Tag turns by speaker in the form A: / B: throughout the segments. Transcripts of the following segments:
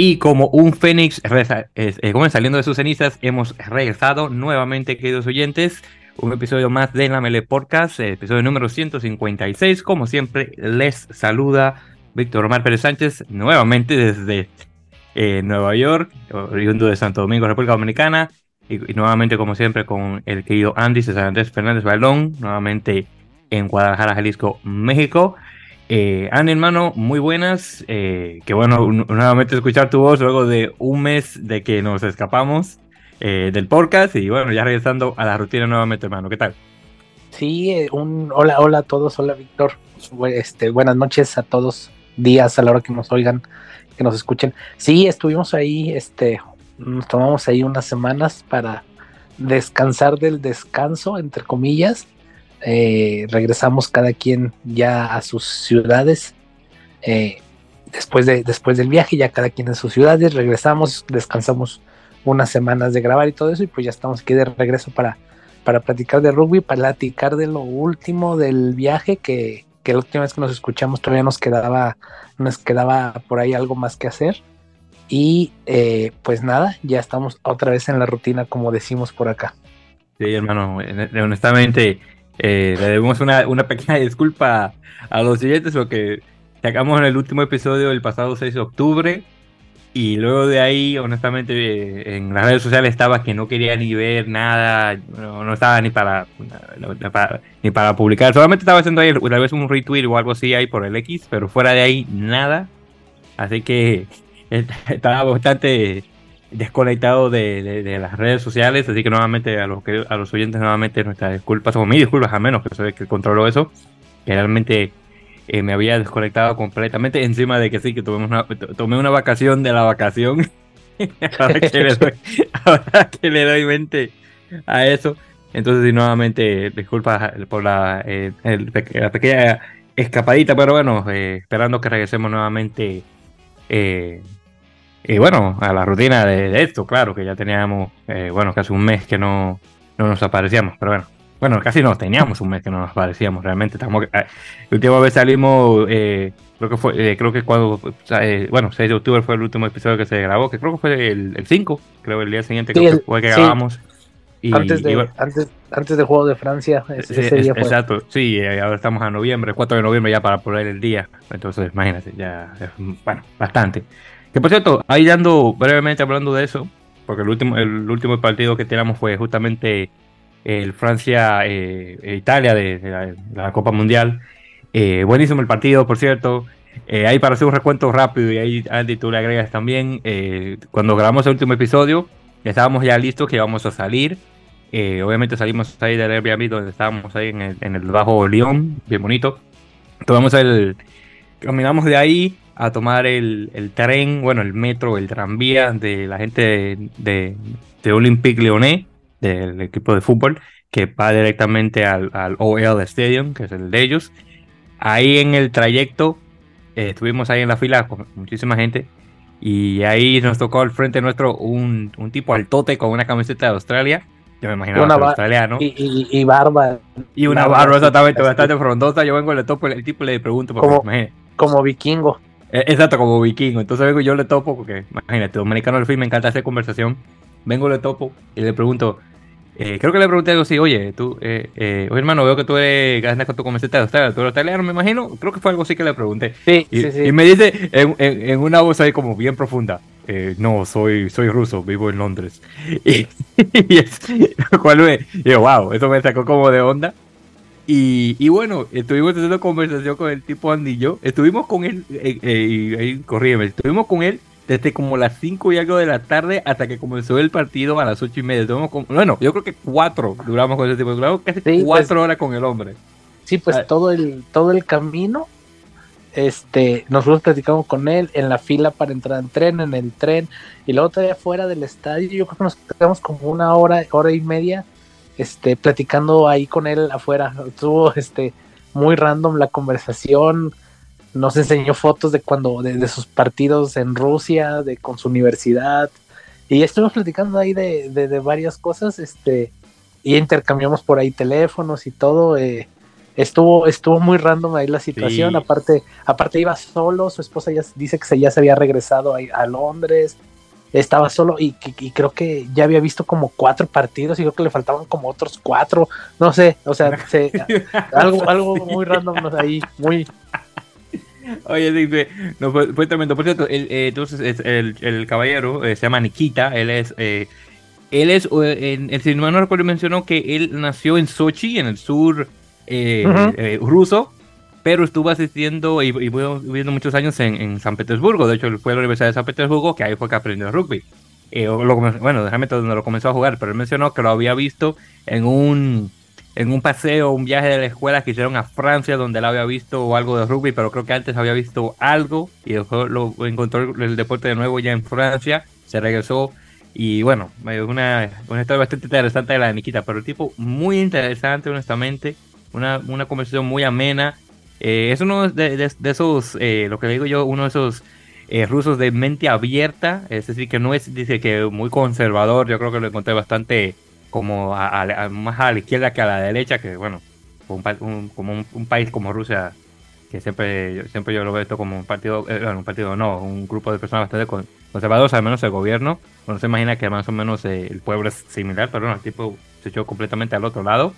A: Y como un fénix eh, saliendo de sus cenizas, hemos regresado nuevamente, queridos oyentes. Un episodio más de la Mele Podcast, episodio número 156. Como siempre, les saluda Víctor Omar Pérez Sánchez, nuevamente desde eh, Nueva York, oriundo de Santo Domingo, República Dominicana. Y, nuevamente, como siempre, con el querido Andy César Andrés Fernández Balón, nuevamente en Guadalajara, Jalisco, México. Eh, Anne, hermano, muy buenas. Eh, que bueno, nuevamente escuchar tu voz luego de un mes de que nos escapamos eh, del podcast y bueno, ya regresando a la rutina nuevamente, hermano. ¿Qué tal?
B: Sí, eh, un hola, hola a todos, hola Víctor. Este, buenas noches a todos, días a la hora que nos oigan, que nos escuchen. Sí, estuvimos ahí, este, nos tomamos ahí unas semanas para descansar del descanso, entre comillas eh, regresamos cada quien ya a sus ciudades. Eh, después, de, después del viaje, ya cada quien en sus ciudades, regresamos, descansamos unas semanas de grabar y todo eso, y pues ya estamos aquí de regreso para, para platicar de rugby, para platicar de lo último del viaje, que, que la última vez que nos escuchamos todavía nos quedaba, nos quedaba por ahí algo más que hacer. Y eh, pues nada, ya estamos otra vez en la rutina, como decimos por acá.
A: Sí, hermano, honestamente, eh, le debemos una, pequeña disculpa a los siguientes porque sacamos en el último episodio el pasado 6 de octubre y luego de ahí, honestamente, eh, en las redes sociales estaba que no quería ni ver nada, no, estaba ni para, ni para publicar, solamente estaba haciendo ahí tal vez un retweet o algo así ahí por el X, pero fuera de ahí nada. Así que estaba bastante desconectado de, las redes sociales, así que nuevamente a los que a los oyentes nuevamente nuestras disculpas, o mis disculpas a menos que soy que controló eso, que realmente eh, me había desconectado completamente, encima de que sí, que tomé una, tomé una vacación de la vacación, ahora, que le doy, ahora que le doy mente a eso, entonces sí, nuevamente disculpas por la, eh, la pequeña escapadita, pero bueno, eh, esperando que regresemos nuevamente eh, y bueno, a la rutina de, esto, claro, que ya teníamos, eh, bueno, casi un mes que no, no nos aparecíamos, pero bueno, bueno, casi no, teníamos un mes que no nos aparecíamos, realmente estamos, eh, la última vez salimos, eh, creo que fue, creo que cuando, bueno, 6 de octubre fue el último episodio que se grabó, que creo que fue el, 5, creo el día siguiente que fue que grabamos.
B: Y, antes, de, antes, antes del juego de Francia, ese, día fue.
A: Exacto, sí, ahora estamos a noviembre, 4 de noviembre ya para poner el día, entonces imagínate, ya, bueno, bastante. Que por cierto, ahí dando brevemente hablando de eso, porque el último, el último partido que teníamos fue justamente el Francia-Italia eh, de, la, Copa Mundial. Eh, buenísimo el partido, por cierto. Eh, ahí para hacer un recuento rápido, y ahí Andy tú le agregas también, cuando grabamos el último episodio, estábamos ya listos que íbamos a salir. obviamente salimos ahí del Airbnb donde estábamos ahí en el, en el Bajo León, bien bonito. Tomamos el, caminamos de ahí a tomar el, tren, bueno, el metro, el tranvía de la gente de, de, Olympique Lyonnais, del equipo de fútbol, que va directamente al, al OL Stadium, que es el de ellos. Ahí en el trayecto, eh, estuvimos ahí en la fila con muchísima gente. Y ahí nos tocó al frente nuestro un, un tipo altote con una camiseta de Australia. Yo me imaginaba una australiano.
B: Y, y, barba.
A: Y una barba, exactamente, bastante frondosa. Yo vengo, le topo, el tipo le pregunto,
B: como, como vikingo.
A: Eh, exacto, como vikingo. Entonces vengo yo le topo, porque imagínate, dominicano del fin me encanta hacer conversación. Vengo, le topo y le pregunto, eh, creo que le pregunté algo así, oye, tú, eh, eh, oye hermano, veo que tú eres, ganas con tu camiseta de Australia, tú eres australiano, me imagino, creo que fue algo así que le pregunté.
B: Sí,
A: y,
B: sí, sí.
A: y me dice en, en, una voz ahí como bien profunda, no, soy, soy ruso, vivo en Londres. Y, y es, ¿cuál me? Y yo, wow, eso me sacó como de onda. Y, bueno, estuvimos haciendo conversación con el tipo Andy y yo. Estuvimos con él, eh, eh, ahí corrígeme, estuvimos con él desde como las 5 y algo de la tarde hasta que comenzó el partido a las 8 y media. bueno, yo creo que cuatro duramos con ese tipo. Duramos casi pues. cuatro horas con el hombre.
B: Sí, pues ah. todo el, todo el camino, este, nosotros platicamos con él en la fila para entrar al tren, en el tren, y luego todavía fuera del estadio, yo creo que nos quedamos como una hora, hora y media este, platicando ahí con él afuera. Estuvo este, muy random la conversación. Nos enseñó fotos de cuando, de, sus partidos en Rusia, de con su universidad. Y estuvimos platicando ahí de, de, varias cosas, este, y intercambiamos por ahí teléfonos y todo. Eh, estuvo, estuvo muy random ahí la situación. Aparte, aparte iba solo, su esposa ya dice que se, ya se había regresado a, a Londres. Estaba solo y, creo que ya había visto como cuatro partidos y creo que le faltaban como otros cuatro. No sé, o sea, algo, algo muy random ahí, muy,
A: Oye, dice, no, fue, tremendo. Por cierto, el, eh, entonces el, el, caballero eh, se llama Nikita, él es, eh, él es, en, el no recuerdo, mencionó que él nació en Sochi, en el sur ruso, pero estuvo asistiendo y, viviendo muchos años en, en, San Petersburgo. De hecho, fue a la Universidad de San Petersburgo, que ahí fue que aprendió rugby. bueno, déjame donde lo comenzó a jugar, pero él mencionó que lo había visto en un en un paseo, un viaje de la escuela que hicieron a Francia, donde él había visto algo de rugby, pero creo que antes había visto algo y después lo encontró el deporte de nuevo ya en Francia, se regresó y bueno, una, una historia bastante interesante de la de Nikita, pero el tipo muy interesante, honestamente, una, una conversación muy amena. Eh, es uno de, esos, eh, lo que digo yo, uno de esos eh, rusos de mente abierta, es decir, que no es, dice que muy conservador, yo creo que lo encontré bastante como a, más a la izquierda que a la derecha, que bueno, como un, país como Rusia, que siempre, siempre yo lo veo esto como un partido, eh, un partido no, un grupo de personas bastante conservadores, al menos el gobierno, uno se imagina que más o menos eh, el pueblo es similar, pero no, el tipo se echó completamente al otro lado.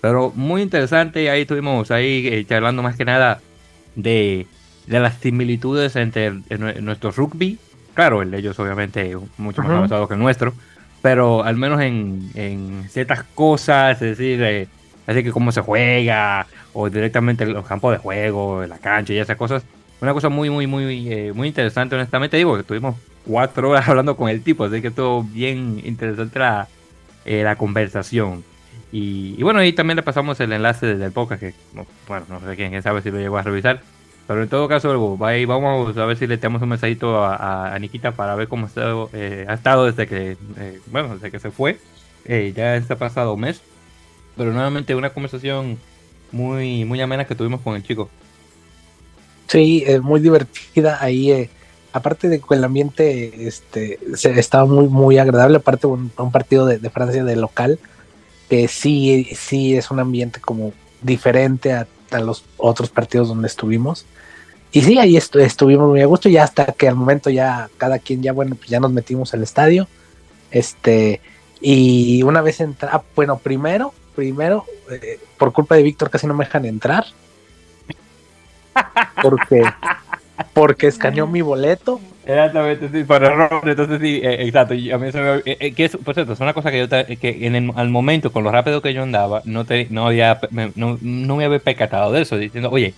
A: Pero muy interesante, ahí estuvimos ahí eh, charlando más que nada de, de las similitudes entre nuestro rugby, claro, el de ellos obviamente mucho más avanzado que el nuestro, pero al menos en, ciertas cosas, es decir, eh, así que cómo se juega, o directamente los campos de juego, la cancha y esas cosas. Una cosa muy, muy, muy, eh, muy interesante, honestamente digo, que estuvimos cuatro horas hablando con el tipo, así que estuvo bien interesante la, la conversación. Y, bueno, ahí también le pasamos el enlace del podcast, que bueno, no sé quién sabe si lo llegó a revisar, pero en todo caso, vamos a ver si le tenemos un mensajito a, a, Nikita para ver cómo está, eh, ha estado desde que, eh, bueno, desde que se fue. Eh, ya está pasado mes. Pero nuevamente una conversación muy, muy amena que tuvimos con el chico.
B: Sí, muy divertida ahí. aparte de que el ambiente este, se, estaba muy, muy agradable, aparte un, un partido de, de, Francia de local, que sí, sí es un ambiente como diferente a, a los otros partidos donde estuvimos. Y sí, ahí estuvimos muy a gusto, ya hasta que al momento ya cada quien ya, bueno, pues ya nos metimos al estadio. Este, y una vez entra, ah, bueno, primero, primero, eh, por culpa de Víctor casi no me dejan entrar. Porque, porque escaneó mi boleto.
A: Exactamente, sí, por error. Entonces, sí, eh, exacto. Y a mí se me, eh, que es, por cierto, es una cosa que yo, que en el al momento, con lo rápido que yo andaba, no, te, no, había, no, no me había percatado de eso, diciendo, oye,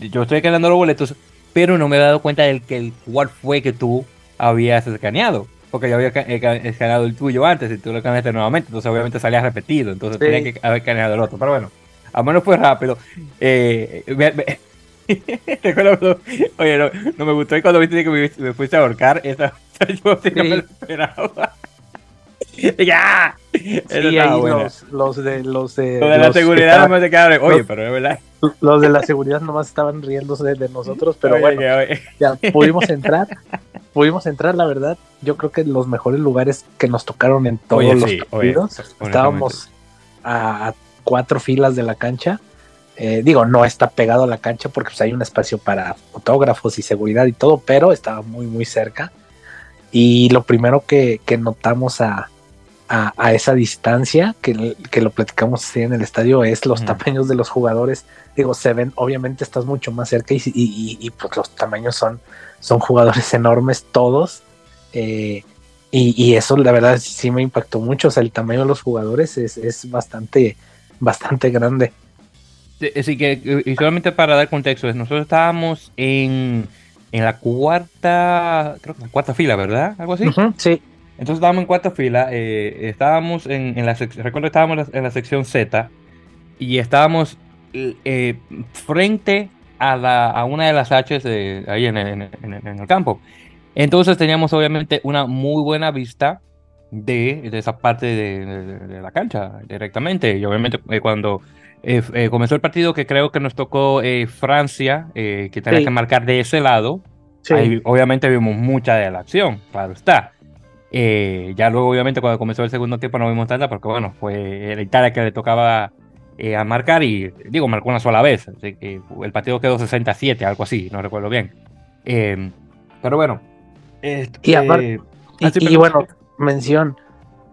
A: yo estoy escaneando los boletos, pero no me he dado cuenta del que cuál fue que tú habías escaneado. Porque yo había escaneado el tuyo antes y tú lo escaneaste nuevamente, entonces obviamente salía repetido, entonces tenía que haber escaneado el otro. Pero bueno, al menos fue rápido. Eh, oye, no, me gustó cuando viste que me, fuiste a ahorcar, esa, yo sí. no me lo esperaba. ¡Ya!
B: Sí, ahí los, los, de los de,
A: de la seguridad no se quedaron. Oye, pero es verdad.
B: Los de la seguridad nomás estaban riéndose de nosotros, pero bueno, ya pudimos entrar. Pudimos entrar, la verdad. Yo creo que los mejores lugares que nos tocaron en todos los partidos. Estábamos a cuatro filas de la cancha. Eh, digo, no está pegado a la cancha porque pues, hay un espacio para fotógrafos y seguridad y todo, pero estaba muy, muy cerca. Y lo primero que, que notamos a, a, esa distancia que, que, lo platicamos en el estadio es los tamaños de los jugadores. Digo, se ven, obviamente estás mucho más cerca y, y, pues los tamaños son, son jugadores enormes todos. Eh, y, eso la verdad sí me impactó mucho. O sea, el tamaño de los jugadores es, es bastante, bastante grande.
A: Así que, y solamente para dar contexto, nosotros estábamos en, en la cuarta, creo que la cuarta fila, ¿verdad? Algo así.
B: sí.
A: Entonces estábamos en cuarta fila, eh, estábamos en, en la sección, recuerdo estábamos en la sección Z y estábamos eh, frente a, la, a una de las H's ahí en, en, el campo. Entonces teníamos obviamente una muy buena vista de, de esa parte de, la cancha directamente. Y obviamente eh, cuando comenzó el partido, que creo que nos tocó Francia, que tenía que marcar de ese lado, ahí obviamente vimos mucha de la acción, claro está. Eh, ya luego, obviamente, cuando comenzó el segundo tiempo no vimos tanta, porque bueno, fue la Italia que le tocaba eh, a marcar y, digo, marcó una sola vez. Así que el partido quedó 67, algo así, no recuerdo bien. Eh, pero bueno.
B: y, aparte, y, bueno, mención,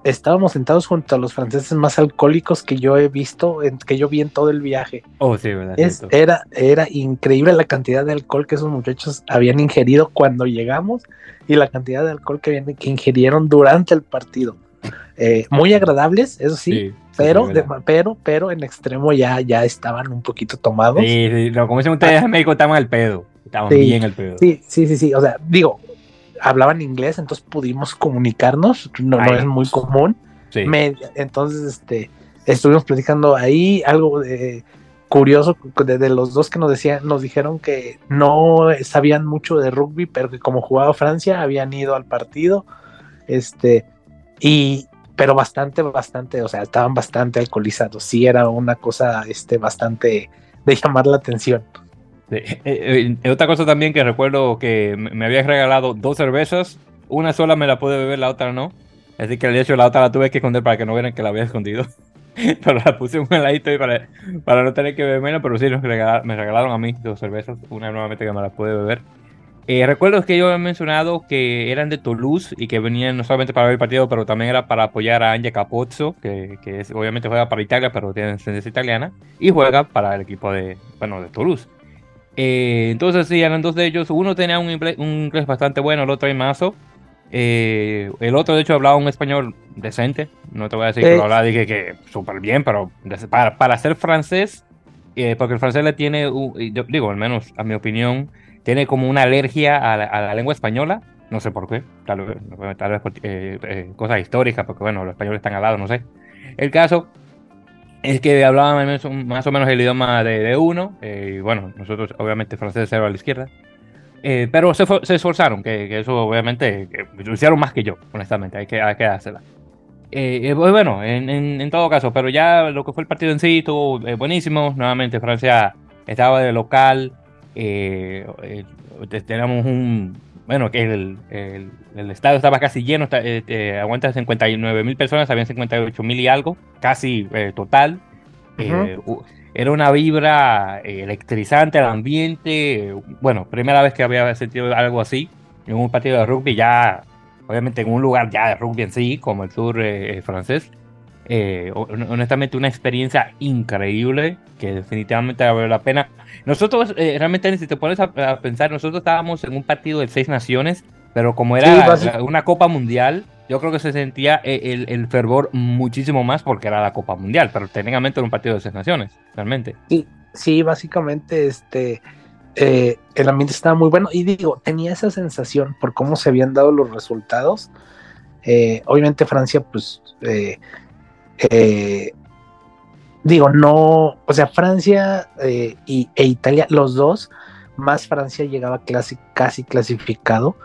B: estábamos sentados junto a los franceses más alcohólicos que yo he visto, que yo vi en todo el viaje.
A: Oh, sí, verdad.
B: era, era increíble la cantidad de alcohol que esos muchachos habían ingerido cuando llegamos y la cantidad de alcohol que, habían, que ingirieron durante el partido. Eh, muy agradables, eso sí, pero, pero, pero en extremo ya, ya estaban un poquito tomados.
A: Sí, sí, como dicen ustedes en México, estaban al pedo. Estaban bien al pedo.
B: Sí, sí, sí, sí. O sea, digo, hablaban inglés, entonces pudimos comunicarnos, no, no es muy común. entonces, este, estuvimos platicando ahí algo de, curioso de, los dos que nos decían, nos dijeron que no sabían mucho de rugby, pero que como jugaba Francia habían ido al partido, este, y pero bastante, bastante, o sea, estaban bastante alcoholizados. Sí, era una cosa, este, bastante de llamar la atención.
A: Eh, eh, otra cosa también que recuerdo que me habías regalado dos cervezas, una sola me la pude beber, la otra no. Así que de hecho la otra la tuve que esconder para que no vieran que la había escondido. pero la puse un heladito para, para no tener que beberla, pero sí me regalaron a mí dos cervezas, una nuevamente que me la pude beber. Eh, recuerdo que yo había mencionado que eran de Toulouse y que venían no solamente para ver el partido, pero también era para apoyar a Anja Capozzo, que, que es, obviamente juega para Italia, pero tiene ascendencia italiana, y juega para el equipo de, bueno, de Toulouse. Eh, entonces sí, eran dos de ellos. Uno tenía un inglés, bastante bueno, el otro mazo. Eh, el otro, de hecho, hablaba un español decente. No te voy a decir que lo hablaba, dije que súper bien, pero para, para ser francés, eh, porque el francés le tiene, yo digo, al menos a mi opinión, tiene como una alergia a la, lengua española. No sé por qué, tal vez, tal vez por cosas históricas, porque bueno, los españoles están al lado, no sé. El caso es que hablaban más o menos el idioma de, uno, eh, y bueno, nosotros obviamente francés cero a la izquierda, eh, pero se, se esforzaron, que, eso obviamente lo hicieron más que yo, honestamente, hay que, hay que hacerla. Eh, pues bueno, en, en, todo caso, pero ya lo que fue el partido en sí estuvo buenísimo, nuevamente Francia estaba de local, teníamos un, bueno, que el, el, el, estadio estaba casi lleno, eh, eh, aguanta 59 mil personas, habían 58 mil y algo, casi eh, total. era una vibra electrizante al ambiente. Bueno, primera vez que había sentido algo así en un partido de rugby, ya, obviamente en un lugar ya de rugby en sí, como el sur francés. Honestamente, una experiencia increíble que definitivamente vale la pena. Nosotros, eh, realmente, si te pones a, pensar, nosotros estábamos en un partido de seis naciones, pero como era una Copa Mundial, yo creo que se sentía eh, el, fervor muchísimo más porque era la Copa Mundial, pero técnicamente era un partido de seis naciones, realmente.
B: Sí, sí, básicamente, este, eh, el ambiente estaba muy bueno y digo, tenía esa sensación por cómo se habían dado los resultados. obviamente Francia, pues, digo, no, o sea, Francia eh, y, e Italia, los dos, más Francia llegaba casi, casi clasificado,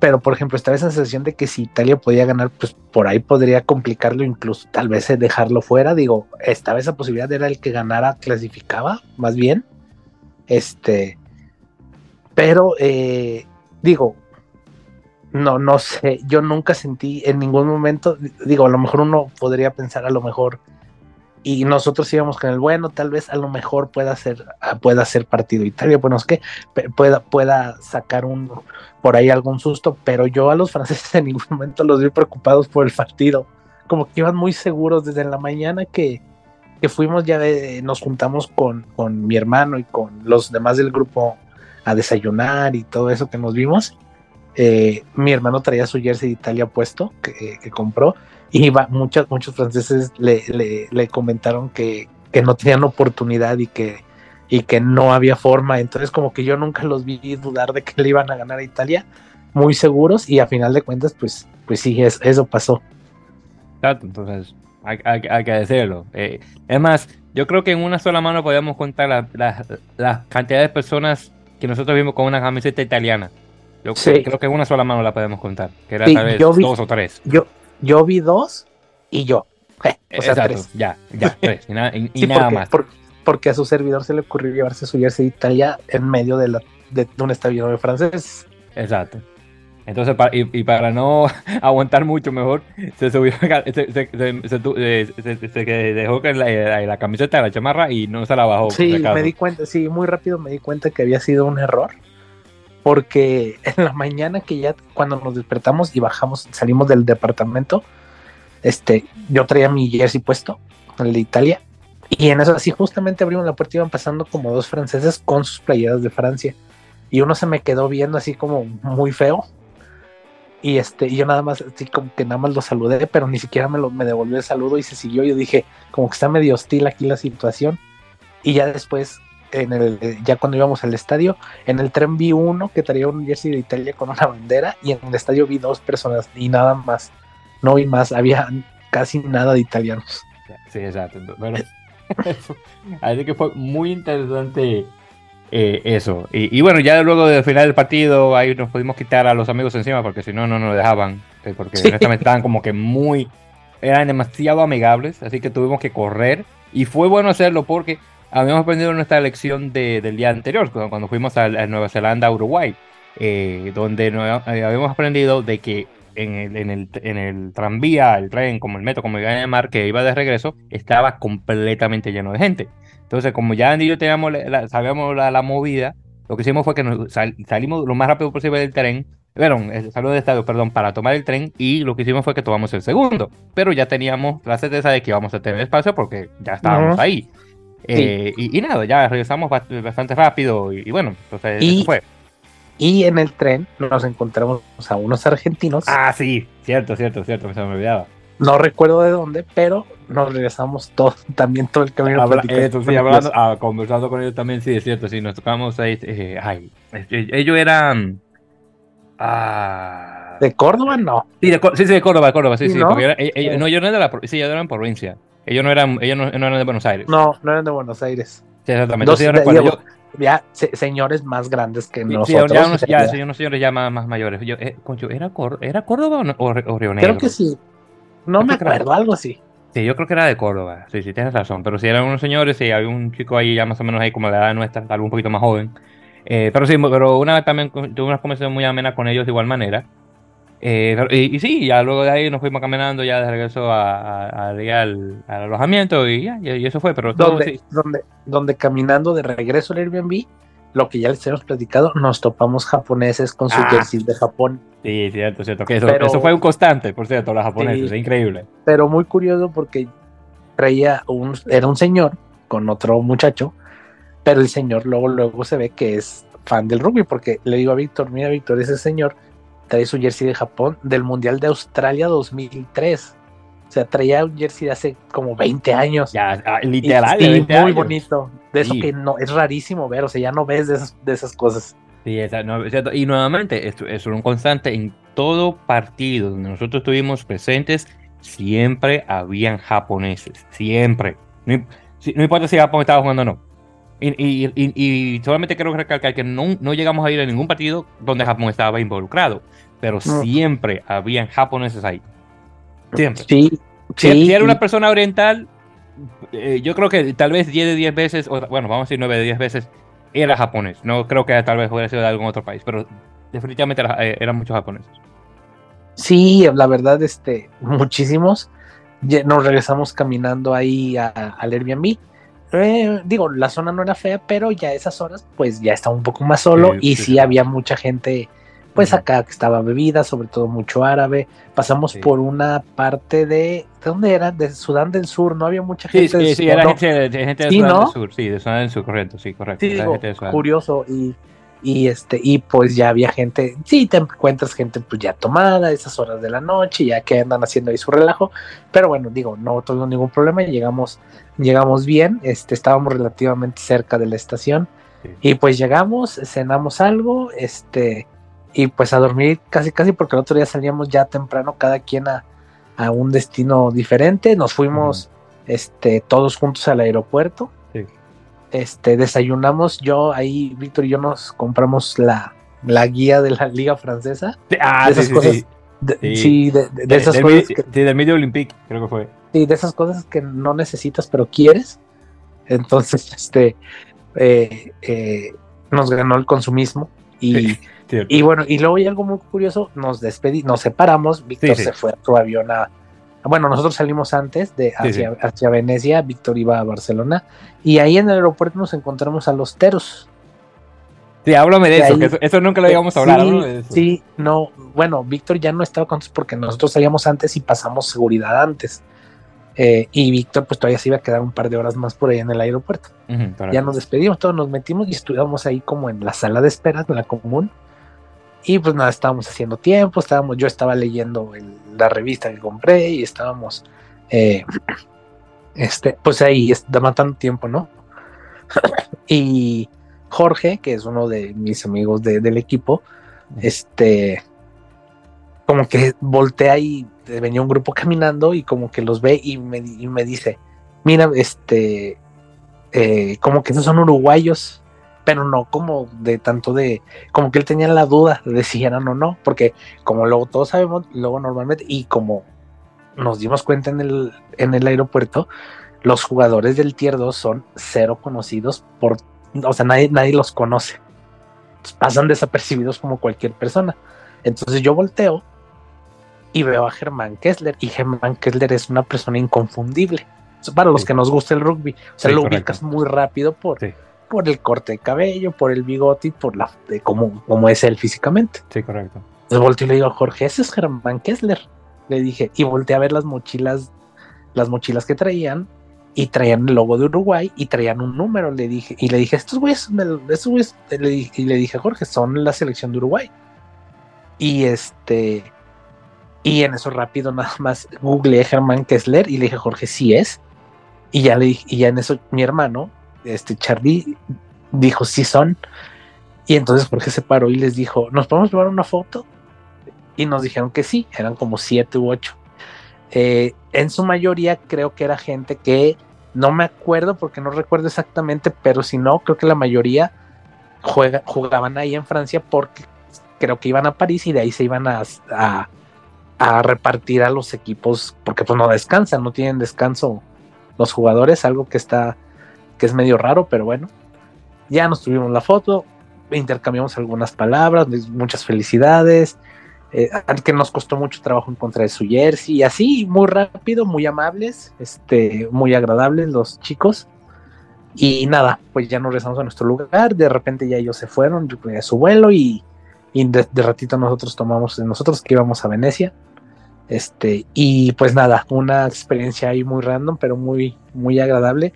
B: pero por ejemplo, estaba esa sensación de que si Italia podía ganar, pues por ahí podría complicarlo, incluso tal vez dejarlo fuera, digo, estaba esa posibilidad, era el que ganara, clasificaba, más bien, este, pero eh, digo, no, no sé, yo nunca sentí en ningún momento, digo, a lo mejor uno podría pensar a lo mejor y nosotros íbamos con el bueno, tal vez a lo mejor pueda ser, ah, pueda ser partido Italia, bueno, es que pueda, pueda sacar un por ahí algún susto, pero yo a los franceses en ningún momento los vi preocupados por el partido, como que iban muy seguros desde la mañana que, que fuimos ya nos juntamos con, con mi hermano y con los demás del grupo a desayunar y todo eso que nos vimos. Eh, mi hermano traía su jersey de Italia puesto que, que compró y muchos, muchos franceses le, le, comentaron que, que, no tenían oportunidad y que, y que no había forma. Entonces como que yo nunca los vi dudar de que le iban a ganar a Italia, muy seguros y a final de cuentas pues, pues sí, eso pasó.
A: Exacto, entonces hay, hay, que decirlo. Eh, es más, yo creo que en una sola mano podemos contar la, la, la, cantidad de personas que nosotros vimos con una camiseta italiana. Yo creo que una sola mano la podemos contar, que era tal vez dos o tres.
B: Yo, yo vi dos y yo.
A: o sea, tres. Ya, ya, tres. Y, nada, más.
B: porque a su servidor se le ocurrió llevarse su jersey de Italia en medio de, la, de, un estadio de francés.
A: Exacto. Entonces, y, para no aguantar mucho mejor, se subió, se, se, dejó la, la, camiseta de la chamarra y no se la bajó.
B: Sí, me di cuenta, sí, muy rápido me di cuenta que había sido un error. Porque en la mañana que ya cuando nos despertamos y bajamos, salimos del departamento, este, yo traía mi jersey puesto, el de Italia, y en eso así justamente abrimos la puerta y iban pasando como dos franceses con sus playeras de Francia. Y uno se me quedó viendo así como muy feo. Y este, y yo nada más, así como que nada más lo saludé, pero ni siquiera me, lo, me devolvió el saludo y se siguió. Yo dije, como que está medio hostil aquí la situación. Y ya después, en el, ya cuando íbamos al estadio, en el tren vi uno que traía un jersey de Italia con una bandera, y en el estadio vi dos personas y nada más. No vi más, había casi nada de italianos.
A: Sí, exacto. Bueno, Así que fue muy interesante eh, eso. Y, bueno, ya luego del final del partido, ahí nos pudimos quitar a los amigos encima porque si no, no nos dejaban. Eh, porque honestamente estaban como que muy. eran demasiado amigables, así que tuvimos que correr. Y fue bueno hacerlo porque habíamos aprendido nuestra lección del día anterior, cuando, fuimos a, Nueva Zelanda, Uruguay, eh, donde habíamos aprendido de que en el, en, el, en el tranvía, el tren, como el metro, como iba a llamar, que iba de regreso, estaba completamente lleno de gente. Entonces, como ya Andy y yo teníamos la, sabíamos la, movida, lo que hicimos fue que nos salimos lo más rápido posible del tren, perdón, el saludo de estadio, perdón, para tomar el tren y lo que hicimos fue que tomamos el segundo, pero ya teníamos la certeza de que íbamos a tener espacio porque ya estábamos ahí. Eh, y, nada, ya regresamos bastante rápido y, bueno, entonces eso fue.
B: Y en el tren nos encontramos a unos argentinos.
A: Ah, sí, cierto, cierto, cierto, me se me olvidaba.
B: No recuerdo de dónde, pero nos regresamos todo, también todo el camino.
A: Ah, conversando con ellos también, sí, es cierto, sí, nos tocamos ahí. Eh, ay, ellos eran. Ah,
B: ¿De Córdoba? No.
A: Sí, de, sí, sí, de Córdoba, de Córdoba, sí, sí. Porque ellos, no, ellos no eran de la sí, ellos eran provincia. Ellos no eran, ellos no, eran de Buenos Aires.
B: No, no eran de Buenos Aires.
A: Sí, exactamente. yo,
B: ya señores más grandes que nosotros.
A: ya, unos, ya, unos señores ya más, mayores. Yo, eh, ¿era, ¿Era Córdoba o, o, Río Negro?
B: Creo que sí. No me acuerdo, algo así.
A: Sí, yo creo que era de Córdoba. Sí, sí, tienes razón. Pero si eran unos señores, sí, había un chico ahí ya más o menos ahí como la edad nuestra, tal vez un poquito más joven. Eh, pero sí, pero una vez también tuve una conversación muy amena con ellos de igual manera. Eh, y, sí, ya luego de ahí nos fuimos caminando ya de regreso a, al, alojamiento y ya, y, eso fue. Pero
B: donde, donde, donde caminando de regreso al Airbnb, lo que ya les hemos platicado, nos topamos japoneses con su ah, jersey de Japón.
A: Sí, cierto, cierto. Que eso, eso, fue un constante, por cierto, los japoneses, es increíble.
B: Pero muy curioso porque traía un, era un señor con otro muchacho, pero el señor luego, luego se ve que es fan del rugby, porque le digo a Víctor, mira Víctor, ese señor trae su jersey de Japón del Mundial de Australia 2003. O sea, traía un jersey de hace como 20 años.
A: Ya, ah, literal.
B: Y, muy bonito. De eso que no, es rarísimo ver, o sea, ya no ves de esas, de esas cosas.
A: Sí, cierto. Y nuevamente, esto es un constante en todo partido donde nosotros estuvimos presentes, siempre habían japoneses. Siempre. No, importa si Japón estaba jugando o no. Y, y, solamente quiero recalcar que no, no, llegamos a ir a ningún partido donde Japón estaba involucrado pero siempre habían japoneses ahí. Siempre.
B: Sí,
A: si, era una persona oriental, eh, yo creo que tal vez 10 de 10 veces, o, bueno, vamos a decir 9 de 10 veces, era japonés. No creo que tal vez hubiera sido de algún otro país, pero definitivamente eh, eran muchos japoneses.
B: Sí, la verdad, este, muchísimos. Nos regresamos caminando ahí al Airbnb. Eh, digo, la zona no era fea, pero ya esas horas, pues ya estaba un poco más solo y sí había mucha gente pues acá estaba bebida, sobre todo mucho árabe. Pasamos por una parte de, ¿de dónde era? De Sudán del Sur, no había mucha gente.
A: Sí, sí, sí era gente, de, gente de Sudán del Sur, sí, de Sudán del Sur, correcto, sí, correcto.
B: Sí, curioso y, y este y pues ya había gente, sí, te encuentras gente pues ya tomada a esas horas de la noche, ya que andan haciendo ahí su relajo, pero bueno, digo, no tuvimos ningún problema, llegamos llegamos bien, este estábamos relativamente cerca de la estación. Y pues llegamos, cenamos algo, este, y pues a dormir casi casi porque el otro día salíamos ya temprano cada quien a, un destino diferente nos fuimos este todos juntos al aeropuerto este desayunamos yo ahí Víctor y yo nos compramos la, la guía de la liga francesa.
A: Ah, de esas sí,
B: cosas sí, de, esas cosas
A: que, del medio olympique creo que fue.
B: Sí de esas cosas que no necesitas pero quieres. Entonces este eh, eh, nos ganó el consumismo Y, y bueno, y luego hay algo muy curioso, nos despedimos, nos separamos, Víctor se fue a su avión a, bueno, nosotros salimos antes de hacia, hacia, Venecia, Víctor iba a Barcelona, y ahí en el aeropuerto nos encontramos a los teros.
A: Sí, háblame de, eso, eso, nunca lo íbamos a hablar.
B: Sí, sí, no, bueno, Víctor ya no estaba con nosotros porque nosotros salíamos antes y pasamos seguridad antes. Eh, y Víctor pues todavía se iba a quedar un par de horas más por ahí en el aeropuerto. ya nos despedimos, todos nos metimos y estuvimos ahí como en la sala de espera, en la común. Y pues nada, estábamos haciendo tiempo, estábamos, yo estaba leyendo la revista que compré y estábamos, eh, este, pues ahí, está matando tiempo, ¿no? y Jorge, que es uno de mis amigos del equipo, este, como que voltea y venía un grupo caminando y como que los ve y me, me dice, mira, este, eh, como que esos son uruguayos, pero no como de tanto de, como que él tenía la duda de si eran o no, porque como luego todos sabemos, luego normalmente, y como nos dimos cuenta en el, en el aeropuerto, los jugadores del Tier 2 son cero conocidos por, o sea, nadie, nadie los conoce. Pasan desapercibidos como cualquier persona. Entonces yo volteo y veo a Germán Kessler y Germán Kessler es una persona inconfundible. Para los que nos gusta el rugby, o sea, lo ubicas muy rápido por, por el corte de cabello, por el bigote y por la de cómo, cómo es él físicamente.
A: Sí, correcto.
B: Entonces volteé y le digo, Jorge, ese es Germán Kessler. Le dije, y volteé a ver las mochilas, las mochilas que traían, y traían el logo de Uruguay y traían un número. Le dije, y le dije, estos güeyes, estos güeyes, y le dije, Jorge, son la selección de Uruguay. Y este, y en eso rápido nada más googleé Germán Kessler y le dije, Jorge, sí es. Y ya, le, y ya en eso mi hermano, este Charlie, dijo, sí son. Y entonces Jorge se paró y les dijo, ¿nos podemos llevar una foto? Y nos dijeron que sí, eran como siete u ocho. Eh, en su mayoría creo que era gente que no me acuerdo porque no recuerdo exactamente, pero si no, creo que la mayoría juega, jugaban ahí en Francia porque creo que iban a París y de ahí se iban a a repartir a los equipos porque pues no descansan, no tienen descanso los jugadores, algo que está que es medio raro, pero bueno. Ya nos tuvimos la foto, intercambiamos algunas palabras, muchas felicidades, eh, que nos costó mucho trabajo encontrar su jersey y así, muy rápido, muy amables, este, muy agradables los chicos. Y nada, pues ya nos regresamos a nuestro lugar, de repente ya ellos se fueron a su vuelo y, de, de, ratito nosotros tomamos, nosotros que íbamos a Venecia, este, y pues nada, una experiencia ahí muy random, pero muy, muy agradable.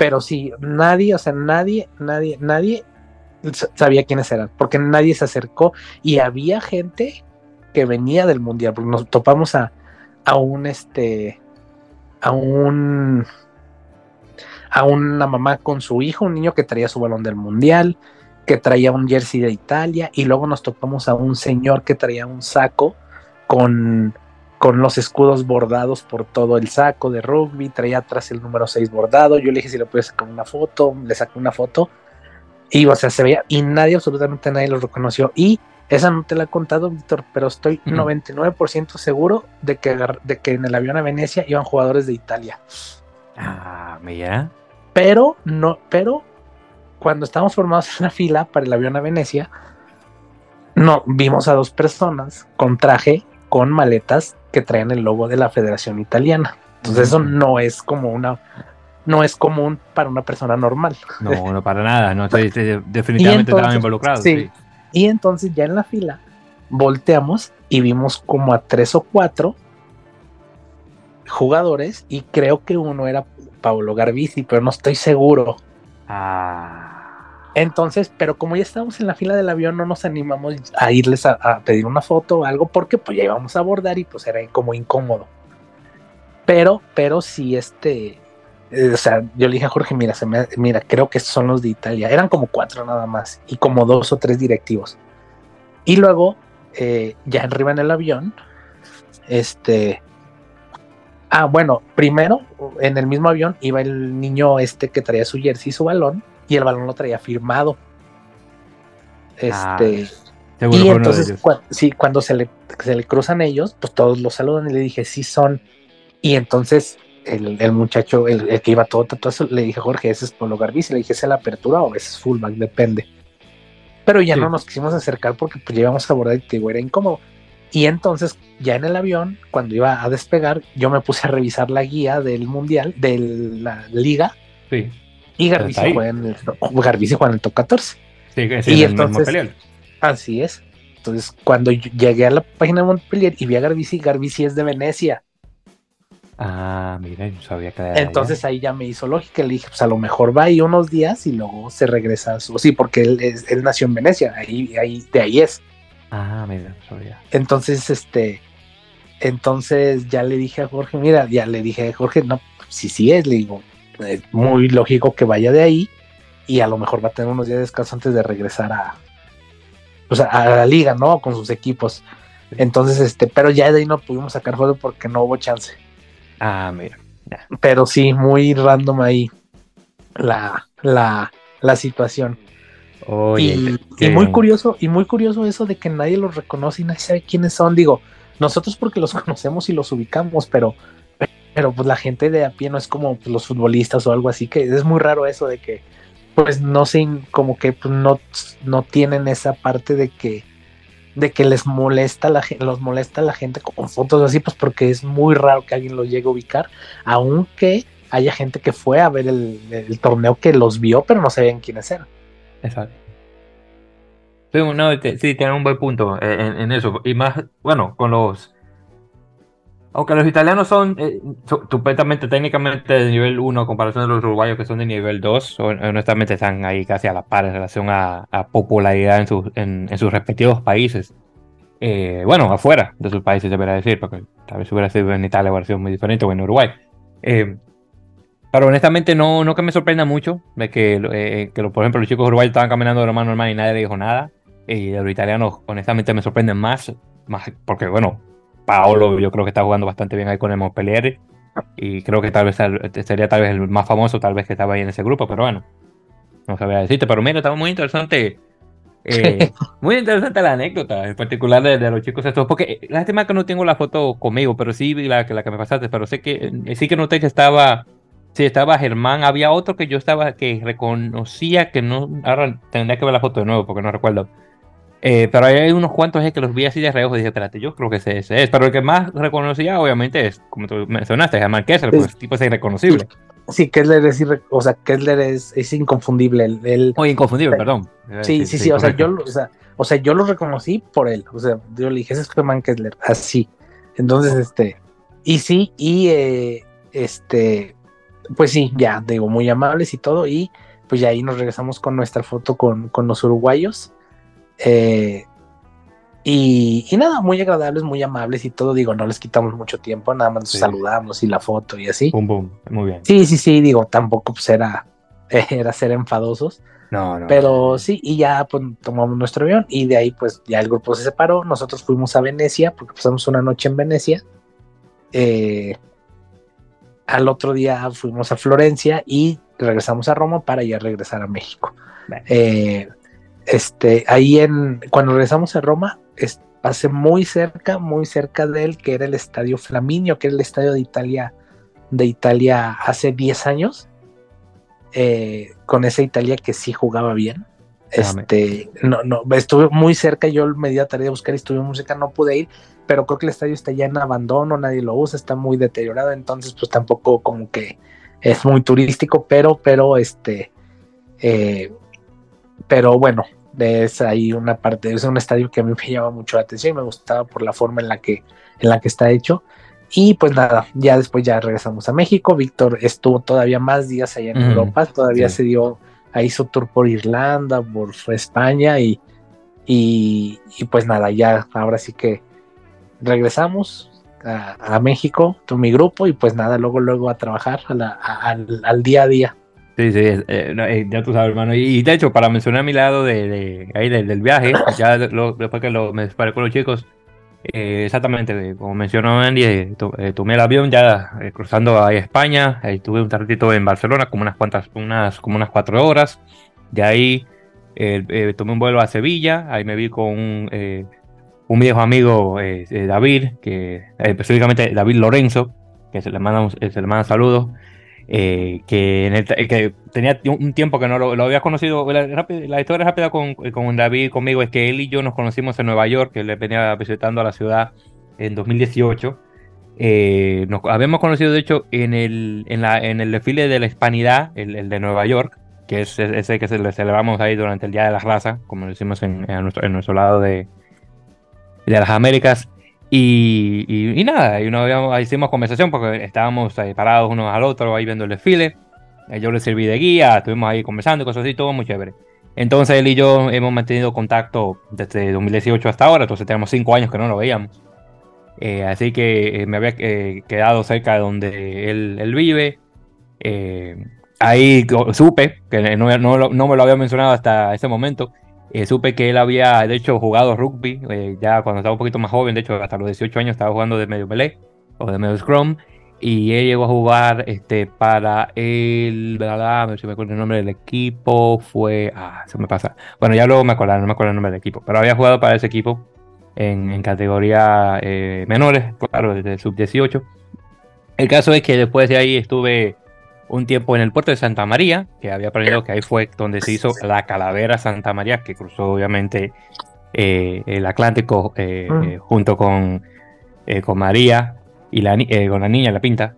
B: Pero sí, nadie, o sea, nadie, nadie, nadie sabía quiénes eran, porque nadie se acercó y había gente que venía del mundial, nos topamos a, a un este, a un, a una mamá con su hijo, un niño que traía su balón del mundial, que traía un jersey de Italia, y luego nos topamos a un señor que traía un saco con con los escudos bordados por todo el saco de rugby, traía atrás el número 6 bordado, yo le dije si le podía sacar una foto, le saqué una foto, y o sea, se veía, y nadie, absolutamente nadie lo reconoció, y esa no te la he contado, Víctor, pero estoy 99% seguro de que, de que en el avión a Venecia iban jugadores de Italia.
A: Ah, mira.
B: Pero, no, pero cuando estábamos formados en la fila para el avión a Venecia, no, vimos a dos personas con traje, con maletas que traen el logo de la Federación Italiana. Entonces eso no es como una no es común para una persona normal.
A: No, no para nada, no definitivamente estaban involucrados. Sí.
B: Y entonces ya en la fila volteamos y vimos como a tres o cuatro jugadores y creo que uno era Paolo Garbisi, pero no estoy seguro.
A: Ah.
B: Entonces, pero como ya estábamos en la fila del avión, no nos animamos a irles a, pedir una foto o algo, porque pues ya íbamos a abordar y pues era como incómodo. Pero, pero sí, este, eh, o sea, yo le dije a Jorge, mira, se me, mira, creo que son los de Italia. Eran como cuatro nada más y como dos o tres directivos. Y luego, eh, ya arriba en el avión, este, ah, bueno, primero en el mismo avión iba el niño este que traía su jersey y su balón y el balón lo traía firmado. Este. Ah, y entonces, sí, cuando se le, se le cruzan ellos, pues todos los saludan y le dije, sí son. Y entonces el, muchacho, el, que iba todo tatuado, le dije, Jorge, ese es Polo Garbis. Y le dije, ¿es la apertura o ese es fullback? Depende. pero ya no nos quisimos acercar porque pues llevamos a abordar y te digo, era incómodo. Y entonces, ya en el avión, cuando iba a despegar, yo me puse a revisar la guía del mundial, de la liga.
A: Sí.
B: Y Garbici juega en el, Garbici juega en el top 14.
A: Sí, sí, y entonces,
B: Así es. Entonces, cuando llegué a la página de Montpellier y vi a Garbici, Garbici es de Venecia.
A: Ah, mira, yo sabía que
B: Entonces ahí ya me hizo lógica. Le dije, pues a lo mejor va ahí unos días y luego se regresa a su. Sí, porque él, él nació en Venecia, ahí, ahí, de ahí es.
A: Ah, mira, sabía.
B: Entonces, este. Entonces ya le dije a Jorge, mira, ya le dije a Jorge, no, si sí es, le digo, es muy lógico que vaya de ahí y a lo mejor va a tener unos días de descanso antes de regresar a, a la liga, ¿no? Con sus equipos. Entonces, este, pero ya de ahí no pudimos sacar juego porque no hubo chance.
A: Ah, mira.
B: Pero sí, muy random ahí la, la, la situación. y, muy curioso, y muy curioso eso de que nadie los reconoce y nadie sabe quiénes son. Digo, nosotros porque los conocemos y los ubicamos, pero, pero pues la gente de a pie no es como pues, los futbolistas o algo así, que es muy raro eso de que pues no sé, como que pues, no, no tienen esa parte de que de que les molesta la los molesta la gente con fotos así, pues porque es muy raro que alguien los llegue a ubicar, aunque haya gente que fue a ver el, torneo que los vio, pero no sabían quiénes eran.
A: Exacto. Sí, no, sí, tienen un buen punto en, eso. Y más, bueno, con los. Aunque los italianos son eh, técnicamente de nivel 1 en comparación de los uruguayos que son de nivel 2, honestamente están ahí casi a la par en relación a, popularidad en, sus, en, sus respectivos países. Eh, bueno, afuera de sus países, debería decir, porque tal vez hubiera sido en Italia hubiera sido muy diferente o en Uruguay. Eh, pero honestamente no, no que me sorprenda mucho de que, que por ejemplo, los chicos uruguayos estaban caminando de normal normal y nadie le dijo nada. Y los italianos, honestamente, me sorprenden más, más porque, bueno, Paolo yo creo que está jugando bastante bien ahí con el Montpellier y creo que tal vez sería tal vez el más famoso, tal vez que estaba ahí en ese grupo, pero bueno, no sabía decirte, pero mira, estaba muy interesante. Eh, muy interesante la anécdota, en particular de, los chicos estos, porque lástima que no tengo la foto conmigo, pero sí la, la que me pasaste, pero sé que eh, sí que noté que estaba, sí estaba Germán, había otro que yo estaba, que reconocía que no, ahora tendría que ver la foto de nuevo porque no recuerdo, eh, pero hay unos cuantos que los vi así de reojo y dije, espérate, yo creo que ese, es. Pero el que más reconocía, obviamente, es, como tú mencionaste, Germán Kessler, porque ese tipo es irreconocible.
B: Sí, Kessler es, o sea, Kessler es, es inconfundible. El,
A: o inconfundible, perdón.
B: Sí, sí, sí, o, sea, yo, o, sea, yo lo reconocí por él. O sea, yo le dije, ese es Germán Kessler, así. Entonces, este, y sí, y eh, este, pues sí, ya, digo, muy amables y todo. Y pues ya ahí nos regresamos con nuestra foto con, con los uruguayos. Eh, y, nada, muy agradables, muy amables y todo. Digo, no les quitamos mucho tiempo, nada más nos saludamos y la foto y así.
A: muy bien.
B: Sí, sí, sí, digo, tampoco pues era, era ser enfadosos.
A: No, no.
B: Pero sí, y ya pues, tomamos nuestro avión y de ahí pues ya el grupo se separó. Nosotros fuimos a Venecia porque pasamos una noche en Venecia. Eh, al otro día fuimos a Florencia y regresamos a Roma para ya regresar a México. Eh, este, ahí en, cuando regresamos a Roma, pasé muy cerca, muy cerca de él, que era el Estadio Flaminio, que era el estadio de Italia, de Italia hace 10 años, eh, con esa Italia que sí jugaba bien. Este, no, no, estuve muy cerca, yo me di a tarea de buscar y estuve muy cerca, no pude ir, pero creo que el estadio está ya en abandono, nadie lo usa, está muy deteriorado, entonces pues tampoco como que es muy turístico, pero, pero este, eh, pero bueno, es ahí una parte, es un estadio que a mí me llama mucho la atención y me gustaba por la forma en la que, en la que está hecho. Y pues nada, ya después ya regresamos a México. Víctor estuvo todavía más días allá en Europa, todavía se dio, ahí su tour por Irlanda, por España y, y, pues nada, ya ahora sí que regresamos a, México, con mi grupo y pues nada, luego luego a trabajar al día a día.
A: Sí, sí, eh, eh, ya tú sabes, hermano. Y, de hecho, para mencionar a mi lado de, ahí del, viaje, ya después que lo, me separé con los chicos, eh, exactamente, como mencionó Andy, tomé el avión ya cruzando a España, estuve un ratito en Barcelona, como unas cuantas, unas, como unas cuatro horas. De ahí tomé un vuelo a Sevilla, ahí me vi con un, un viejo amigo, David, que específicamente David Lorenzo, que se le manda, se le manda saludos. Eh, el, que tenía un tiempo que no lo, había conocido. La, historia rápida con, con David conmigo es que él y yo nos conocimos en Nueva York, que él venía visitando a la ciudad en 2018. Eh, nos habíamos conocido, de hecho, en el, en, la, en el desfile de la Hispanidad, el, de Nueva York, que es ese que se celebramos ahí durante el Día de la Raza, como decimos en, en, nuestro, en nuestro lado de, de las Américas. Y, y, nada, y no hicimos conversación porque estábamos ahí parados unos al otro ahí viendo el desfile. Eh, yo le serví de guía, estuvimos ahí conversando, cosas así, todo muy chévere. Entonces él y yo hemos mantenido contacto desde 2018 hasta ahora, entonces tenemos cinco años que no lo veíamos. Eh, así que eh, me había quedado cerca de donde él, él vive. ahí supe, que no, no, no, me lo había mencionado hasta ese momento, eh, supe que él había, de hecho, jugado rugby, eh, ya cuando estaba un poquito más joven, de hecho, hasta los 18 años estaba jugando de medio melee o de medio scrum. Y él llegó a jugar este, para el. a ver si me acuerdo el nombre del equipo. Fue. Ah, se me pasa. Bueno, ya luego me acuerdo, no me acuerdo el nombre del equipo. Pero había jugado para ese equipo en, en categoría eh, menores, claro, desde sub-18. El caso es que después de ahí estuve un tiempo en el puerto de Santa María, que había aprendido que ahí fue donde se hizo la calavera Santa María, que cruzó obviamente eh, el Atlántico eh, mm. eh, junto con, con María y la, con la niña, la pinta,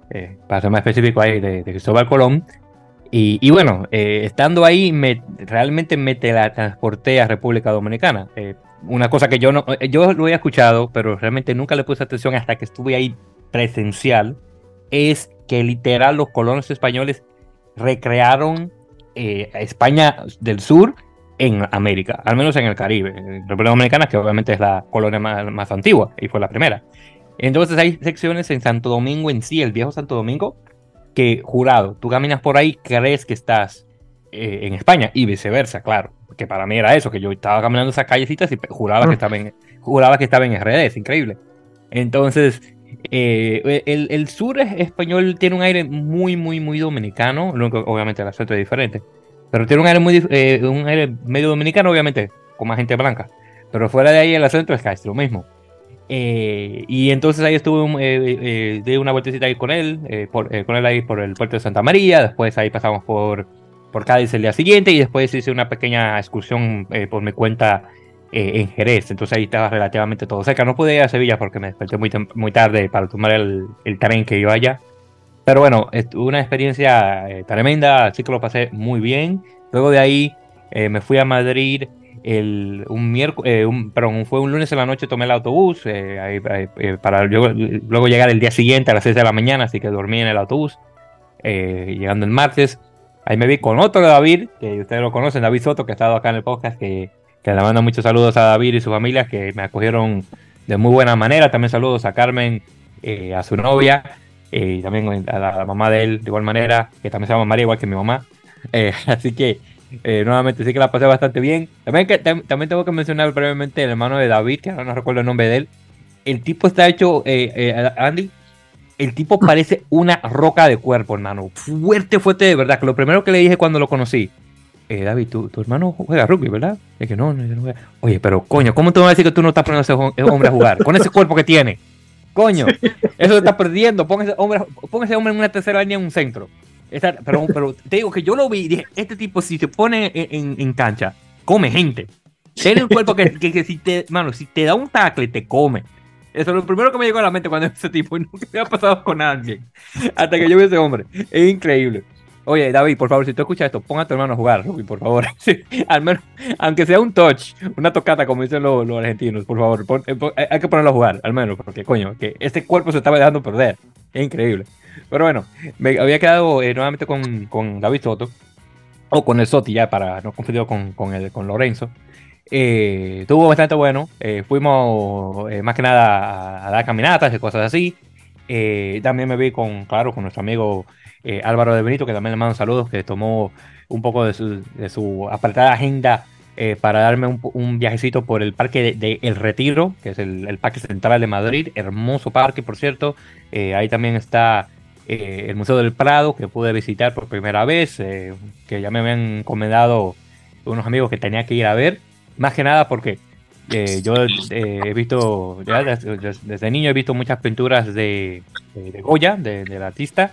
A: para ser más específico ahí, de, Cristóbal Colón. Y, bueno, estando ahí, me, realmente me transporté a República Dominicana. una cosa que yo no, yo lo había escuchado, pero realmente nunca le puse atención hasta que estuve ahí presencial, es que literal los colonos españoles recrearon eh, España del Sur en América, al menos en el Caribe. En República Dominicana, que obviamente es la colonia más, antigua y fue la primera. Entonces hay secciones en Santo Domingo en sí, el viejo Santo Domingo, que jurado, tú caminas por ahí, crees que estás eh, en España y viceversa, claro. Que para mí era eso, que yo estaba caminando esas callecitas y juraba, que, mm. estaba en, juraba que estaba en RD, es increíble. Entonces, eh, el, sur español tiene un aire muy, muy, muy dominicano. Obviamente el acento es diferente. Pero tiene un aire, muy, eh, un aire medio dominicano, obviamente, con más gente blanca. Pero fuera de ahí el acento es casi lo mismo. Eh, y entonces ahí estuve, de una vueltecita ahí con él, con él ahí por el puerto de Santa María. Después ahí pasamos por, por Cádiz el día siguiente. Y después hice una pequeña excursión por mi cuenta eh, en Jerez, entonces ahí estaba relativamente todo cerca. No pude ir a Sevilla porque me desperté muy, muy tarde para tomar el, el, tren que iba allá. Pero bueno, una experiencia eh, tremenda, así que lo pasé muy bien. Luego de ahí eh, me fui a Madrid el, un miércoles, un, perdón, fue un lunes en la noche, tomé el autobús para luego, luego, llegar el día siguiente a las 6 de la mañana, así que dormí en el autobús. llegando el martes, ahí me vi con otro David, que ustedes lo conocen, David Soto, que ha estado acá en el podcast, que que le mando muchos saludos a David y su familia que me acogieron de muy buena manera. También saludos a Carmen, eh, a su novia, eh, y también a la, mamá de él de igual manera, que también se llama María, igual que mi mamá. Eh, así que nuevamente sí que la pasé bastante bien. También, que, también tengo que mencionar brevemente el hermano de David, que ahora no recuerdo el nombre de él. El tipo está hecho, Andy, el tipo parece una roca de cuerpo, hermano. Fuerte, fuerte de verdad. Que lo primero que le dije cuando lo conocí eh, David, tu, hermano juega rugby, ¿verdad? Es que no, no, juega. Oye, pero coño, ¿cómo te vas a decir que tú no estás poniendo a ese hombre a jugar? Con ese cuerpo que tiene. Coño, eso se está perdiendo. Pon ese hombre, ese hombre en una tercera línea en un centro. pero, pero, te digo que yo lo vi y dije, este tipo si se pone en, cancha, come gente. Tiene un cuerpo que, que, si te, mano, si te da un tackle, te come. Eso es lo primero que me llegó a la mente cuando ese tipo y nunca me ha pasado con alguien. Hasta que yo vi a ese hombre. Es increíble. Oye, David, por favor, si tú escuchas esto, ponga a tu hermano a jugar, Ruby, por favor. al menos, aunque sea un touch, una tocata, como dicen los, argentinos, por favor, eh, eh, hay que ponerlo a jugar, al menos, porque coño, que este cuerpo se estaba dejando perder. Es increíble. Pero bueno, me había quedado eh, nuevamente con, con, David Soto, o con el Soti ya, para no confundir con, con, con Lorenzo. estuvo bastante bueno. fuimos más que nada a, dar caminatas y cosas así. también me vi con, claro, con nuestro amigo eh, Álvaro de Benito, que también le mando saludos, que tomó un poco de su, de su apretada agenda eh, para darme un, viajecito por el parque de, El Retiro, que es el, parque central de Madrid, hermoso parque, por cierto. Eh, ahí también está el Museo del Prado, que pude visitar por primera vez, que ya me habían encomendado unos amigos que tenía que ir a ver, más que nada porque yo he visto, ya desde, niño he visto muchas pinturas de, de Goya, del artista,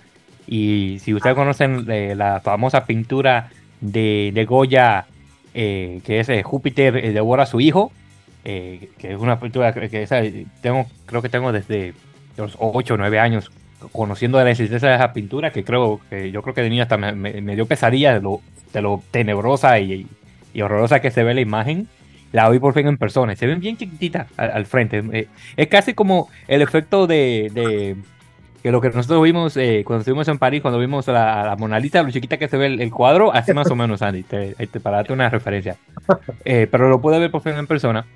A: Y si ustedes conocen eh, la famosa pintura de, de Goya, eh, que es eh, Júpiter devora a su hijo, que es una pintura que, tengo, creo que tengo desde los 8 o 9 años conociendo la existencia de esa pintura, que creo que yo creo que de niño hasta me, dio pesadilla de lo, de lo tenebrosa y, y, horrorosa que se ve la imagen. La vi por fin en persona, se ven bien chiquititas al, frente. es casi como el efecto de que lo que nosotros vimos eh, cuando estuvimos en París, cuando vimos a la, Mona Lisa, lo chiquita que se ve el, cuadro, así más o menos, Andy, te, para darte una referencia. Eh, pero lo pude ver por fin en persona.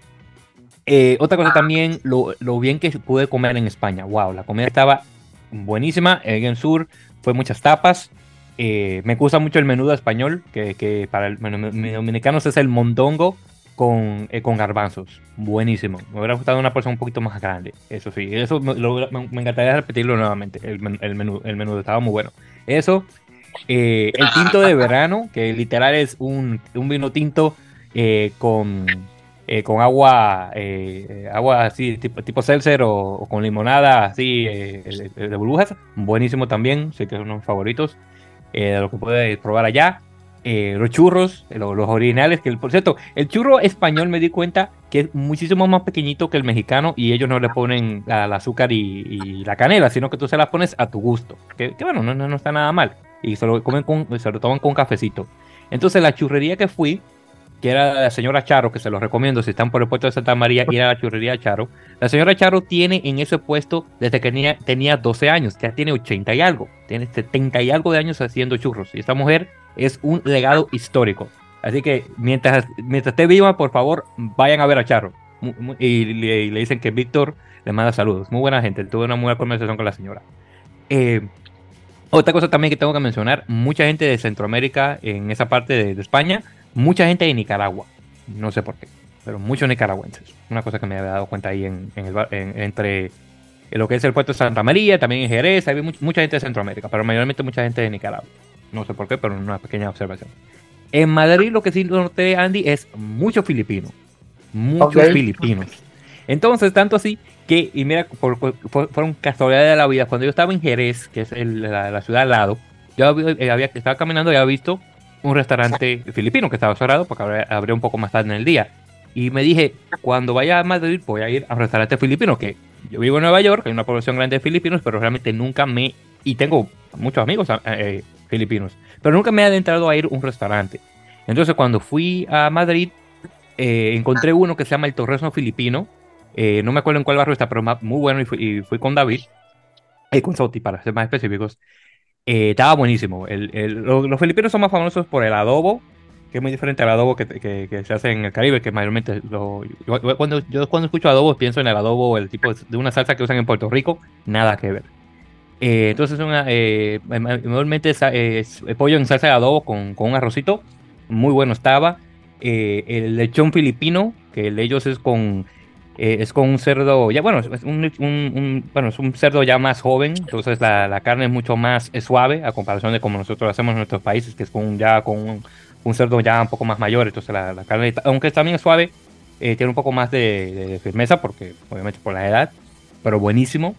A: Eh, otra cosa también, lo, lo, bien que pude comer en España. Wow, la comida estaba buenísima. En el sur fue muchas tapas. me gusta mucho el menudo español, que, que para el, dominicanos es el mondongo, con, eh, con garbanzos. Buenísimo. Me hubiera gustado una porción un poquito más grande. Eso sí, eso me, encantaría repetirlo nuevamente. El, menú, el menú estaba muy bueno. Eso, eh, el tinto de verano, que literal es un, un vino tinto eh, con, con agua, agua así, tipo, tipo seltzer o, con limonada así de burbujas. Buenísimo también, sé que son unos favoritos de lo que puedes probar allá. Eh, los churros, eh, los, originales, que por cierto, el churro español me di cuenta que es muchísimo más pequeñito que el mexicano y ellos no le ponen el azúcar y, la canela, sino que tú se las pones a tu gusto, que, bueno, no, no, está nada mal, y se lo, comen con, toman con cafecito. Entonces la churrería que fui, que era la señora Charo, que se los recomiendo si están por el puerto de Santa María, ir a la churrería Charo. La señora Charo tiene en ese puesto desde que tenía, tenía 12 años, ya tiene 80 y algo, tiene 70 y algo de años haciendo churros. Y esta mujer es un legado histórico. Así que mientras, mientras esté viva, por favor, vayan a ver a Charo. Y le, dicen que Víctor le manda saludos. Muy buena gente. Tuve una muy buena conversación con la señora. Eh, otra cosa también que tengo que mencionar, mucha gente de Centroamérica en esa parte de, España, mucha gente de Nicaragua. No sé por qué, pero muchos nicaragüenses. Una cosa que me había dado cuenta ahí en, entre lo que es el puerto de Santa María, también en Jerez, hay mucha gente de Centroamérica, pero mayormente mucha gente de Nicaragua. No sé por qué, pero una pequeña observación. En Madrid lo que sí noté, Andy, es mucho filipino. Muchos filipinos. Entonces, tanto así que, y mira, por, fueron casualidades de la vida. Cuando yo estaba en Jerez, que es la, ciudad al lado, yo eh, había, estaba caminando y había visto un restaurante filipino que estaba cerrado porque abría un poco más tarde en el día. Y me dije, cuando vaya a Madrid voy a ir a un restaurante filipino, que yo vivo en Nueva York, hay una población grande de filipinos, pero realmente nunca me... Y tengo muchos amigos eh, filipinos. Pero nunca me he adentrado a ir a un restaurante. Entonces cuando fui a Madrid, eh, encontré uno que se llama el Torresno Filipino. Eh, no me acuerdo en cuál barrio está, pero muy bueno y fui, con David. Y con Sauti, para ser más específicos. Eh, estaba buenísimo. los, filipinos son más famosos por el adobo, que es muy diferente al adobo que, que, se hace en el Caribe, que mayormente lo, cuando, yo cuando escucho adobo pienso en el adobo, el tipo de una salsa que usan en Puerto Rico, nada que ver. Eh, entonces, una, eh, normalmente es, pollo en salsa de adobo con, con un arrocito. Muy bueno estaba. Eh, el lechón filipino, que el de ellos es con, es con un cerdo, ya bueno, es un, bueno, es un cerdo ya más joven. Entonces, la, la carne es mucho más suave a comparación de como nosotros hacemos en nuestros países, que es con, ya con un, cerdo ya un poco más mayor. Entonces, la, la carne, aunque también es suave, tiene un poco más de, de firmeza, porque obviamente por la edad, pero buenísimo.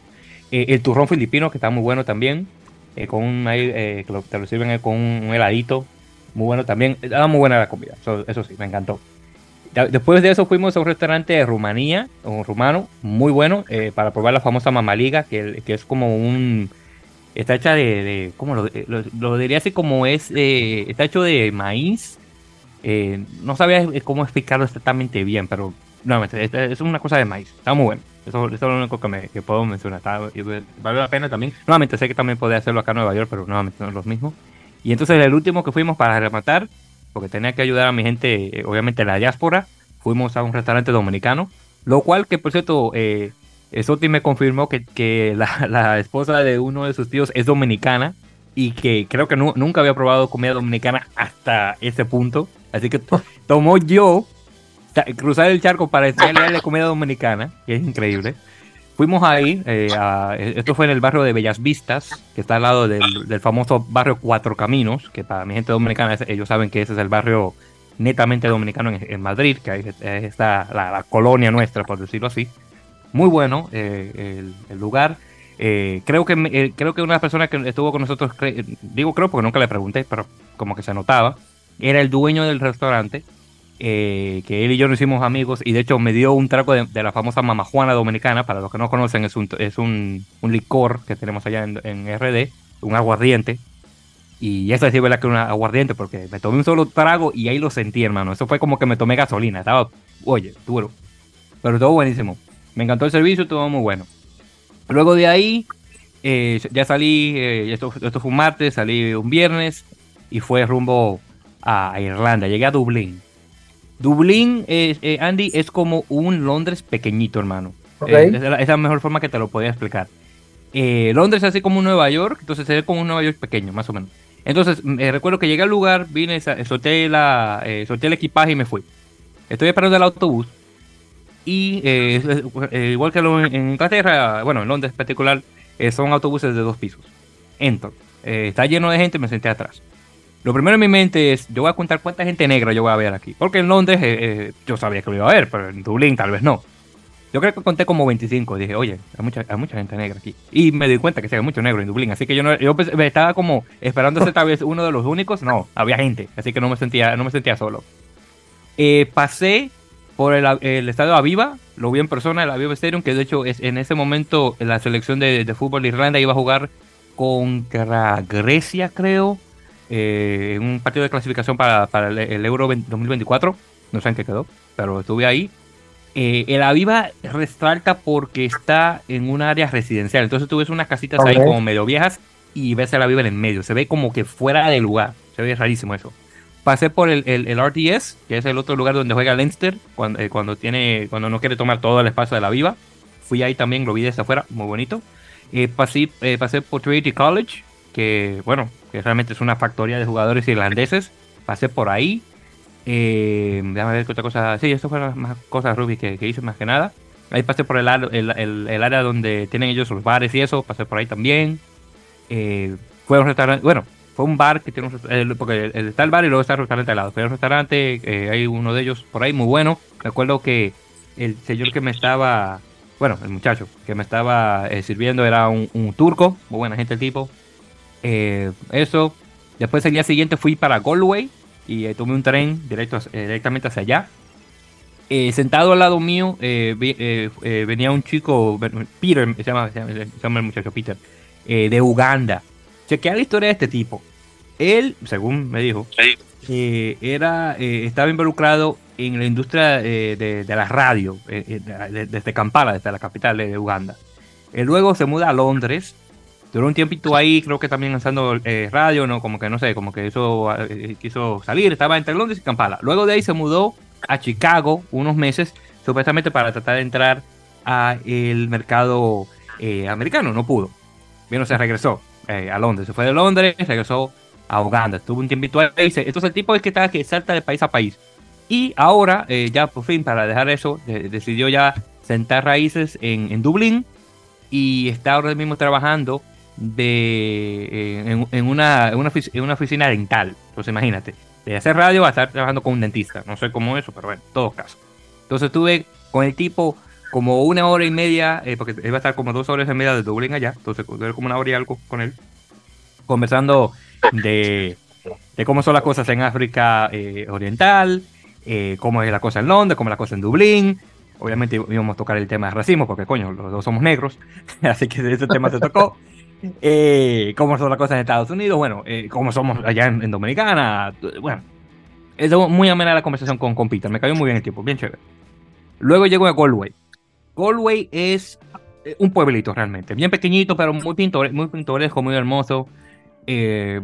A: Eh, el turrón filipino, que está muy bueno también. Eh, con un, eh, te lo sirven con un, heladito. Muy bueno también. Estaba muy buena la comida. Eso, sí, me encantó. después de eso fuimos a un restaurante de Rumanía, un rumano, muy bueno, para probar la famosa mamaliga, que, que es como un... Está hecha de... ¿Cómo lo, lo, diría así como es? está hecho de maíz. no sabía cómo explicarlo exactamente bien, pero no, es una cosa de maíz. Está muy bueno. Eso, es lo único que, me, que puedo mencionar. vale la pena también. Nuevamente sé que también podía hacerlo acá en Nueva York, pero nuevamente no es lo mismo. Y entonces el último que fuimos para rematar, porque tenía que ayudar a mi gente, eh, obviamente la diáspora, fuimos a un restaurante dominicano, lo cual que por cierto, eh, Soti me confirmó que, que la, la, esposa de uno de sus tíos es dominicana y que creo que nunca había probado comida dominicana hasta ese punto. Así que tomó yo cruzar el charco para enseñarle comida dominicana, que es increíble. Fuimos ahí, eh, esto fue en el barrio de Bellas Vistas, que está al lado del, famoso barrio Cuatro Caminos, que para mi gente dominicana ellos saben que ese es el barrio netamente dominicano en, Madrid, que ahí está la, colonia nuestra, por decirlo así. Muy bueno eh, el, lugar. Eh, creo, que, eh, creo que una persona que estuvo con nosotros, digo creo porque nunca le pregunté, pero como que se notaba, era el dueño del restaurante, que él y yo nos hicimos amigos y de hecho me dio un trago de, la famosa mamajuana dominicana, para los que no conocen es un, es un, un licor que tenemos allá en, RD, un aguardiente, y esa sí verdad que una aguardiente, porque me tomé un solo trago y ahí lo sentí, hermano. Eso fue como que me tomé gasolina. Estaba, oye, duro. Pero todo buenísimo. Me encantó el servicio, todo muy bueno. Luego de ahí, eh, ya salí, eh, esto, esto, fue un martes, salí un viernes y fue rumbo a Irlanda. Llegué a Dublín. Dublín, eh, Andy, es como un Londres pequeñito, hermano. Es la, es, la, mejor forma que te lo podía explicar. Londres es así como un Nueva York, entonces se ve como un Nueva York pequeño, más o menos. Entonces, recuerdo que llegué al lugar, vine, solté, la, solté el equipaje y me fui. Estoy esperando el autobús y eh, eh, igual que en Inglaterra, bueno, en Londres en particular, eh, son autobuses de dos pisos. Entro, está lleno de gente, me senté atrás. Lo primero en mi mente es, yo voy a contar cuánta gente negra yo voy a ver aquí. Porque en Londres yo sabía que lo iba a ver, pero en Dublín tal vez no. Yo creo que conté como 25. Dije, oye, hay mucha, hay mucha gente negra aquí. Y me di cuenta que sí, hay mucho negro en Dublín. Así que yo, no, yo estaba como esperando ser tal vez uno de los únicos. No, había gente. Así que no me sentía, no me sentía solo. pasé por el, el estadio Aviva, lo vi en persona, el Aviva Stadium, que de hecho es, en ese momento la selección de, de fútbol de Irlanda iba a jugar contra Grecia, creo, eh, en un partido de clasificación para, para el, Euro 2024. No sé en qué quedó, pero estuve ahí. Eh, el Aviva resalta porque está en un área residencial. Entonces tú ves unas casitas ahí como medio viejas y ves el Aviva en el medio. Se ve como que fuera de lugar. Se ve rarísimo eso pasé por el, el, RDS, que es el otro lugar donde juega Leinster, cuando, eh, cuando, tiene, cuando no quiere tomar todo el espacio de la viva. Fui ahí también, lo vi desde afuera, muy bonito. Eh, pasé, eh, pasé por Trinity College, que bueno, que realmente es una factoría de jugadores irlandeses. Pasé por ahí. Eh, déjame ver qué otra cosa. Sí, estas fueron las más cosas Ruby que, que hice más que nada. Ahí pasé por el, el, el, área donde tienen ellos los bares y eso, pasé por ahí también. Eh, fue un restaurante, bueno, fue un bar que tiene un porque está el bar y luego está el restaurante al lado. Pero el restaurante, eh, hay uno de ellos por ahí muy bueno. Recuerdo que el señor que me estaba, bueno, el muchacho que me estaba eh, sirviendo era un, turco, muy buena gente el tipo. Eh, eso. Después el día siguiente fui para Galway y tomé un tren directo, directamente hacia allá. sentado al lado mío venía un chico, Peter, se llama, se llama el muchacho Peter, de Uganda chequea la historia de este tipo. Él, según me dijo, eh, era, eh, estaba involucrado en la industria eh, de, la radio, desde Kampala, desde la capital de Uganda. Luego se muda a Londres, duró un tiempito ahí, creo que también lanzando radio, no, como que no sé, como que eso quiso salir, estaba entre Londres y Kampala. Luego de ahí se mudó a Chicago unos meses, supuestamente para tratar de entrar a el mercado americano, no pudo. Bien, se regresó. Eh, a Londres. Se fue de Londres, regresó a Uganda. Estuvo un tiempito ahí. Entonces el tipo es que está que salta de país a país. Y ahora, eh, ya por fin, para dejar eso, decidió ya sentar raíces en, en, Dublín y está ahora mismo trabajando de, eh, en, una, en, una, en, una, oficina dental. Entonces imagínate, de hacer radio a estar trabajando con un dentista. No sé cómo eso, pero bueno, en todo caso. Entonces estuve con el tipo como una hora y media, eh, porque iba a estar como dos horas y media de Dublín allá, entonces como una hora y algo con él, conversando de, de cómo son las cosas en África eh, Oriental, eh, cómo es la cosa en Londres, cómo es la cosa en Dublín. Obviamente íbamos a tocar el tema de racismo, porque coño, los dos somos negros, así que ese tema se tocó. Cómo son las cosas en Estados Unidos, bueno, cómo somos allá en, Dominicana, bueno. Es muy amena la conversación con, con Peter, me cayó muy bien el tiempo, bien chévere. Luego llego a Galway. Galway es eh, un pueblito realmente, bien pequeñito, pero muy, muy pintoresco, muy hermoso. Eh,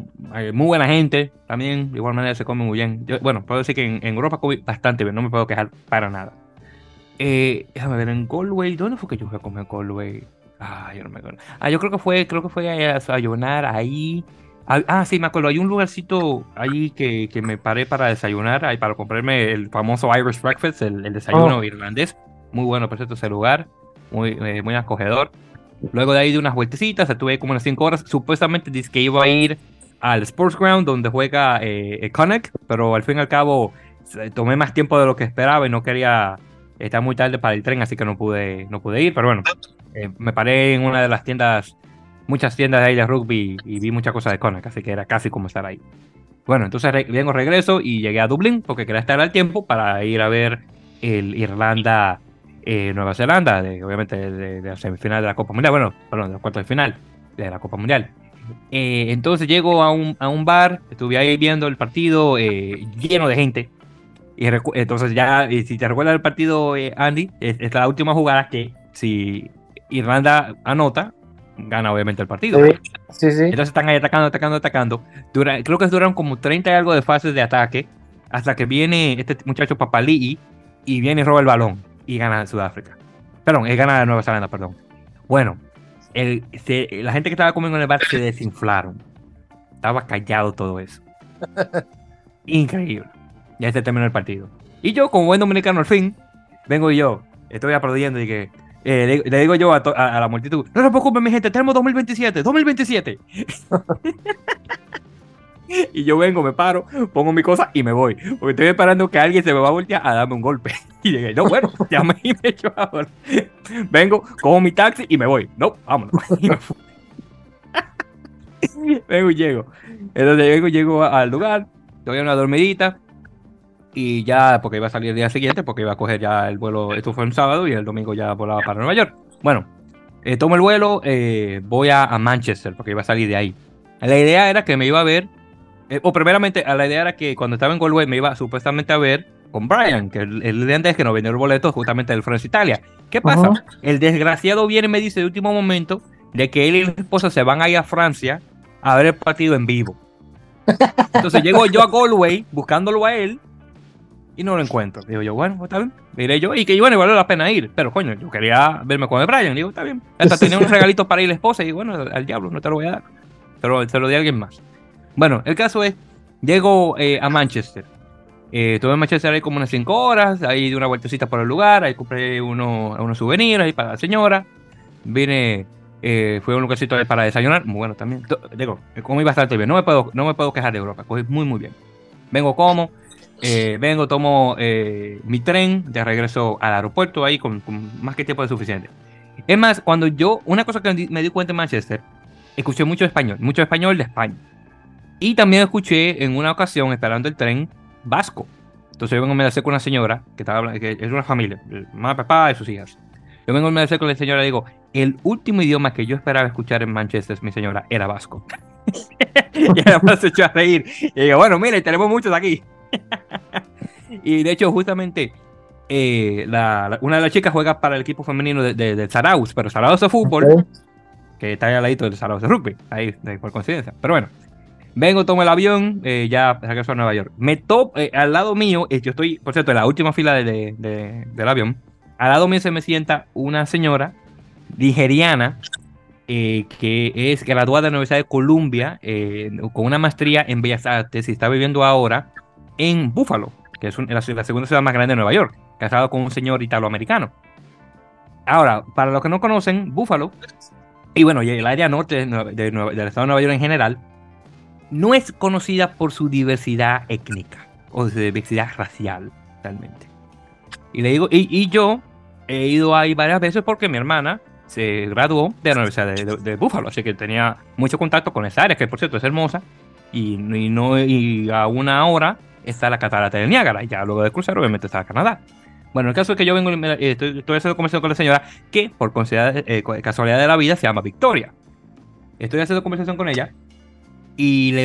A: muy buena gente, también de igual manera se come muy bien. bueno, puedo decir que en, Europa comí bastante bien, no me puedo quejar para nada. Eh, déjame ver, en Galway, ¿dónde fue que yo fui a comer Galway? Ah, yo no me acuerdo. Ah, yo creo que fue, creo que fue a desayunar ahí. Ah, ah, sí, me acuerdo, hay un lugarcito ahí que, que me paré para desayunar, ahí para comprarme el famoso Irish Breakfast, el, desayuno oh. irlandés muy bueno, perfecto ese lugar, muy, eh, muy acogedor. Luego de ahí de unas vueltecitas, estuve como unas 5 horas. Supuestamente dice que iba a ir al Sports Ground donde juega eh, pero al fin y al cabo tomé más tiempo de lo que esperaba y no quería estar muy tarde para el tren, así que no pude, no pude ir. Pero bueno, Eh, me paré en una de las tiendas, muchas tiendas de ahí de rugby y vi muchas cosas de Connacht, así que era casi como estar ahí. Bueno, entonces vengo, regreso y llegué a Dublín porque quería estar al tiempo para ir a ver el Irlanda eh, Nueva Zelanda, de, obviamente de, la semifinal de la Copa Mundial, bueno, perdón, de los cuartos de final de la Copa Mundial. Eh, entonces llego a un, a un, bar, estuve ahí viendo el partido eh, lleno de gente. Y entonces ya, si te recuerdas el partido, Andy, es, la última jugada que si Irlanda anota, gana obviamente el partido. Sí, sí, Entonces están ahí atacando, atacando, atacando. Dura, creo que duraron como 30 y algo de fases de ataque hasta que viene este muchacho Papalii y viene y roba el balón y gana Sudáfrica. Perdón, él gana Nueva Zelanda, perdón. Bueno, el, la gente que estaba comiendo en el bar se desinflaron. Estaba callado todo eso. Increíble. Ya se terminó el partido. Y yo, como buen dominicano al fin, vengo y yo, estoy aplaudiendo y que eh, le, digo yo a, la multitud, no se preocupen mi gente, tenemos 2027, 2027. y yo vengo, me paro, pongo mi cosa y me voy. Porque estoy esperando que alguien se me va a voltear a darme un golpe. Y llegué, no, bueno, ya me, he ahora. Vengo, cojo mi taxi y me voy. No, vámonos. vengo y llego. Entonces vengo y llego al lugar, doy una dormidita. Y ya, porque iba a salir el día siguiente, porque iba a coger ya el vuelo, esto fue un sábado y el domingo ya volaba para Nueva York. Bueno, eh, tomo el vuelo, eh, voy a, a Manchester, porque iba a salir de ahí. La idea era que me iba a ver eh, o primeramente, la idea era que cuando estaba en Galway me iba supuestamente a ver con Brian, que el, el de antes que nos vendió el boleto justamente del France Italia. ¿Qué pasa? El desgraciado viene y me dice de último momento de que él y la esposa se van a ir a Francia a ver el partido en vivo. Entonces llego yo a Galway buscándolo a él y no lo encuentro. Digo yo, bueno, está bien. Miré yo y que bueno, vale la pena ir. Pero coño, yo quería verme con el Brian. Digo, está bien. Hasta tenía unos regalitos para ir la esposa y bueno, al diablo, no te lo voy a dar. Pero se lo di a alguien más. Bueno, el caso es, llego eh, a Manchester. Eh, estuve en Manchester ahí como unas 5 horas, ahí de una vueltecita por el lugar, ahí compré uno, unos souvenirs ahí para la señora. Vine, eh, fue un lugarcito para desayunar, muy bueno también. Digo, comí bastante bien, no me puedo, no me puedo quejar de Europa, cogí muy muy bien. Vengo como, eh, vengo, tomo mi tren de regreso al aeropuerto ahí con, más que tiempo de suficiente. Es más, cuando yo, una cosa que me di cuenta en Manchester, escuché mucho español, mucho español de España. Y también escuché en una ocasión, esperando el tren, vasco. Entonces yo vengo a me con una señora, que, estaba, que es una familia, mamá, papá y sus hijas. Yo vengo a me con la señora y digo, el último idioma que yo esperaba escuchar en Manchester, mi señora, era vasco. y además se echó a reír. Y digo, bueno, mire, tenemos muchos aquí. y de hecho, justamente, eh, una de las chicas juega para el equipo femenino de, de, Zarauz, pero Zarauz de fútbol, que está ahí al ladito del Zarauz de rugby, ahí, por coincidencia. Pero bueno, Vengo, tomo el avión, eh, ya regreso a Nueva York. Me topo, eh, al lado mío, eh, yo estoy, por cierto, en la última fila de, del avión. Al lado mío se me sienta una señora nigeriana que es graduada de la Universidad de Columbia con una maestría en Bellas Artes y está viviendo ahora en Buffalo, que es la, segunda ciudad más grande de Nueva York, casado con un señor italoamericano. Ahora, para los que no conocen, Buffalo, y bueno, el área norte del estado de Nueva York en general, no es conocida por su diversidad étnica o su diversidad racial, realmente. Y le digo, y, yo he ido ahí varias veces porque mi hermana se graduó de la Universidad de, Buffalo, así que tenía mucho contacto con esa área, que por cierto es hermosa, y, no, y a una hora está la catarata del Niágara, y ya luego de cruzar obviamente está Canadá. Bueno, el caso es que yo vengo, eh, estoy, estoy haciendo conversación con la señora que por eh, casualidad de la vida se llama Victoria. Estoy haciendo conversación con ella y le,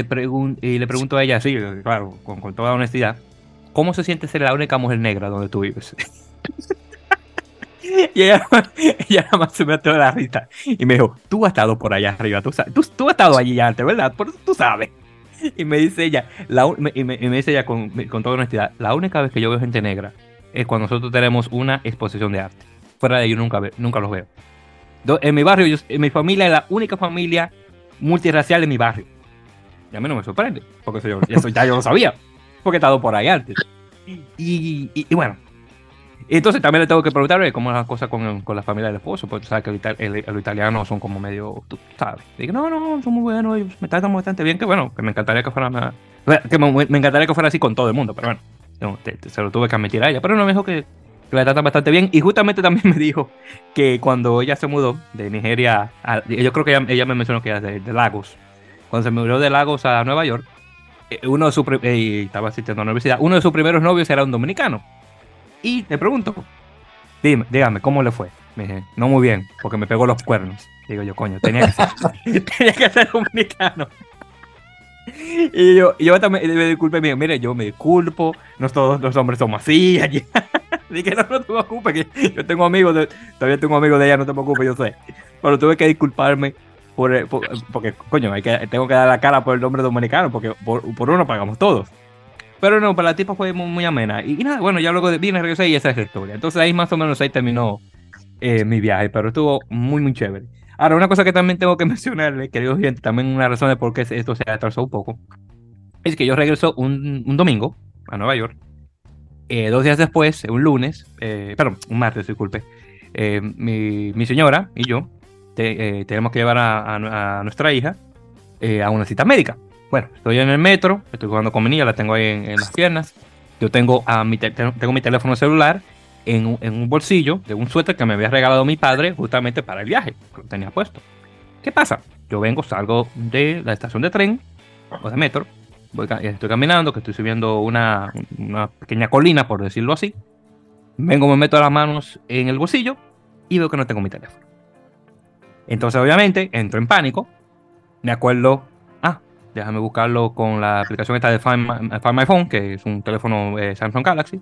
A: y le pregunto a ella, sí, claro, con, toda honestidad, ¿cómo se siente ser la única mujer negra donde tú vives? y ella, nada más se me toda la risa y me dijo, tú has estado por allá arriba, tú, tú, tú has estado allí antes, ¿verdad? Por tú sabes. Y me dice ella, la, y, me, dice ella con, con toda honestidad, la única vez que yo veo gente negra es cuando nosotros tenemos una exposición de arte. Fuera de ello nunca, nunca los veo. En mi barrio, en mi familia es la única familia multiracial de mi barrio. Y a mí no me sorprende, porque eso, eso ya yo lo sabía, porque he estado por ahí antes. Y, y, bueno, entonces también le tengo que preguntarle cómo es la cosa con, con la familia del esposo, porque tú sabes que los italianos son como medio, tú sabes. Digo, no, no, son muy buenos, me tratan bastante bien, que bueno, que me encantaría que fuera, que me, encantaría que fuera así con todo el mundo, pero bueno, se lo tuve que admitir a ella. Pero no me dijo que, que la tratan bastante bien. Y justamente también me dijo que cuando ella se mudó de Nigeria, yo creo que ella, me mencionó que era de, Lagos. Cuando se mudó de Lagos a Nueva York, eh, uno de sus eh, estaba asistiendo a la universidad, uno de sus primeros novios era un dominicano. Y le pregunto, dime, dígame, ¿cómo le fue? Me dije, no muy bien, porque me pegó los cuernos. Digo yo, coño, tenía que ser, tenía que ser dominicano. Y yo, yo también me disculpe, mire, yo me disculpo, no todos los hombres somos así. Allí. Dije, no, no te preocupes, que yo tengo amigos, de, todavía tengo amigos de ella, no te preocupes, yo sé. Pero tuve que disculparme por, porque, coño, hay que, tengo que dar la cara por el nombre dominicano, porque por, por uno pagamos todos. Pero no, para la tipa fue muy, amena. Y, nada, bueno, ya luego de, vine, regresé y esa es la historia. Entonces ahí más o menos ahí terminó eh, mi viaje, pero estuvo muy, muy chévere. Ahora, una cosa que también tengo que mencionarle, queridos oyentes, también una razón de por qué esto se atrasó un poco, es que yo regreso un, un domingo a Nueva York. Eh, dos días después, un lunes, eh, perdón, un martes, disculpe, eh, mi, mi, señora y yo tenemos que llevar a, a, nuestra hija a una cita médica. Bueno, estoy en el metro, estoy jugando con mi niña, la tengo ahí en, en las piernas. Yo tengo, a mi tengo mi teléfono celular en un, bolsillo de un suéter que me había regalado mi padre justamente para el viaje, que lo tenía puesto. ¿Qué pasa? Yo vengo, salgo de la estación de tren o de metro, voy, estoy caminando, que estoy subiendo una, una pequeña colina, por decirlo así. Vengo, me meto las manos en el bolsillo y veo que no tengo mi teléfono. Entonces, obviamente, entro en pánico. Me acuerdo, déjame buscarlo con la aplicación esta de Find My, Phone, que es un teléfono eh, Samsung Galaxy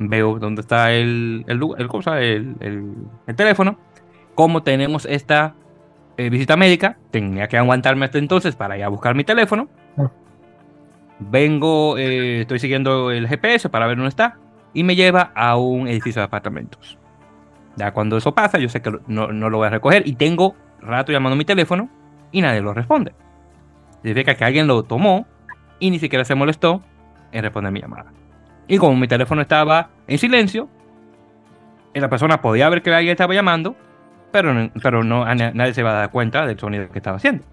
A: veo dónde está el, el, el, cosa, el, el, teléfono, como tenemos esta eh, visita médica, tenía que aguantarme hasta entonces para ir a buscar mi teléfono. Ah. Vengo, eh, estoy siguiendo el GPS para ver dónde está y me lleva a un edificio de apartamentos. Ya cuando eso pasa, yo sé que no, no lo voy a recoger y tengo rato llamando mi teléfono y nadie lo responde. Significa que alguien lo tomó y ni siquiera se molestó en responder mi llamada. Y como mi teléfono estaba en silencio, la persona podía ver que alguien estaba llamando, pero, pero no, nadie se iba a dar cuenta del sonido que estaba haciendo.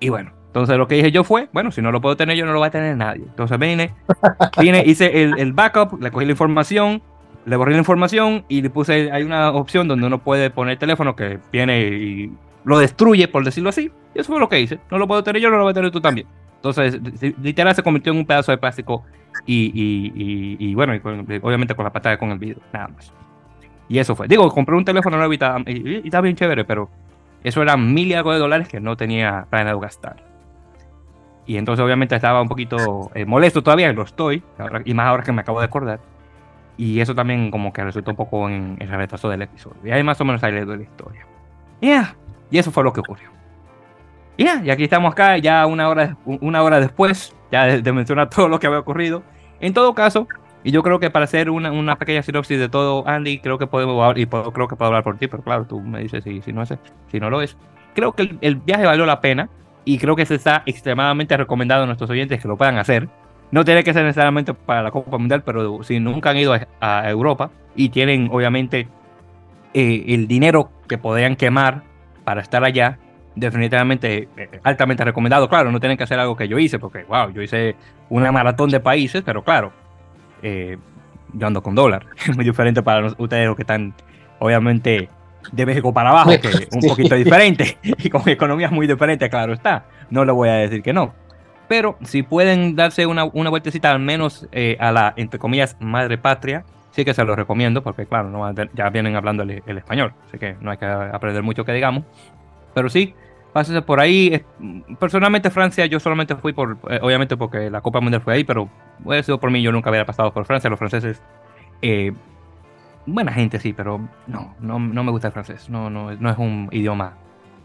A: Y bueno, entonces lo que dije yo fue, bueno, si no lo puedo tener yo, no lo va a tener nadie. Entonces vine, vine hice el, el, backup, le cogí la información, le borré la información y le puse, hay una opción donde uno puede poner el teléfono que viene y lo destruye, por decirlo así. Y eso fue lo que hice. No lo puedo tener yo, no lo voy a tener tú también. Entonces, literal se convirtió en un pedazo de plástico y, y, bueno, obviamente con la pantalla con el video, nada más. Y eso fue. Digo, compré un teléfono nuevo y estaba bien chévere, pero eso eran mil y algo de dólares que no tenía planeado gastar. Y entonces obviamente estaba un poquito eh, molesto todavía, lo estoy, y más ahora que me acabo de acordar. Y eso también como que resultó un poco en, el retraso del episodio. Y ahí más o menos ahí le doy la historia. Yeah. Y eso fue lo que ocurrió. Yeah. Y aquí estamos acá, ya una hora, una hora después, ya de mencionar todo lo que había ocurrido. En todo caso, y yo creo que para hacer una, una pequeña sinopsis de todo, Andy, creo que podemos hablar, y creo que puedo hablar por ti, pero claro, tú me dices si, si, no, es, si no lo es. Creo que el, viaje valió la pena y creo que se está extremadamente recomendado a nuestros oyentes que lo puedan hacer. No tiene que ser necesariamente para la Copa Mundial, pero si nunca han ido a, Europa y tienen obviamente eh, el dinero que podrían quemar para estar allá, definitivamente eh, altamente recomendado. Claro, no tienen que hacer algo que yo hice, porque, wow, yo hice una maratón de países, pero claro, eh, yo ando con dólar. Es muy diferente para ustedes que están, obviamente, de México para abajo, que es un poquito diferente y con economías muy diferentes, claro está. No le voy a decir que no. Pero si pueden darse una, una vueltecita al menos eh, a la, entre comillas, madre patria, sí que se lo recomiendo, porque claro, no, ya vienen hablando el, el español, así que no hay que aprender mucho que digamos. Pero sí, pásese por ahí. Personalmente Francia yo solamente fui por, eh, obviamente porque la Copa Mundial fue ahí, pero hubiera sido por mí, yo nunca hubiera pasado por Francia. Los franceses, eh, buena gente sí, pero no, no, no, me gusta el francés. No, no, no es un idioma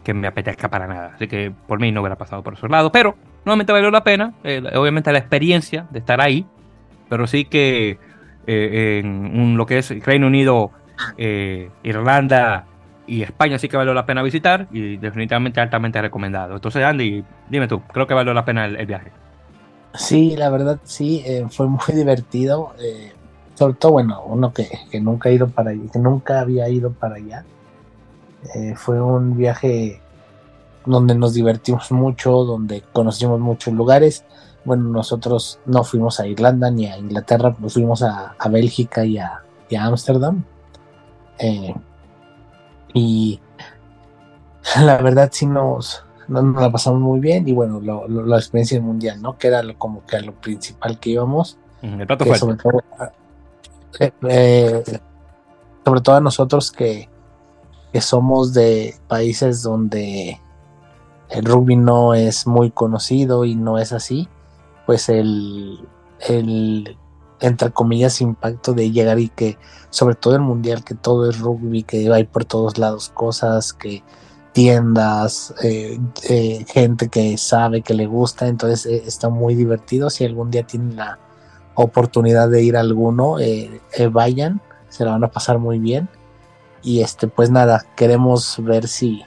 A: que me apetezca para nada. Así que por mí no hubiera pasado por esos lados. Pero nuevamente valió la pena, eh, obviamente la experiencia de estar ahí, pero sí que en lo que es Reino Unido, Irlanda, y España sí que valió la pena visitar y definitivamente altamente recomendado. Entonces, Andy, dime tú, creo que valió la pena el, viaje.
B: Sí, la verdad sí, eh, fue muy divertido. Eh, sobre todo, bueno, uno que, nunca ha ido para allá, que nunca había ido para allá. Eh, fue un viaje donde nos divertimos mucho, donde conocimos muchos lugares. Bueno, nosotros no fuimos a Irlanda ni a Inglaterra, nos fuimos a, Bélgica y a, y Ámsterdam. Y la verdad sí nos, nos, la pasamos muy bien y bueno, la experiencia mundial, ¿no? Que era lo, como que lo principal que íbamos.
A: El plato fue
B: sobre, todo, eh, eh, sobre todo a nosotros que, que somos de países donde el rugby no es muy conocido y no es así, pues el, el entre comillas impacto de llegar y que sobre todo el mundial que todo es rugby que hay por todos lados cosas que tiendas eh, eh, gente que sabe que le gusta entonces eh, está muy divertido. Si algún día tienen la oportunidad de ir a alguno vayan se la van a pasar muy bien. Y este pues nada queremos ver si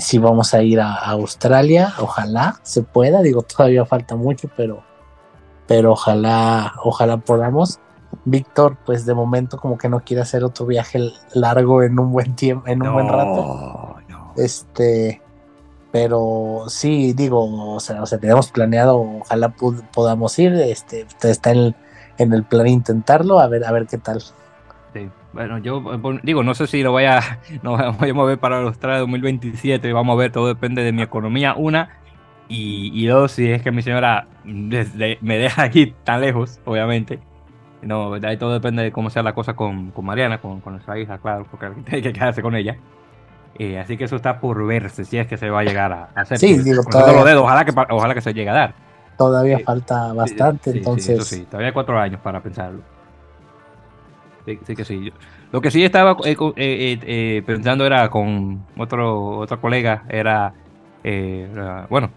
B: si vamos a ir a Australia. Ojalá se pueda digo todavía falta mucho pero pero ojalá, ojalá podamos. Víctor, pues de momento como que no quiere hacer otro viaje largo en un buen tiempo, en un buen rato. Este, pero sí, digo, o sea, o sea, tenemos planeado, ojalá podamos ir, este, está en el, en el plan intentarlo, a ver, a ver qué tal.
A: Sí. Bueno, yo digo, no sé si lo voy a, no voy a mover para Australia 2027, vamos a ver, todo depende de mi economía, una, y, y dos, si es que mi señora me deja aquí tan lejos, obviamente. No, todo depende de cómo sea la cosa con, con Mariana, con, con, nuestra hija, claro, porque hay que quedarse con ella. Eh, así que eso está por verse, si es que se va a llegar a hacer.
B: Sí, digo,
A: todavía, ojalá que, ojalá que se llegue a dar.
B: Todavía falta bastante, entonces.
A: Sí, todavía hay cuatro años para pensarlo. Sí, sí que sí. Lo que sí estaba eh, eh, pensando era con otro, otro colega, era, bueno,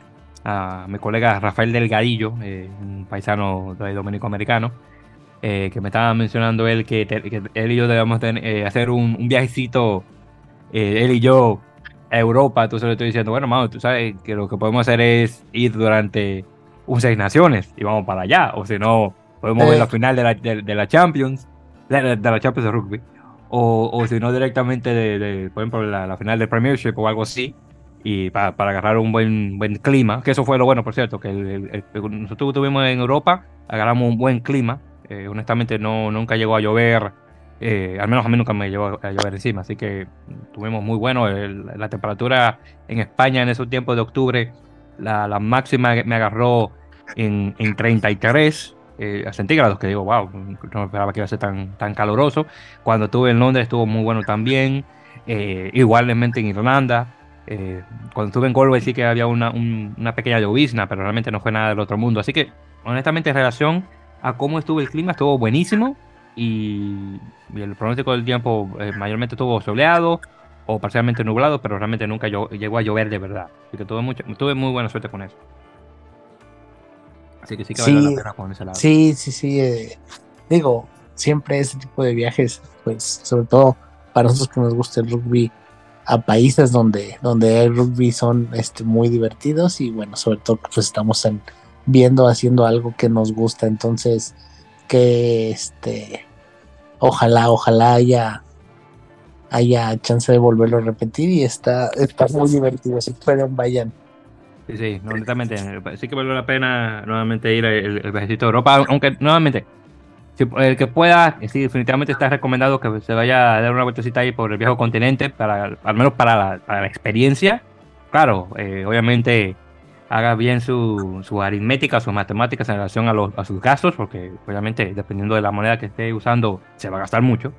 A: a mi colega Rafael Delgadillo, eh, un paisano de dominico americano, eh, que me estaba mencionando él que, él y yo debemos eh, hacer un, viajecito, él y yo, a Europa. Entonces le estoy diciendo, bueno, mano, tú sabes que lo que podemos hacer es ir durante un Seis Naciones y vamos para allá, o si no, podemos ver la final de la, de, la Champions, de, la Champions de rugby, o, o si no directamente de, por ejemplo, la, la final del Premiership o algo así y para, para, agarrar un buen, buen clima, que eso fue lo bueno, por cierto, que nosotros tuvimos en Europa, agarramos un buen clima, eh, honestamente no, nunca llegó a llover, eh, al menos a mí nunca me llegó a llover encima, así que tuvimos muy bueno, la temperatura en España en esos tiempos de octubre, la, la máxima me agarró en, en 33 eh, centígrados, que digo, wow, no esperaba que iba a ser tan, tan caluroso, cuando estuve en Londres estuvo muy bueno también, eh, igualmente en Irlanda, eh, cuando estuve en Galway sí que había una, pequeña llovizna, pero realmente no fue nada del otro mundo. Así que, honestamente, en relación a cómo estuvo el clima, estuvo buenísimo. Y, el pronóstico del tiempo eh, mayormente estuvo soleado o parcialmente nublado, pero realmente nunca llegó a llover de verdad. Así que tuve, mucho, tuve muy buena suerte con eso. Así que sí que vale la pena con ese lado.
B: Sí, sí, sí. Eh, digo, siempre ese tipo de viajes, pues, sobre todo para nosotros que nos gusta el rugby, a países donde, donde el rugby son este, muy divertidos y bueno, sobre todo pues estamos en, viendo, haciendo algo que nos gusta, entonces que este, ojalá, ojalá haya, haya chance de volverlo a repetir y está, está muy divertido, si pueden vayan.
A: Sí, sí, honestamente, sí que vale la pena nuevamente ir al el, de Europa, aunque nuevamente el que pueda, sí, definitivamente está recomendado que se vaya a dar una vueltecita ahí por el viejo continente, para, al menos para la, experiencia. Claro, eh, obviamente haga bien su, su, aritmética, sus matemáticas en relación a, los, a sus gastos, porque obviamente dependiendo de la moneda que esté usando se va a gastar mucho.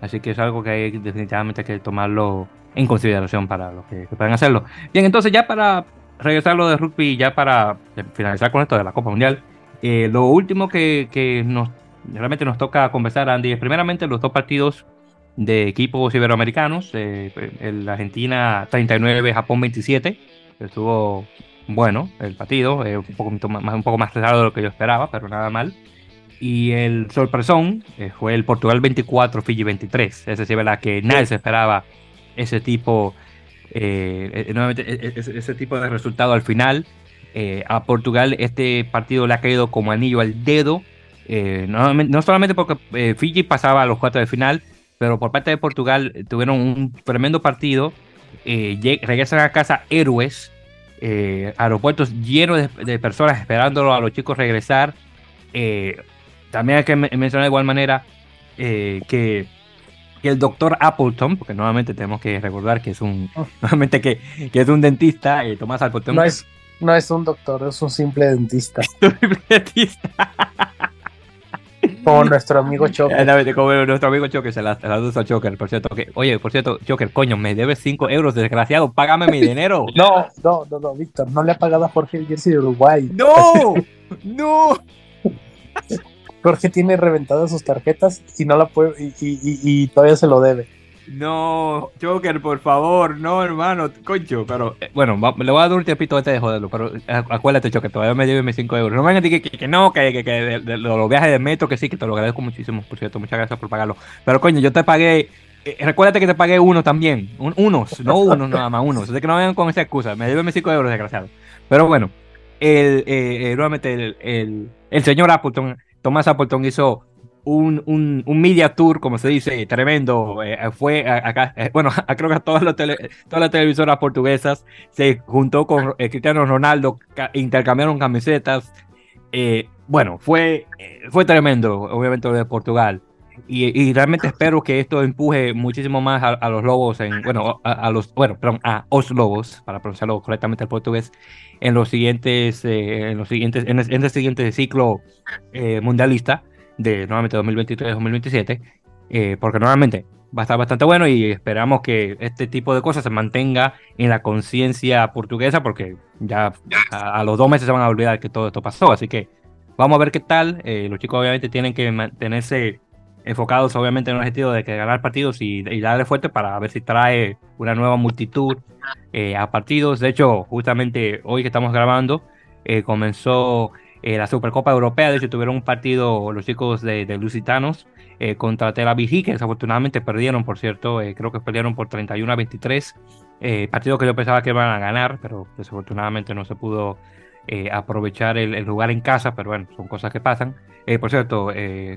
A: Así que es algo que hay, definitivamente que tomarlo en consideración para los que, puedan hacerlo. Bien, entonces ya para regresar lo de rugby, ya para finalizar con esto de la Copa Mundial, eh, lo último que, que nos realmente nos toca conversar, Andy, primeramente los dos partidos de equipos iberoamericanos, eh, el Argentina 39, Japón 27, estuvo bueno el partido, eh, un, poco más, un poco más de lo que yo esperaba, pero nada mal. Y el sorpresón eh, fue el Portugal 24, Fiji 23. Es decir, ¿verdad? que nadie se esperaba ese tipo, eh, nuevamente, e, e, ese, ese, tipo de resultado al final. a Portugal este partido le ha caído como anillo al dedo eh, no, solamente porque eh, Fiji pasaba a los cuartos de final, pero por parte de Portugal eh, tuvieron un tremendo partido. regresan a casa héroes, aeropuertos llenos de, personas esperándolo a los chicos regresar. también hay que mencionar de igual manera eh, que, el doctor Appleton, porque nuevamente tenemos que recordar que es un, oh. nuevamente que, es un dentista, eh, Tomás Appleton.
B: No es, no es un doctor, es un simple dentista. un simple dentista. Como nuestro amigo Choker.
A: Como nuestro amigo Choker, se las la a Choker, por cierto. Que, oye, por cierto, Choker, coño, me debes 5 euros, desgraciado, págame mi dinero.
B: no, no, no, no, Víctor, no le ha pagado a Jorge el Jersey de Uruguay.
A: ¡No! ¡No!
B: Jorge tiene reventadas sus tarjetas y no la puede, y, y todavía se lo debe.
A: No, Joker, por favor, no, hermano, concho. Pero eh, bueno, le voy a dar un tiempito antes de joderlo. Pero eh, acuérdate, Joker, todavía me debe mis 5 euros. No me vengan a decir que, no, que, que, que de, los viajes de metro, que sí, que te lo agradezco muchísimo, por cierto. Muchas gracias por pagarlo. Pero coño, yo te pagué. Eh, recuérdate que te pagué uno también. unos, no uno nada más, unos. Así que no vengan con esa excusa. Me debe mis 5 euros, desgraciado. Pero bueno, el, nuevamente el, el, el señor Appleton, Tomás Appleton hizo un, un, un, media tour, como se dice, tremendo. Eh, fue acá, eh, bueno, creo que todas las, todas las televisoras portuguesas se juntó con eh, Cristiano Ronaldo, intercambiaron camisetas. bueno, fue, fue tremendo, obviamente, lo de Portugal. Y, realmente espero que esto empuje muchísimo más a, los lobos, en, bueno, a, los, bueno, perdón, a os lobos, para pronunciarlo correctamente el portugués, en los siguientes, en los siguientes, en, en el siguiente ciclo mundialista de nuevamente 2023-2027, eh, porque nuevamente va a estar bastante bueno y esperamos que este tipo de cosas se mantenga en la conciencia portuguesa, porque ya a, los dos meses se van a olvidar que todo esto pasó, así que vamos a ver qué tal. Eh, los chicos obviamente tienen que mantenerse enfocados obviamente en el objetivo de que ganar partidos y, darle fuerte para ver si trae una nueva multitud eh, a partidos. De hecho, justamente hoy que estamos grabando, comenzó eh, la Supercopa Europea. De hecho, tuvieron un partido los chicos de, Lusitanos eh, contra Tel Aviv, que desafortunadamente perdieron, por cierto, eh, creo que perdieron por 31 a 23. partido que yo pensaba que iban a ganar, pero desafortunadamente no se pudo aprovechar el, lugar en casa, pero bueno, son cosas que pasan. por cierto,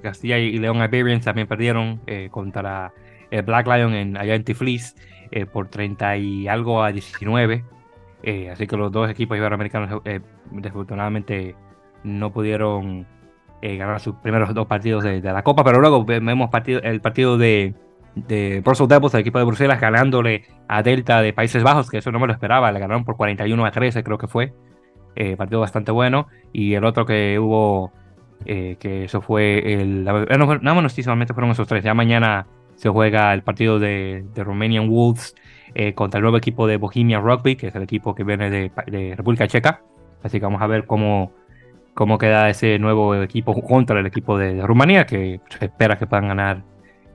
A: Castilla y León Iberians también perdieron contra el Black Lion en, allá en por 30 y algo a 19. así que los dos equipos iberoamericanos desafortunadamente no pudieron eh, ganar sus primeros dos partidos de, la Copa, pero luego vemos partido, el partido de, de Brussels Devils, el equipo de Bruselas, ganándole a Delta de Países Bajos, que eso no me lo esperaba, le ganaron por 41 a 13, creo que fue. Eh, partido bastante bueno. Y el otro que hubo, eh, que eso fue el. No, no, no, solamente fueron esos tres. Ya mañana se juega el partido de, de Romanian Wolves contra el nuevo equipo de Bohemia Rugby, que es el equipo que viene de, de República Checa. Así que vamos a ver cómo cómo queda ese nuevo equipo contra el equipo de, Rumanía, que se espera que puedan ganar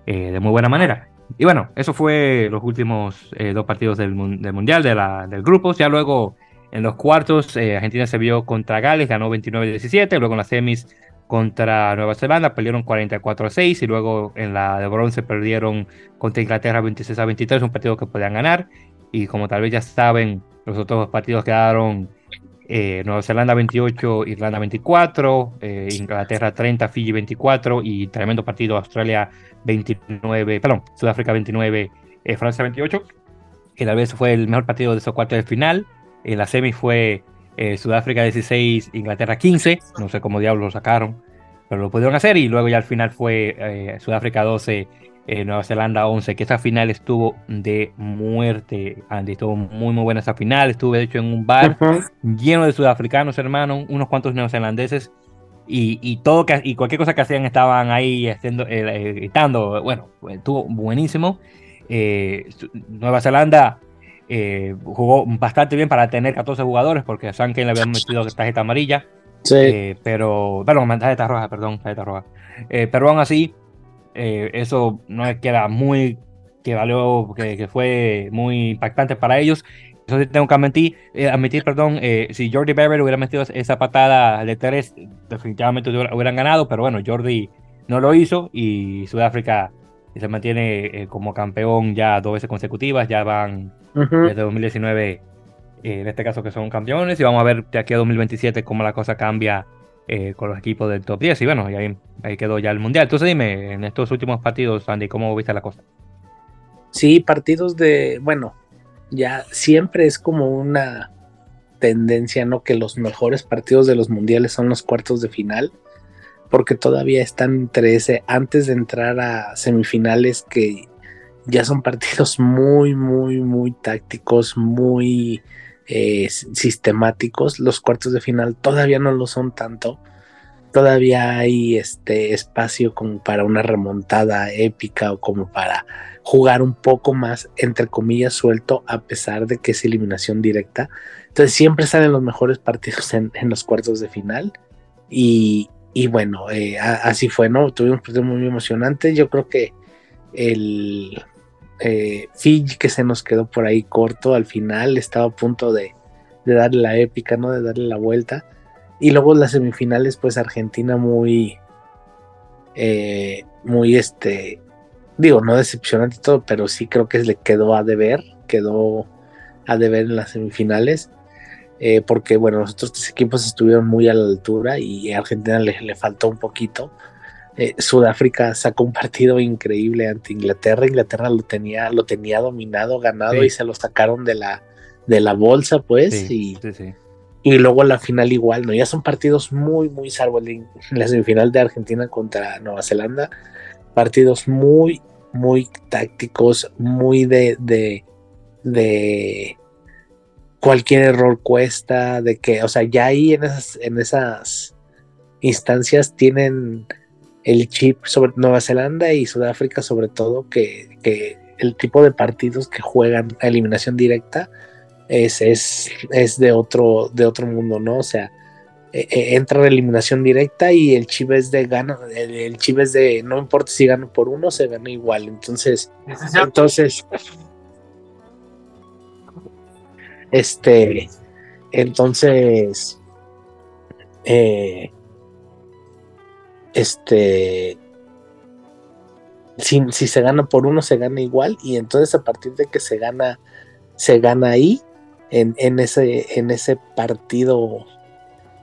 A: eh, de muy buena manera. Y bueno, eso fue los últimos eh, dos partidos del, Mundial, de la, del grupo. Ya luego en los cuartos, eh, Argentina se vio contra Gales, ganó 29-17. Luego en las semis contra Nueva Zelanda, perdieron 44-6. Y luego en la de bronce perdieron contra Inglaterra 26-23, un partido que podían ganar. Y como tal vez ya saben, los otros partidos quedaron eh, Nueva Zelanda 28, Irlanda 24, eh, Inglaterra 30, Fiji 24 y tremendo partido Australia 29, perdón, Sudáfrica 29, eh, Francia 28, que tal vez fue el mejor partido de esos cuartos de final. En la semi fue Sudáfrica 16, Inglaterra 15, no sé cómo diablos lo sacaron, pero lo pudieron hacer y luego ya al final fue Sudáfrica 12, eh, Nueva Zelanda 11, que esa final estuvo de muerte, Andy. Estuvo muy, muy buena esa final. Estuve, de hecho, en un bar lleno de sudafricanos, hermano, unos cuantos neozelandeses. Y, y, todo y cualquier cosa que hacían estaban ahí haciendo, eh, eh, gritando. Bueno, estuvo buenísimo. Nueva Zelanda jugó bastante bien para tener 14 jugadores, porque a Sanken le habían metido tarjeta amarilla. Sí. pero, bueno, tarjeta roja, perdón, tarjeta roja. pero aún así, eh, eso no es que era muy, que valió, que, fue muy impactante para ellos. Eso sí tengo que admitir, eh, admitir perdón, eh, si Jordi Berber hubiera metido esa patada de tres, definitivamente hubieran ganado, pero bueno, Jordi no lo hizo y Sudáfrica se mantiene como campeón ya dos veces consecutivas, ya van desde 2019, en este caso que son campeones, y vamos a ver de aquí a 2027 cómo la cosa cambia eh, con los equipos del top 10 y bueno, ahí, ahí quedó ya el mundial. Entonces dime, en estos últimos partidos, Andy, ¿cómo viste la cosa?
B: Sí, partidos de, bueno, ya siempre es como una tendencia, ¿no? Que los mejores partidos de los mundiales son los cuartos de final. porque todavía están entre ese, antes de entrar a semifinales que ya son partidos muy, muy, muy tácticos, muy eh, sistemáticos. Los cuartos de final todavía no lo son tanto. Todavía hay este espacio como para una remontada épica o como para jugar un poco más, entre comillas, suelto, a pesar de que es eliminación directa. Entonces siempre salen los mejores partidos en, los cuartos de final. Y, bueno, eh, así fue, ¿no? Tuvimos partidos muy emocionantes. Yo creo que el, eh, Fiji que se nos quedó por ahí corto al final, estaba a punto de, darle la épica, ¿no? De darle la vuelta. Y luego las semifinales, pues Argentina muy, eh, muy este, digo, no decepcionante todo, pero sí creo que le quedó a deber, quedó a deber en las semifinales. Eh, porque bueno, los otros tres equipos estuvieron muy a la altura y a Argentina le, le faltó un poquito. Eh, Sudáfrica sacó un partido increíble ante Inglaterra. Inglaterra lo tenía, lo tenía dominado, ganado y se lo sacaron de la, de la bolsa, pues. y, y luego la final igual, ¿no? Ya son partidos muy, muy salvo en la semifinal de Argentina contra Nueva Zelanda. Partidos muy, muy tácticos, muy de, de, de cualquier error cuesta, de que, o sea, ya ahí en esas, en esas instancias tienen el chip sobre Nueva Zelanda y Sudáfrica sobre todo, que, el tipo de partidos que juegan a eliminación directa es, es, es de, otro, de otro mundo, ¿no? O sea, e, e, entra la eliminación directa y el chip es de gana, el, chip es de no importa si gano por uno, se gana igual. Entonces, entonces, este, entonces, eh, este, si, si, se gana por uno, se gana igual, y entonces a partir de que se gana, se gana ahí, en, en ese, en ese partido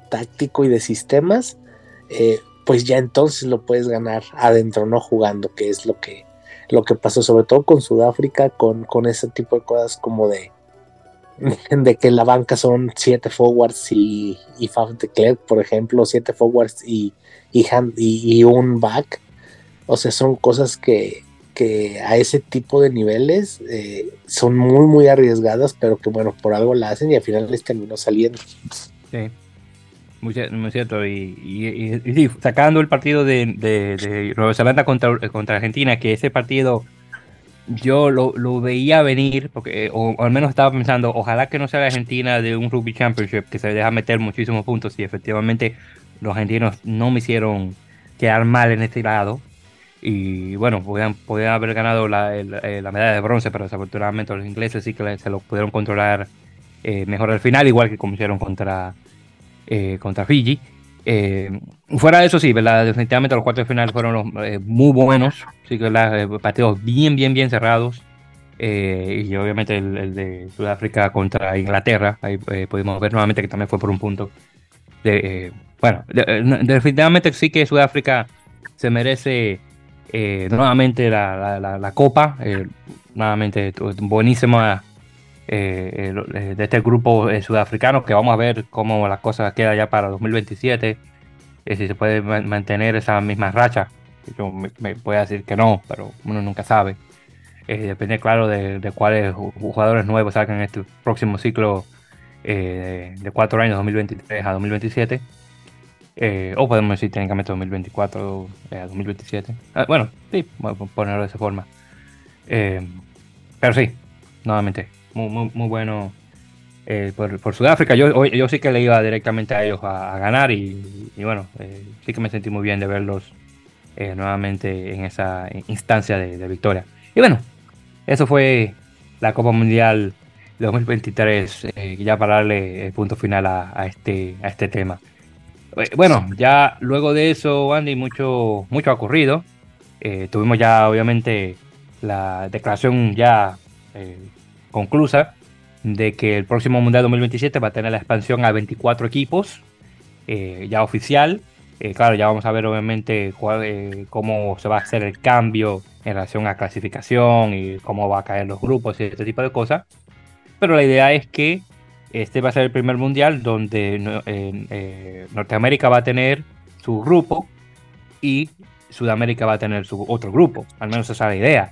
B: táctico y de sistemas, eh, pues ya entonces lo puedes ganar adentro, no jugando, que es lo que, lo que pasó sobre todo con Sudáfrica, con, con ese tipo de cosas como de, de que la banca son siete forwards y, y Faf de Klerk, por ejemplo, siete forwards y y, un back. O sea, son cosas que, que a ese tipo de niveles eh, son muy, muy arriesgadas, pero que bueno, por algo la hacen y al final les terminó saliendo.
A: Sí, muy, cierto. Y, sacando el partido de, de, Nueva Zelanda contra, contra Argentina, que ese partido yo lo, lo, veía venir, porque, o, al menos estaba pensando, ojalá que no sea la Argentina de un Rugby Championship que se deja meter muchísimos puntos y efectivamente los argentinos no me hicieron quedar mal en este lado. Y bueno, podían, haber ganado la, eh, la, medalla de bronce, pero desafortunadamente los ingleses sí que se lo pudieron controlar eh, mejor al final, igual que como hicieron contra, eh, contra Fiji. fuera de eso, sí, definitivamente los cuartos de final fueron muy buenos, sí que los partidos bien, bien, bien cerrados. y obviamente el, de Sudáfrica contra Inglaterra, ahí pudimos ver nuevamente que también fue por un punto. De, bueno, eh, definitivamente sí que Sudáfrica se merece eh, nuevamente la, copa. Eh, nuevamente buenísima de este grupo sudafricano que vamos a ver cómo las cosas quedan ya para 2027. si se puede mantener esa misma racha. Yo me, voy a decir que no, pero uno nunca sabe. depende, claro, de, cuáles jugadores nuevos salgan este próximo ciclo de cuatro años, 2023 a 2027. Eh, o podemos decir técnicamente 2024 a 2027. Ah, bueno, sí, ponerlo de esa forma. Eh, pero sí, nuevamente, muy, muy, bueno eh, por, Sudáfrica. Yo, yo sí que le iba directamente a ellos a, ganar y, bueno, sí que me sentí muy bien de verlos nuevamente en esa instancia de, victoria. Y bueno, eso fue la Copa Mundial 2023, ya para darle el punto final a, este, a este tema. Eh, bueno, ya luego de eso, Andy, mucho, mucho ha ocurrido. Eh, tuvimos ya, obviamente, la declaración ya eh, conclusa de que el próximo Mundial 2027 va a tener la expansión a 24 equipos, ya oficial. claro, ya vamos a ver, obviamente, cómo se va a hacer el cambio en relación a clasificación y cómo va a caer los grupos y este tipo de cosas. Pero la idea es que este va a ser el primer mundial donde eh, Norteamérica va a tener su grupo y Sudamérica va a tener su otro grupo, al menos esa es la idea.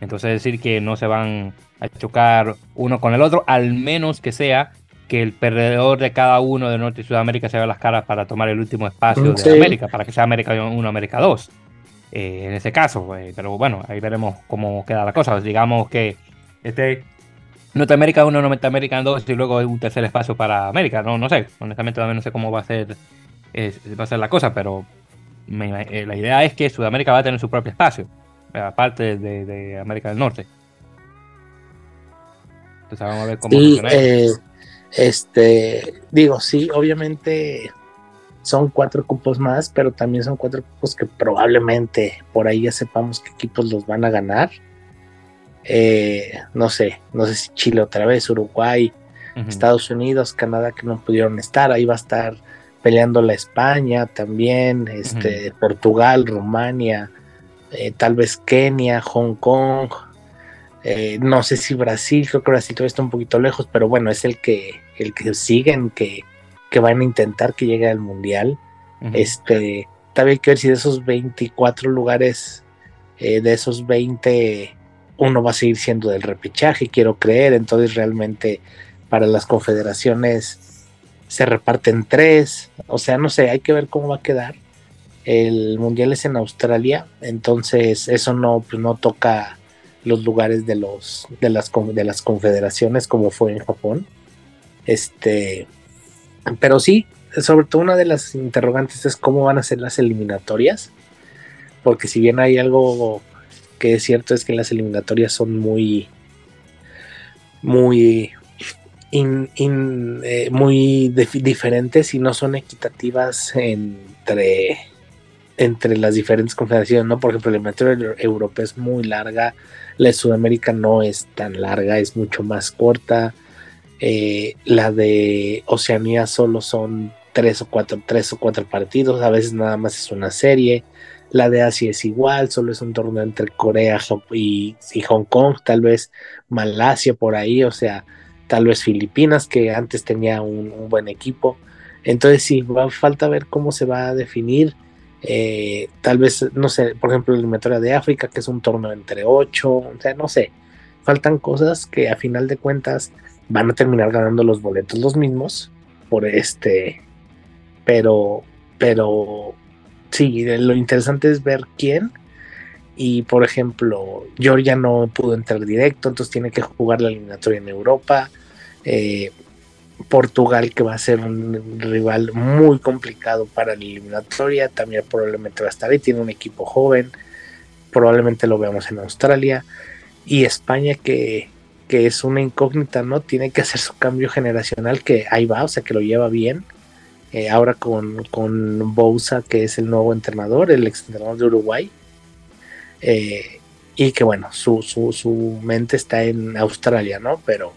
A: Entonces es decir que no se van a chocar uno con el otro, al menos que sea que el perdedor de cada uno de Norte y Sudamérica se vea las caras para tomar el último espacio de América, para que sea América 1, América 2. Eh, en ese caso, eh, pero bueno, ahí veremos cómo queda la cosa. Digamos que este Norteamérica 1, Norteamérica 2 y luego un tercer espacio para América. No, no sé, honestamente también no sé cómo va a ser, va a ser la cosa, pero eh, la idea es que Sudamérica va a tener su propio espacio, aparte de, América del Norte.
B: Entonces vamos a ver cómo sí, eh, este, digo, sí, obviamente son cuatro cupos más, pero también son cuatro cupos que probablemente por ahí ya sepamos qué equipos los van a ganar. Eh, no sé, no sé si Chile otra vez, Uruguay, Estados Unidos, Canadá que no pudieron estar, ahí va a estar peleando la España también, este, Portugal, Rumania, eh, tal vez Kenia, Hong Kong, eh, no sé si Brasil, creo que Brasil todavía está un poquito lejos, pero bueno, es el que, el que siguen, que, que van a intentar que llegue al Mundial. Este, también hay que ver si de esos 24 lugares, eh, de esos 20, uno va a seguir siendo del repechaje, quiero creer, entonces realmente para las confederaciones se reparten tres, o sea, no sé, hay que ver cómo va a quedar. El mundial es en Australia, entonces eso no, pues no toca los lugares de los de las de las confederaciones como fue en Japón. Este, pero sí, sobre todo una de las interrogantes es cómo van a ser las eliminatorias, porque si bien hay algo es cierto es que las eliminatorias son muy muy eh, muy diferentes y no son equitativas entre, entre las diferentes confederaciones, ¿no? Por ejemplo, la eliminatoria europea es muy larga, la de Sudamérica no es tan larga, es mucho más corta. Eh, la de Oceanía solo son tres o cuatro, tres o cuatro partidos, a veces nada más es una serie. La de Asia es igual, solo es un torneo entre Corea y, y Hong Kong, tal vez Malasia por ahí, o sea, tal vez Filipinas, que antes tenía un, buen equipo. Entonces sí, va, falta ver cómo se va a definir. Eh, tal vez, no sé, por ejemplo, la eliminatoria de África, que es un torneo entre ocho, o sea, no sé. Faltan cosas que a final de cuentas van a terminar ganando los boletos los mismos por este, pero, pero sí, lo interesante es ver quién y por ejemplo, Georgia no pudo entrar directo, entonces tiene que jugar la eliminatoria en Europa. Eh, Portugal, que va a ser un rival muy complicado para la eliminatoria, también probablemente va a estar ahí, tiene un equipo joven, probablemente lo veamos en Australia. Y España, que, que es una incógnita, ¿no? Tiene que hacer su cambio generacional, que ahí va, o sea, que lo lleva bien. Eh, ahora con, con que es el nuevo entrenador, el ex entrenador de Uruguay eh, y que bueno, su, su, mente está en Australia, ¿no? Pero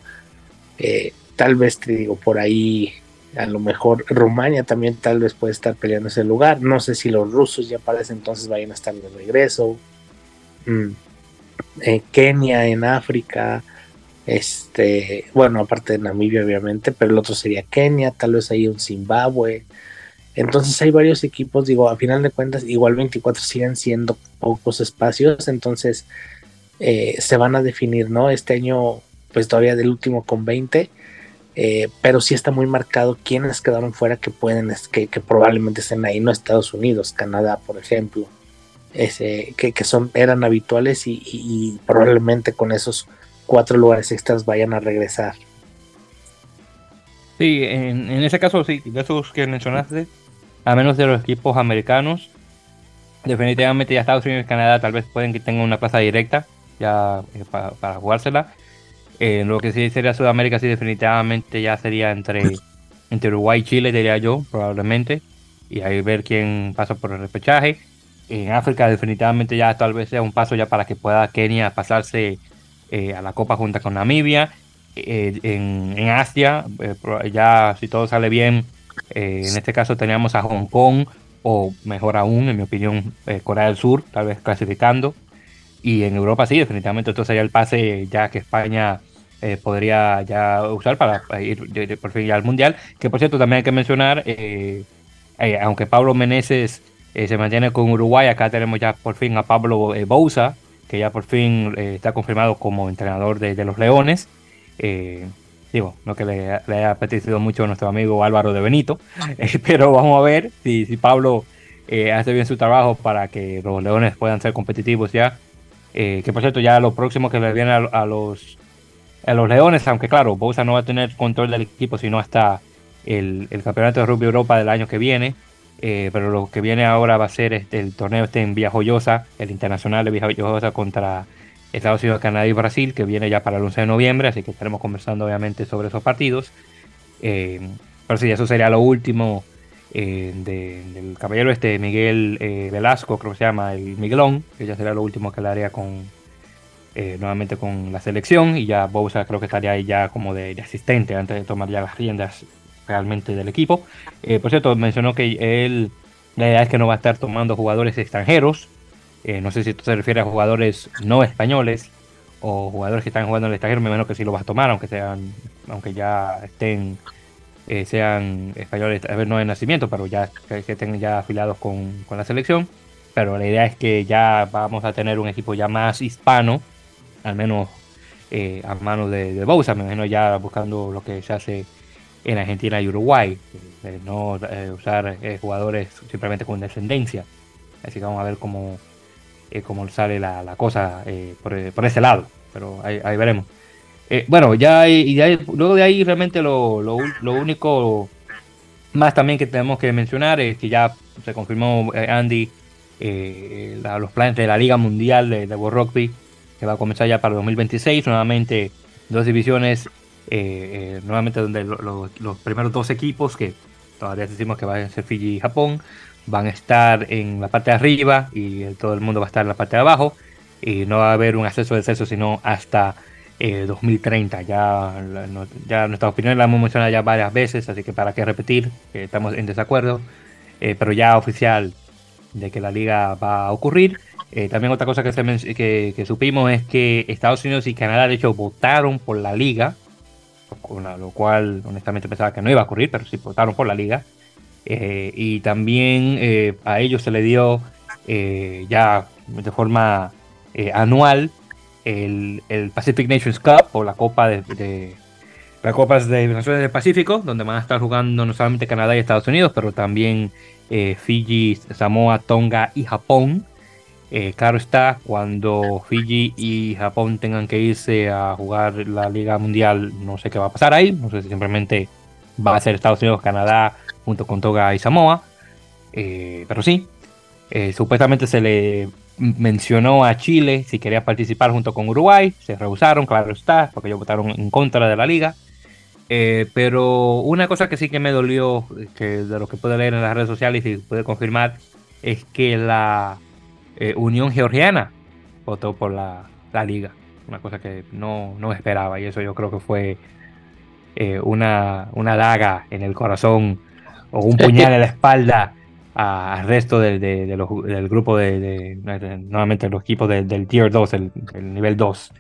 B: eh, tal vez te digo, por ahí a lo mejor Rumania también tal vez puede estar peleando ese lugar. No sé si los rusos ya para ese entonces vayan a estar de regreso. Mm. Kenia en África. Este, bueno, aparte de Namibia, obviamente, pero el otro sería Kenia, tal vez ahí un Zimbabue. Entonces hay varios equipos, digo, a final de cuentas, igual 24 siguen siendo pocos espacios, entonces eh, se van a definir, ¿no? Este año, pues todavía del último con 20, eh, pero sí está muy marcado quiénes quedaron fuera que pueden, que, probablemente estén ahí, no Estados Unidos, Canadá, por ejemplo, que son, eran habituales y, probablemente con esos cuatro lugares extras vayan a regresar.
A: Sí, en, en ese caso, sí, de esos que mencionaste, a menos de los equipos americanos. Definitivamente ya Estados Unidos y Canadá tal vez pueden que tengan una plaza directa ya eh, para, jugársela. Eh, lo que sí sería Sudamérica, sí definitivamente ya sería entre, entre Uruguay y Chile, diría yo, probablemente. Y ahí ver quién pasa por el repechaje. En África definitivamente ya tal vez sea un paso ya para que pueda Kenia pasarse eh, a la Copa junto con Namibia. en, en, Asia, ya si todo sale bien, eh, en este caso teníamos a Hong Kong, o mejor aún, en mi opinión, eh, Corea del Sur, tal vez clasificando. Y en Europa sí, definitivamente esto sería el pase ya que España eh, podría ya usar para ir por fin al Mundial. Que por cierto también hay que mencionar, aunque Pablo Meneses se mantiene con Uruguay. Acá tenemos ya por fin a Pablo Bouza, que ya por fin está confirmado como entrenador de, los Leones. digo, no que le, haya apetecido mucho a nuestro amigo Álvaro de Benito, pero vamos a ver si, si Pablo hace bien su trabajo para que los Leones puedan ser competitivos ya. que por cierto, ya lo próximo que le viene a los a los Leones, aunque claro, Bosa no va a tener control del equipo sino hasta el, Campeonato de Rugby Europa del año que viene. Eh, pero lo que viene ahora va a ser este, el torneo este en Villajoyosa, el internacional de Villajoyosa contra Estados Unidos, Canadá y Brasil, que viene ya para el 11 de noviembre, así que estaremos conversando obviamente sobre esos partidos. Eh, pero sí, eso sería lo último eh, del caballero este Miguel Velasco, creo que se llama, el Miguelón, que ya será lo último que le haría con, eh, nuevamente con la selección y ya Bousa creo que estaría ahí ya como de, asistente antes de tomar ya las riendas realmente del equipo. Eh, por cierto, mencionó que él, la idea es que no va a estar tomando jugadores extranjeros. Eh, no sé si esto se refiere a jugadores no españoles o jugadores que están jugando en el extranjero, me imagino que sí lo va a tomar, aunque sean, aunque ya estén, sean españoles, a ver, no de nacimiento, pero ya que, estén ya afiliados con, con la selección. Pero la idea es que ya vamos a tener un equipo ya más hispano, al menos eh, a manos de, de me imagino ya buscando lo que se hace en Argentina y Uruguay, no eh, usar eh, jugadores simplemente con descendencia. Así que vamos a ver cómo, cómo sale la, cosa por, ese lado, pero ahí, veremos. bueno, ya, y luego de ahí realmente lo, único más también que tenemos que mencionar es que ya se confirmó Andy los planes de la Liga Mundial de, de World Rugby que va a comenzar ya para 2026. Nuevamente, dos divisiones, eh, eh, nuevamente donde los primeros dos equipos, que todavía decimos que van a ser Fiji y Japón, van a estar en la parte de arriba y todo el mundo va a estar en la parte de abajo. Y no va a haber un acceso de acceso sino hasta 2030. Eh, ya, ya nuestra opinión la hemos mencionado ya varias veces, así que para qué repetir, estamos en desacuerdo. pero ya oficial de que la liga va a ocurrir. Eh, también otra cosa que, se que, supimos es que Estados Unidos y Canadá, de hecho, votaron por la liga, lo cual honestamente pensaba que no iba a ocurrir, pero sí votaron por la liga. Eh, y también eh, a ellos se le dio ya de forma anual el, Pacific Nations Cup o la Copa de, las Copas de Naciones del Pacífico, donde van a estar jugando no solamente Canadá y Estados Unidos, pero también Fiji, Samoa, Tonga y Japón. Eh, claro está, cuando Fiji y Japón tengan que irse a jugar la Liga Mundial, no sé qué va a pasar ahí. No sé si simplemente va a ser Estados Unidos, Canadá, junto con Toga y Samoa. Eh, pero sí, eh, supuestamente se le mencionó a Chile si quería participar junto con Uruguay. Se rehusaron, claro está, porque ellos votaron en contra de la liga. pero una cosa que sí que me dolió, que de lo que pude leer en las redes sociales y pude confirmar, es que la eh, Unión Georgiana votó por la, liga. Una cosa que no, esperaba y eso yo creo que fue eh, una, una daga en el corazón o un puñal en la espalda al resto del grupo de, nuevamente los equipos del Tier 2, el, nivel 2,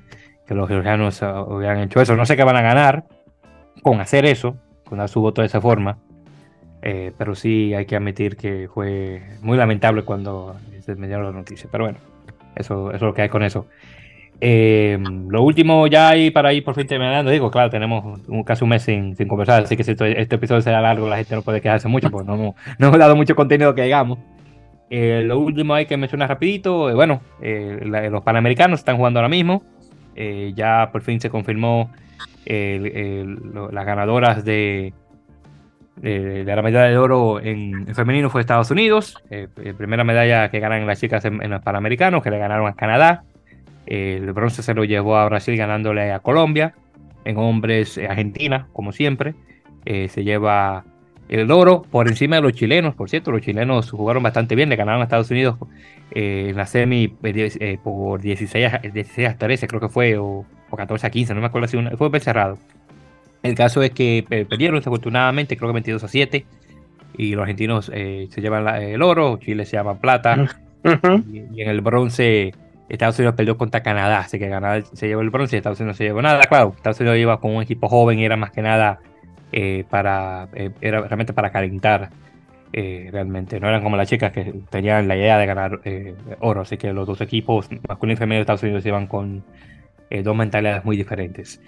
A: que los georgianos hubieran hecho eso. No sé qué van a ganar con hacer eso, con dar su voto de esa forma, eh, pero sí hay que admitir que fue muy lamentable cuando me dieron la noticia. Pero bueno, eso, eso es lo que hay con eso. Eh, lo último ya hay para ir por fin terminando, digo, claro, tenemos un, casi un mes sin, sin conversar, así que si este episodio será largo, la gente no puede quejarse mucho, porque no, no, hemos dado mucho contenido que digamos. Eh, lo último hay que mencionar rapidito, eh, bueno, los Panamericanos están jugando ahora mismo, ya por fin se confirmó las ganadoras de, de, la medalla de oro en, femenino fue Estados Unidos. Eh, eh, primera medalla que ganan las chicas en, los Panamericanos, que le ganaron a Canadá. el bronce se lo llevó a Brasil ganándole a Colombia. En hombres, eh, Argentina, como siempre. se lleva el oro por encima de los chilenos. Por cierto, los chilenos jugaron bastante bien, le ganaron a Estados Unidos en la semi por 16 a, 16 a 13, creo que fue, o, 14 a 15, no me acuerdo si fue cerrado. El caso es que perdieron desafortunadamente, creo que 22 a 7. Y los argentinos eh, se llevan el oro, Chile se llama plata. y, en el bronce, Estados Unidos perdió contra Canadá. Así que Canadá se llevó el bronce y Estados Unidos no se llevó nada. Claro, Estados Unidos iba con un equipo joven y era más que nada eh, para, eh, era realmente para calentar eh, realmente. No eran como las chicas que tenían la idea de ganar eh, oro, así que los dos equipos, masculino y femenino de Estados Unidos, iban con eh, dos mentalidades muy diferentes.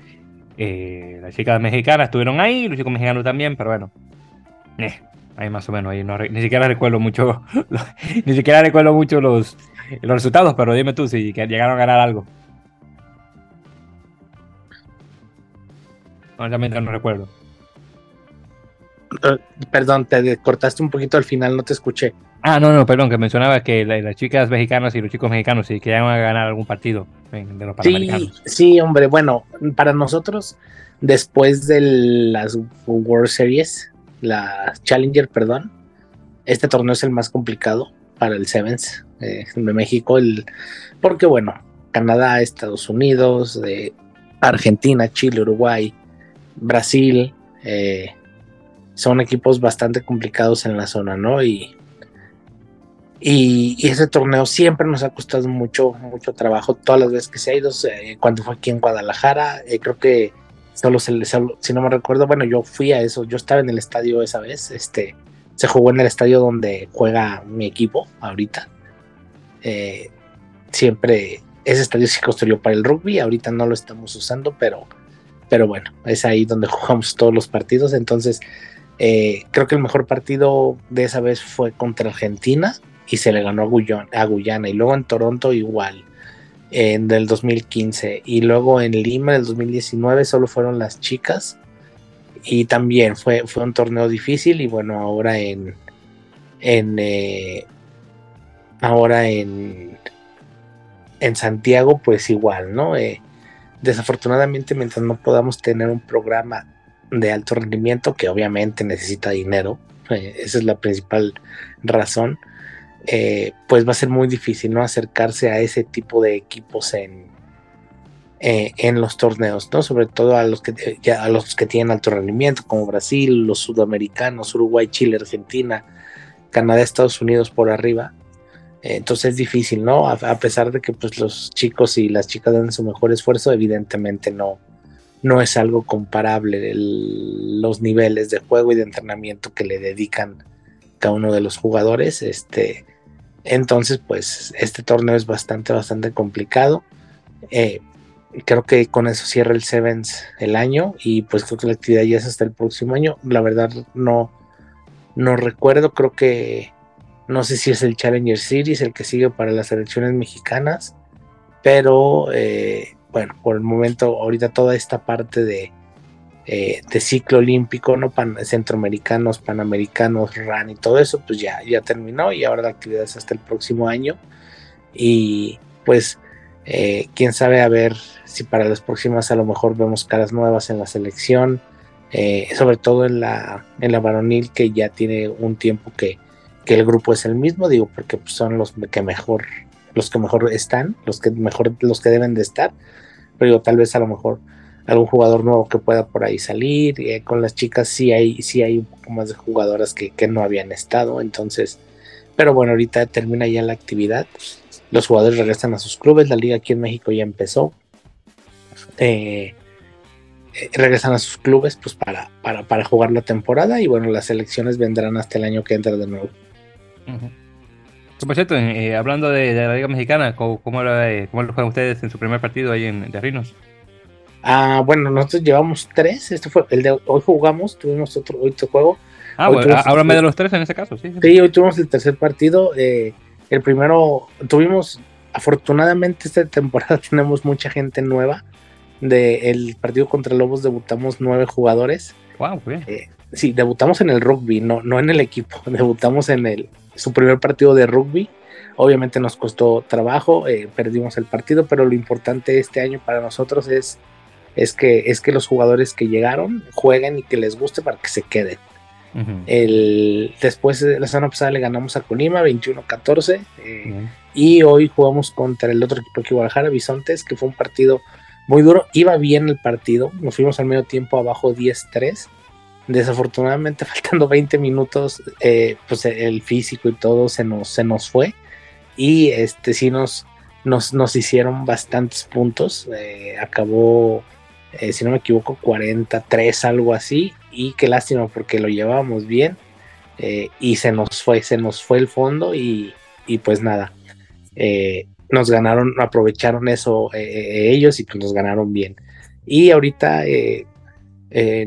A: Las chicas mexicanas estuvieron ahí, los chicos mexicanos también, pero bueno, ahí más o menos, ahí ni siquiera recuerdo mucho, ni siquiera recuerdo mucho los, los resultados, pero dime tú si llegaron a ganar algo. No recuerdo.
B: Eh, perdón, te cortaste un poquito al final, no te escuché.
A: Ah, no, no, perdón, que mencionaba que las chicas mexicanas y los chicos mexicanos si querían ganar algún partido de los
B: Panamericanos. Sí, sí, hombre, bueno, para nosotros, después de las World Series, la Challenger, perdón, este torneo es el más complicado para el Sevens eh, de México, el, porque bueno, Canadá, Estados Unidos, Argentina, Chile, Uruguay, Brasil, eh, son equipos bastante complicados en la zona, ¿no? Y, y, ese torneo siempre nos ha costado mucho, mucho trabajo. Todas las veces que se ha ido, cuando fue aquí en Guadalajara, eh, creo que solo, se, si no me recuerdo, bueno, yo fui a eso, yo estaba en el estadio esa vez, este, se jugó en el estadio donde juega mi equipo ahorita. Eh, siempre ese estadio se construyó para el rugby, ahorita no lo estamos usando, pero, pero bueno, es ahí donde jugamos todos los partidos, entonces eh, creo que el mejor partido de esa vez fue contra Argentina y se le ganó a Guyana. Y luego en Toronto igual, en del 2015. Y luego en Lima del 2019 solo fueron las chicas. Y también fue, fue un torneo difícil. Y bueno, ahora en. en eh, ahora en. En Santiago, pues igual, ¿no? Eh, desafortunadamente, mientras no podamos tener un programa de alto rendimiento que obviamente necesita dinero, eh, esa es la principal razón, eh, pues va a ser muy difícil no acercarse a ese tipo de equipos en, eh, en los torneos, ¿no? Sobre todo a los que a los que tienen alto rendimiento, como Brasil, los sudamericanos, Uruguay, Chile, Argentina, Canadá, Estados Unidos por arriba. entonces es difícil, ¿no? A, a, pesar de que pues los chicos y las chicas dan su mejor esfuerzo, evidentemente no, no es algo comparable los niveles de juego y de entrenamiento que le dedican cada uno de los jugadores. Este, entonces, pues este torneo es bastante, bastante complicado. Eh, creo que con eso cierra el Sevens el año y pues creo que la actividad ya es hasta el próximo año. La verdad no, no recuerdo, creo que no sé si es el Challenger Series el que sigue para las selecciones mexicanas, pero eh, bueno, por el momento, ahorita toda esta parte de, eh, de ciclo olímpico, ¿no? centroamericanos, panamericanos, RAN y todo eso, pues ya, ya terminó y ahora la actividad es hasta el próximo año. Y pues, eh, quién sabe, a ver si para las próximas a lo mejor vemos caras nuevas en la selección, eh, sobre todo en la, en la varonil, que ya tiene un tiempo que, que el grupo es el mismo, digo, porque pues, son los que mejor los que mejor están, los que mejor, los que deben de estar, pero tal vez a lo mejor algún jugador nuevo que pueda por ahí salir. Eh, con las chicas sí hay, sí hay un poco más de jugadoras que, no habían estado. Entonces, pero bueno, ahorita termina ya la actividad. Los jugadores regresan a sus clubes. La liga aquí en México ya empezó. Eh, eh, regresan a sus clubes pues para, para, jugar la temporada. Y bueno, las elecciones vendrán hasta el año que entra de nuevo.
A: Por cierto, eh, hablando de, la Liga Mexicana, ¿cómo, cómo, lo, juegan ustedes en su primer partido ahí en Terrinos?
B: Ah, bueno, nosotros llevamos tres. Este fue el de hoy jugamos, tuvimos otro, otro juego.
A: Ah, bueno, háblame de los tres en ese caso, sí.
B: Sí, hoy tuvimos el tercer partido. Eh, el primero, tuvimos, afortunadamente esta temporada tenemos mucha gente nueva. De el partido contra Lobos debutamos nueve jugadores.
A: Wow, bien. Eh,
B: sí, debutamos en el rugby, no, no en el equipo. Debutamos en el, su primer partido de rugby. Obviamente nos costó trabajo, eh, perdimos el partido, pero lo importante este año para nosotros es, es, que, es que los jugadores que llegaron jueguen y que les guste para que se queden. el, después de la semana pasada le ganamos a Colima 21-14 eh, y hoy jugamos contra el otro equipo que Guadalajara, Bisontes, que fue un partido muy duro. Iba bien el partido, nos fuimos al medio tiempo abajo 10-3 Desafortunadamente, faltando 20 minutos, eh, pues el físico y todo se nos, se nos fue. Y este sí nos, nos, hicieron bastantes puntos. Eh, acabó, eh, si no me equivoco, 43, algo así. Y qué lástima porque lo llevábamos bien. y se nos fue, se nos fue el fondo y, pues nada, nos ganaron, aprovecharon eso ellos y pues nos ganaron bien. Y ahorita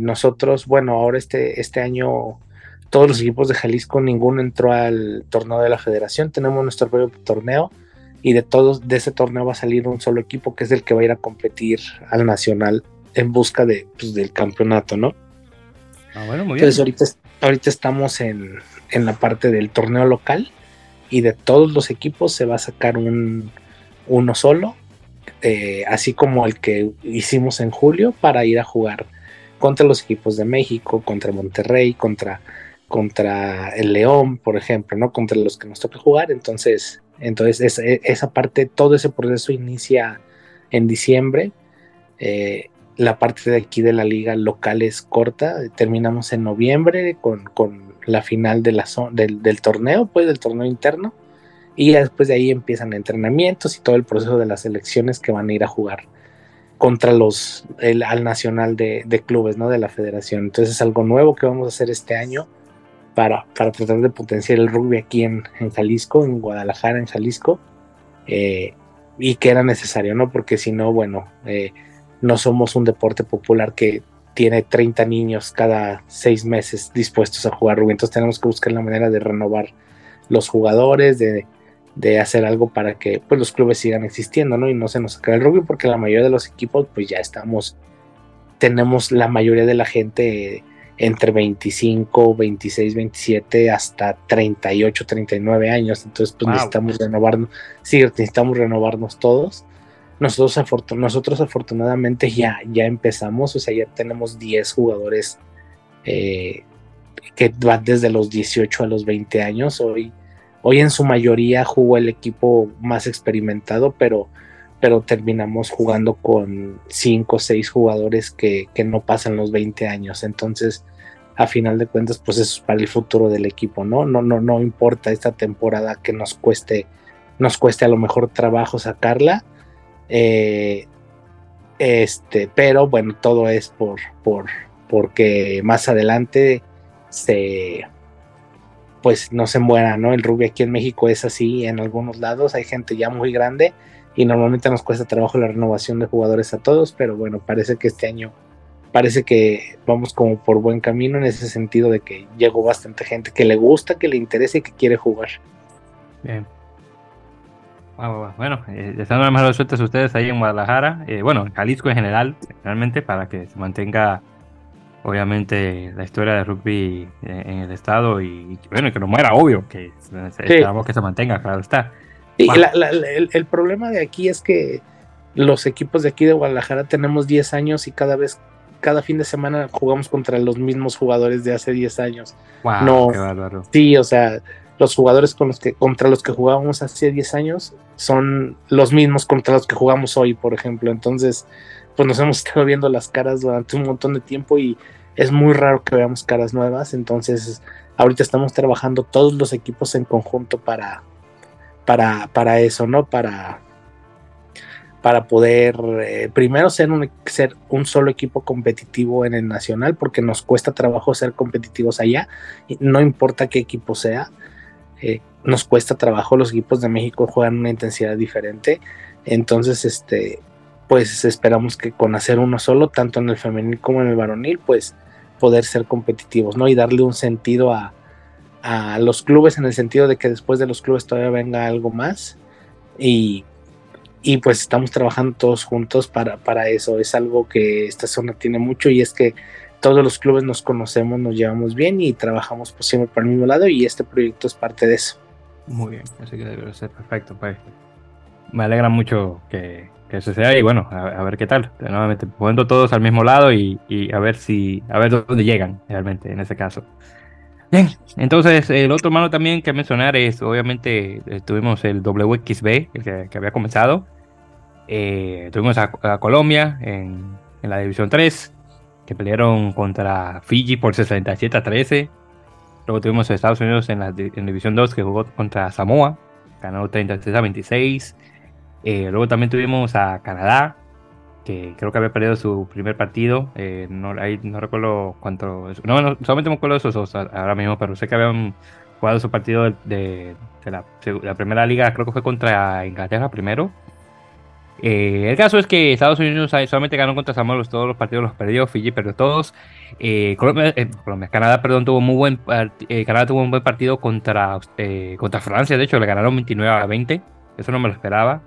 B: nosotros, bueno, ahora este, este año todos los equipos de Jalisco, ninguno entró al torneo de la federación, tenemos nuestro propio torneo y de todos, de ese torneo va a salir un solo equipo que es el que va a ir a competir al nacional en busca de, pues, del campeonato, ¿no? Ah, bueno, muy bien. Entonces ahorita, ahorita estamos en, la parte del torneo local y de todos los equipos se va a sacar un, uno solo, eh, así como el que hicimos en julio para ir a jugar contra los equipos de México, contra Monterrey, contra, contra el León, por ejemplo, ¿no? Contra los que nos toca jugar. Entonces, entonces, e, esa parte, todo ese proceso inicia en diciembre. Eh, la parte de aquí de la liga local es corta. Terminamos en noviembre con, la final de la del, torneo, pues del torneo interno. Y después de ahí empiezan entrenamientos y todo el proceso de las elecciones que van a ir a jugar contra los el, al nacional de, clubes, ¿no? De la federación. Entonces es algo nuevo que vamos a hacer este año para, tratar de potenciar el rugby aquí en, Jalisco, en Guadalajara, en Jalisco, eh, y que era necesario, ¿no? Porque si no, bueno, eh, no somos un deporte popular que tiene 30 niños cada seis meses dispuestos a jugar rugby, entonces tenemos que buscar la manera de renovar los jugadores, de, hacer algo para que pues, los clubes sigan existiendo, ¿no? Y no se nos acabe el rugby, porque la mayoría de los equipos, pues ya estamos, tenemos la mayoría de la gente entre 25, 26, 27 hasta 38, 39 años. Entonces, pues necesitamos renovarnos. Sí, necesitamos renovarnos todos. Nosotros, nosotros afortunadamente ya, ya empezamos, o sea, ya tenemos 10 jugadores eh, que van desde los 18 a los 20 años. Hoy, hoy en su mayoría jugó el equipo más experimentado, pero, pero terminamos jugando con 5 o 6 jugadores que, que no pasan los 20 años. Entonces, a final de cuentas, pues eso es para el futuro del equipo, ¿no? No, no, no importa esta temporada que nos cueste, nos cueste a lo mejor trabajo sacarla. Eh, este, pero bueno, todo es por, por, porque más adelante se pues no se muera, ¿no? El rugby aquí en México es así en algunos lados, hay gente ya muy grande y normalmente nos cuesta trabajo la renovación de jugadores a todos, pero bueno, parece que este año parece que vamos como por buen camino en ese sentido de que llegó bastante gente que le gusta, que le interesa y que quiere jugar. Bien.
A: Bueno, eh, están las mejores suertes ustedes ahí en Guadalajara, eh, bueno, en Jalisco en general, realmente, para que se mantenga, obviamente, la historia de rugby eh, en, el estado y, bueno, que no muera, obvio, que esperamos que se mantenga, claro está.
B: Y el, el, problema de aquí es que los equipos de aquí de Guadalajara tenemos 10 años y cada vez cada fin de semana jugamos contra los mismos jugadores de hace 10 años. no, Sí, o sea, los jugadores con los que, contra los que jugábamos hace 10 años son los mismos contra los que jugamos hoy, por ejemplo. Entonces, pues nos hemos estado viendo las caras durante un montón de tiempo y es muy raro que veamos caras nuevas. Entonces, ahorita estamos trabajando todos los equipos en conjunto para, para, para eso, ¿no? Para para poder eh, primero ser un, ser un solo equipo competitivo en el nacional, porque nos cuesta trabajo ser competitivos allá, no importa qué equipo sea, eh, nos cuesta trabajo, los equipos de México juegan una intensidad diferente, entonces este pues esperamos que con hacer uno solo, tanto en el femenil como en el varonil, pues poder ser competitivos, ¿no? Y darle un sentido a, a los clubes en el sentido de que después de los clubes todavía venga algo más y y pues estamos trabajando todos juntos para, para eso. Es algo que esta zona tiene mucho y es que todos los clubes nos conocemos, nos llevamos bien y trabajamos pues, siempre por el mismo lado y este proyecto es parte de eso.
A: Muy bien, así que debe ser perfecto. Pues. Me alegra mucho que, que eso sea y bueno, a, ver qué tal. Nuevamente, poniendo todos al mismo lado y, y, a ver si, a ver dónde llegan realmente en ese caso. Bien, entonces el otro mano también que mencionar es, obviamente, tuvimos el WXB, el que, había comenzado. Eh, tuvimos a, Colombia en, la División 3, que pelearon contra Fiji por 67 a 13. Luego tuvimos a Estados Unidos en la División 2, que jugó contra Samoa, ganó 36 a 26. Eh, luego también tuvimos a Canadá, que creo que había perdido su primer partido. Eh, no, ahí no recuerdo cuánto. No, no, solamente me acuerdo de esos dos ahora mismo, pero sé que habían jugado su partido de, la, primera liga, creo que fue contra Inglaterra primero. Eh, el caso es que Estados Unidos solamente ganó contra Samoa, todos los partidos los perdió, Fiji perdió todos. Colombia, Canadá, perdón, tuvo muy buen Canadá tuvo un buen partido contra, contra Francia, de hecho le ganaron 29 a 20, eso no me lo esperaba.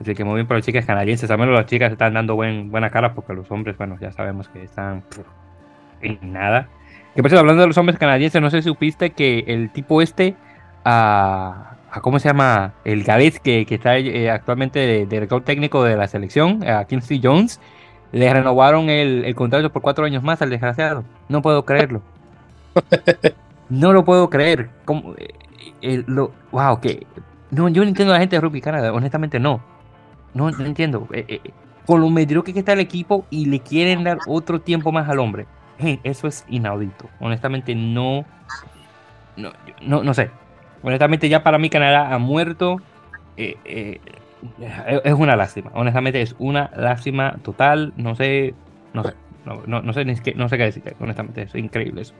A: Así que muy bien por las chicas canadienses, al menos las chicas están dando buen, buena cara porque los hombres, bueno, ya sabemos que están en nada. Que por hablando de los hombres canadienses, no sé si supiste que el tipo este, a ¿cómo se llama? El Gales que, que está eh, actualmente de, director técnico de la selección, a Kingsley Jones, le renovaron el, el, contrato por cuatro años más al desgraciado. No puedo creerlo. no lo puedo creer. ¿Cómo, eh, lo, wow, que. No, yo no entiendo a la gente de Rugby Canadá, honestamente no. No, no entiendo. Eh, con lo mediocre que está el equipo y le quieren dar otro tiempo más al hombre. eso es inaudito. Honestamente no. No, no, no sé honestamente ya para mí Canadá ha muerto. Eh, eh, es una lástima, honestamente es una lástima total, no sé, no sé, no, sé, ni qué, no sé qué decir, honestamente es increíble eso.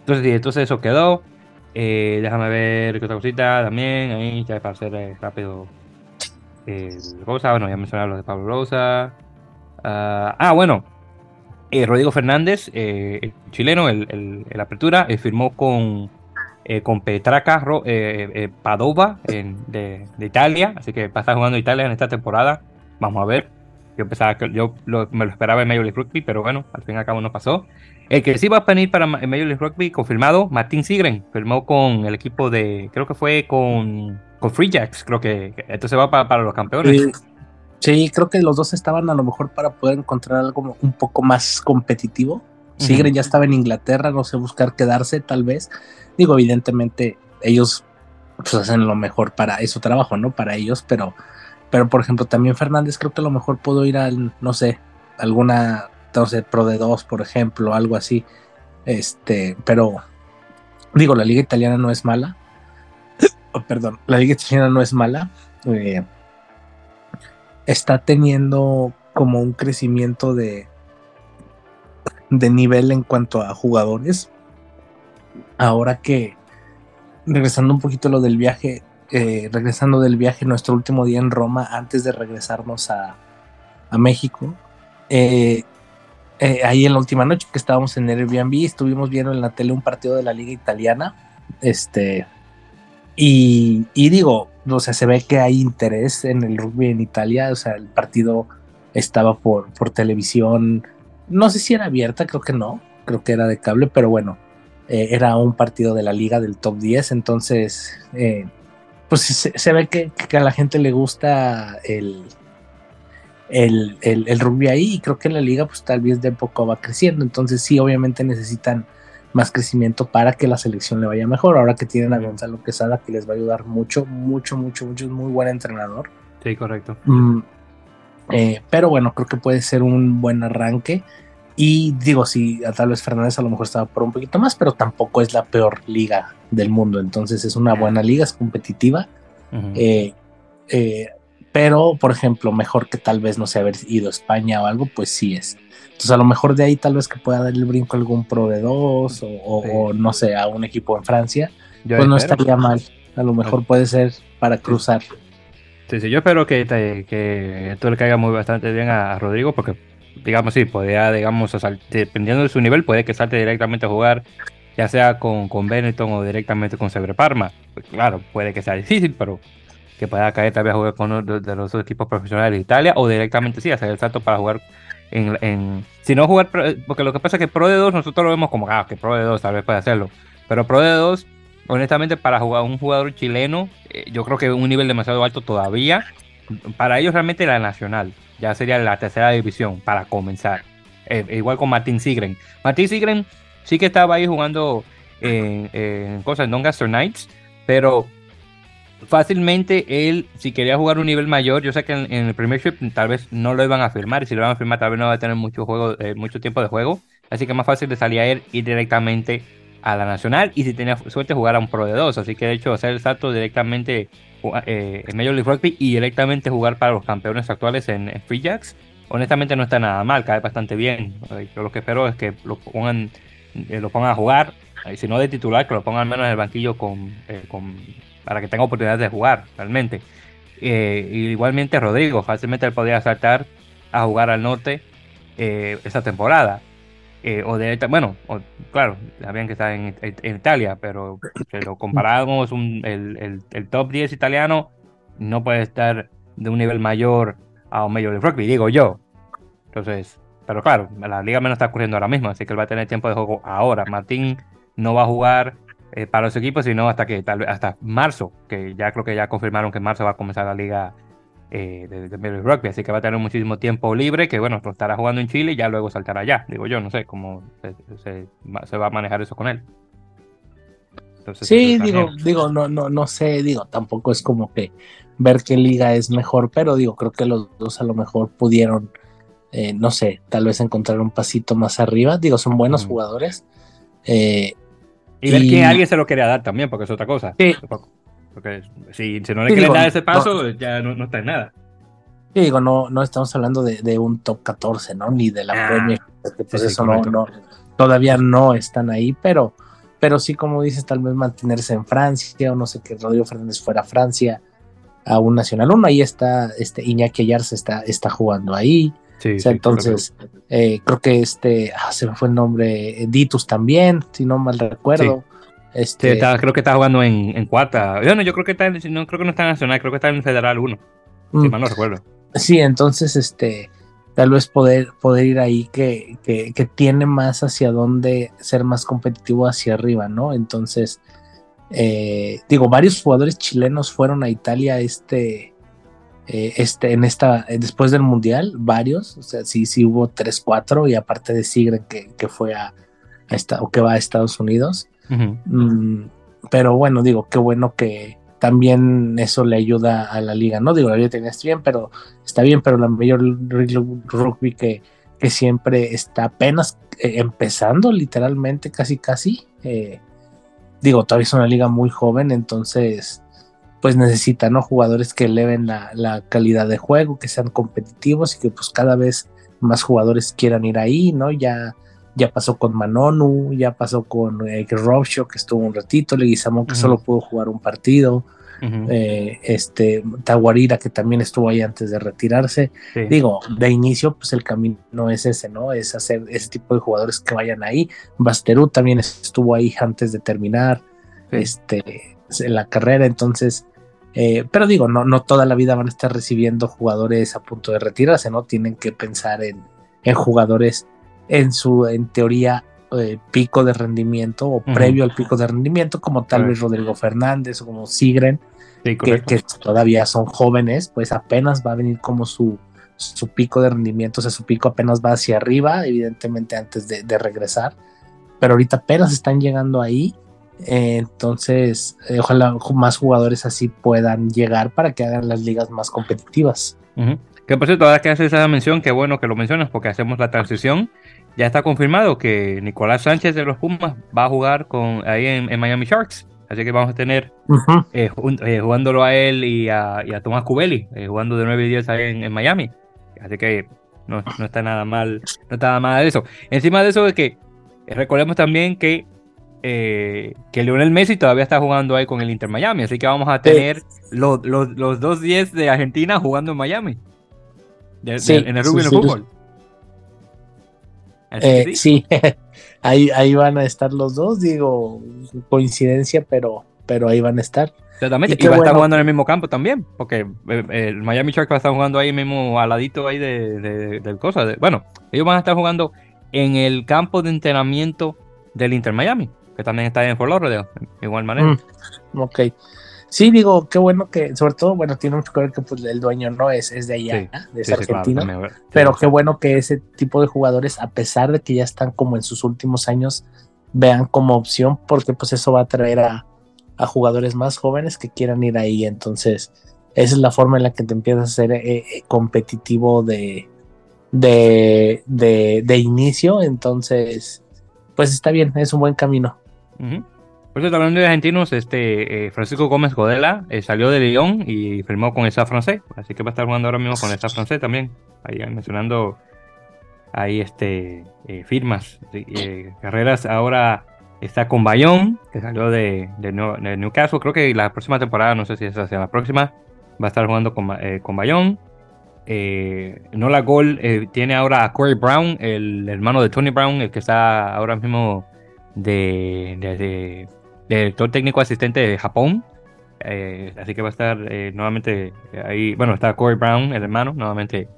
A: Entonces, sí, entonces eso quedó. Eh, déjame ver qué otra cosita también, ahí ya para hacer rápido cosa, bueno, ya mencioné lo de Pablo Rosa. ah, ah bueno, Rodrigo Fernández, el chileno, el, el apertura, firmó con eh, con Petraca eh, eh, Padova de, Italia, así que va a estar jugando Italia en esta temporada. Vamos a ver. Yo pensaba que yo me lo esperaba en Major League Rugby, pero bueno, al fin y al cabo no pasó. El que sí va a venir para Major League Rugby, confirmado, Martín Sigren, firmó con el equipo de, creo que fue con, con Free Jacks, creo que entonces va para, para los campeones.
B: Sí. creo que los dos estaban a lo mejor para poder encontrar algo un poco más competitivo. Sigren ya estaba en Inglaterra, no sé, buscar quedarse tal vez. Digo, evidentemente ellos pues, hacen lo mejor para eso trabajo, ¿no? Para ellos, pero, pero por ejemplo, también Fernández creo que a lo mejor puedo ir al, no sé, alguna, no sé, Pro de 2, por ejemplo, algo así. Este, pero digo, la liga italiana no es mala. Oh, perdón, la liga italiana no es mala. Eh, está teniendo como un crecimiento de, de nivel en cuanto a jugadores ahora que, regresando un poquito a lo del viaje, eh, regresando del viaje, nuestro último día en Roma, antes de regresarnos a, México, eh, eh, ahí en la última noche que estábamos en Airbnb, estuvimos viendo en la tele un partido de la liga italiana, este, y, digo, o sea, se ve que hay interés en el rugby en Italia, o sea, el partido estaba por, por televisión, no sé si era abierta, creo que no, creo que era de cable, pero bueno, eh, era un partido de la liga del top 10, entonces eh, pues se, ve que, a la gente le gusta el, el, el, rugby ahí y creo que la liga pues tal vez de poco va creciendo, entonces sí obviamente necesitan más crecimiento para que la selección le vaya mejor, ahora que tienen a Gonzalo Quesada que les va a ayudar mucho, mucho, mucho, mucho, es muy buen entrenador.
A: Sí, correcto.
B: Mm, eh, pero bueno, creo que puede ser un buen arranque. Y digo, sí, tal vez Fernández a lo mejor estaba por un poquito más, pero tampoco es la peor liga del mundo. Entonces es una buena liga, es competitiva. Eh, eh, pero, por ejemplo, mejor que tal vez no sé haber ido a España o algo, pues sí es. Entonces, a lo mejor de ahí tal vez que pueda dar el brinco a algún pro de dos o, no sé, a un equipo en Francia, pues no estaría mal. A lo mejor puede ser para cruzar.
A: Sí, sí, yo espero que, que esto le caiga muy bastante bien a Rodrigo, porque digamos, sí, podría, digamos, dependiendo de su nivel, puede que salte directamente a jugar, ya sea con, con Benetton o directamente con Sebre Parma. Pues, claro, puede que sea difícil, pero que pueda caer tal vez a jugar con uno de, los equipos profesionales de Italia o directamente sí, hacer el salto para jugar en, si no jugar, porque lo que pasa es que Pro de 2 nosotros lo vemos como, ah, que Pro de 2 tal vez puede hacerlo, pero Pro de 2, honestamente, para jugar un jugador chileno, eh, yo creo que un nivel demasiado alto todavía, para ellos realmente la nacional, ya sería la tercera división para comenzar. Eh, igual con Martín Sigren. Martín Sigren sí que estaba ahí jugando en, cosas, en Doncaster Knights, pero fácilmente él, si quería jugar un nivel mayor, yo sé que en, el Premiership tal vez no lo iban a firmar, y si lo iban a firmar tal vez no va a tener mucho, juego, eh, mucho tiempo de juego, así que más fácil de salir a él ir directamente a la nacional y si tenía suerte jugar a un Pro de 2, así que de hecho hacer el salto directamente eh, en Major League Rugby y directamente jugar para los campeones actuales en, Free Jacks, honestamente no está nada mal, cae bastante bien. Yo lo que espero es que lo pongan, lo pongan a jugar, si no de titular, que lo pongan al menos en el banquillo con, con para que tenga oportunidad de jugar realmente. igualmente Rodrigo, fácilmente él podría saltar a jugar al norte esta temporada. Eh, o de bueno, claro, sabían que está en, Italia, pero si lo comparamos el, top 10 italiano, no puede estar de un nivel mayor a un mayor de rugby, digo yo. Entonces, pero claro, la liga menos está ocurriendo ahora mismo, así que él va a tener tiempo de juego ahora. Martín no va a jugar eh, para los equipos, sino hasta que tal hasta marzo, que ya creo que ya confirmaron que en marzo va a comenzar la liga eh, de, de Rugby, así que va a tener muchísimo tiempo libre, que bueno, pues estará jugando en Chile y ya luego saltará allá, digo yo, no sé cómo se, va a manejar eso con él.
B: sí, digo, digo, no, no, no sé, digo, tampoco es como que ver qué liga es mejor, pero digo, creo que los dos a lo mejor pudieron, eh, no sé, tal vez encontrar un pasito más arriba, digo, son buenos jugadores.
A: Eh, y, ver que alguien se lo quería dar también, porque es otra cosa. Sí. Porque si, no le quieren dar ese paso, ya no, está en nada.
B: Sí, digo, no, no estamos hablando de, un top 14, ¿no? Ni de la ah, Premier, pues eso no, todavía no están ahí, pero, pero sí, como dices, tal vez mantenerse en Francia, o no sé que Rodrigo Fernández fuera a Francia a un Nacional 1, ahí está, este Iñaki Ayarza está, está jugando ahí. Sí, entonces, eh, creo que este, ah, se me fue el nombre, Ditus también, si no mal recuerdo.
A: Este... creo que está jugando en, en cuarta. Bueno, yo creo que está, no creo que no está en Nacional, creo que está en Federal 1. Si mm. mal no recuerdo.
B: Sí, entonces, este, tal vez poder, poder ir ahí que, que, que, tiene más hacia dónde ser más competitivo hacia arriba, ¿no? Entonces, eh, digo, varios jugadores chilenos fueron a Italia este, eh, este, en esta, después del Mundial, varios, o sea, sí, sí hubo tres, cuatro, y aparte de Sigren que, que fue a, a esta, o que va a Estados Unidos. Mm, pero bueno, digo, qué bueno que también eso le ayuda a la liga, ¿no? Digo, la liga tenía bien, pero está bien, pero la mayor rugby que, que siempre está apenas eh, empezando, literalmente, casi, casi. Eh, digo, todavía es una liga muy joven, entonces, pues necesita, ¿no? Jugadores que eleven la, la, calidad de juego, que sean competitivos y que pues cada vez más jugadores quieran ir ahí, ¿no? Ya ya pasó con Manonu, ya pasó con eh, Robshaw, que estuvo un ratito, Leguizamón, que solo pudo jugar un partido, eh, este, Taguarira, que también estuvo ahí antes de retirarse. Digo, de inicio, pues el camino es ese, ¿no? Es hacer ese tipo de jugadores que vayan ahí. Basterú también estuvo ahí antes de terminar este, en la carrera, entonces. Eh, pero digo, no, no toda la vida van a estar recibiendo jugadores a punto de retirarse, ¿no? Tienen que pensar en, en jugadores en su, en teoría, eh, pico de rendimiento o previo al pico de rendimiento, como tal vez Rodrigo Fernández o como Sigren, que, todavía son jóvenes, pues apenas va a venir como su, su pico de rendimiento, o sea, su pico apenas va hacia arriba, evidentemente antes de, regresar, pero ahorita apenas están llegando ahí, entonces eh, ojalá más jugadores así puedan llegar para que hagan las ligas más competitivas.
A: Que por cierto, ahora que haces esa mención, qué bueno que lo mencionas porque hacemos la transición ya está confirmado que Nicolás Sánchez de los Pumas va a jugar con, ahí en, Miami Sharks. Así que vamos a tener eh, eh, jugándolo a él y a, Tomás Cubelli, eh, jugando de 9 y 10 ahí en, Miami. Así que no, está nada mal, no está nada mal eso. Encima de eso es que recordemos también que, que Lionel Messi todavía está jugando ahí con el Inter Miami. Así que vamos a tener los, los, dos 10 de Argentina jugando en Miami. en el rugby y el fútbol.
B: Eh, sí, ahí, ahí van a estar los dos, digo, coincidencia, pero, pero ahí van a estar.
A: Exactamente, y, va a estar jugando en el mismo campo también, porque eh, el Miami Sharks va a estar jugando ahí mismo al ladito ahí de, del cosa. bueno, ellos van a estar jugando en el campo de entrenamiento del Inter Miami, que también está en Fort Lauderdale, de igual manera.
B: Mm, ok. Sí, digo, qué bueno que, sobre todo, bueno, tiene mucho que ver que pues, el dueño no es, es de allá, de ese argentino, pero qué bueno que ese tipo de jugadores, a pesar de que ya están como en sus últimos años, vean como opción, porque pues eso va a traer a, jugadores más jóvenes que quieran ir ahí, entonces esa es la forma en la que te empiezas a ser eh, eh, competitivo de, de, de, inicio, entonces, pues está bien, es un buen camino.
A: Por cierto, hablando de argentinos, este eh, Francisco Gómez Godela eh, salió de Lyon y firmó con esa francés, así que va a estar jugando ahora mismo con esa francés también, ahí mencionando ahí este eh, firmas, carreras. Ahora está con Bayón, que salió de, de, Newcastle, creo que la próxima temporada, no sé si es hacia la próxima, va a estar jugando con, con Bayón. Nola Gol tiene ahora a Corey Brown, el hermano de Tony Brown, el que está ahora mismo de, de director técnico asistente de Japón. Eh, así que va a estar eh, nuevamente ahí. Bueno, está Corey Brown, el hermano, nuevamente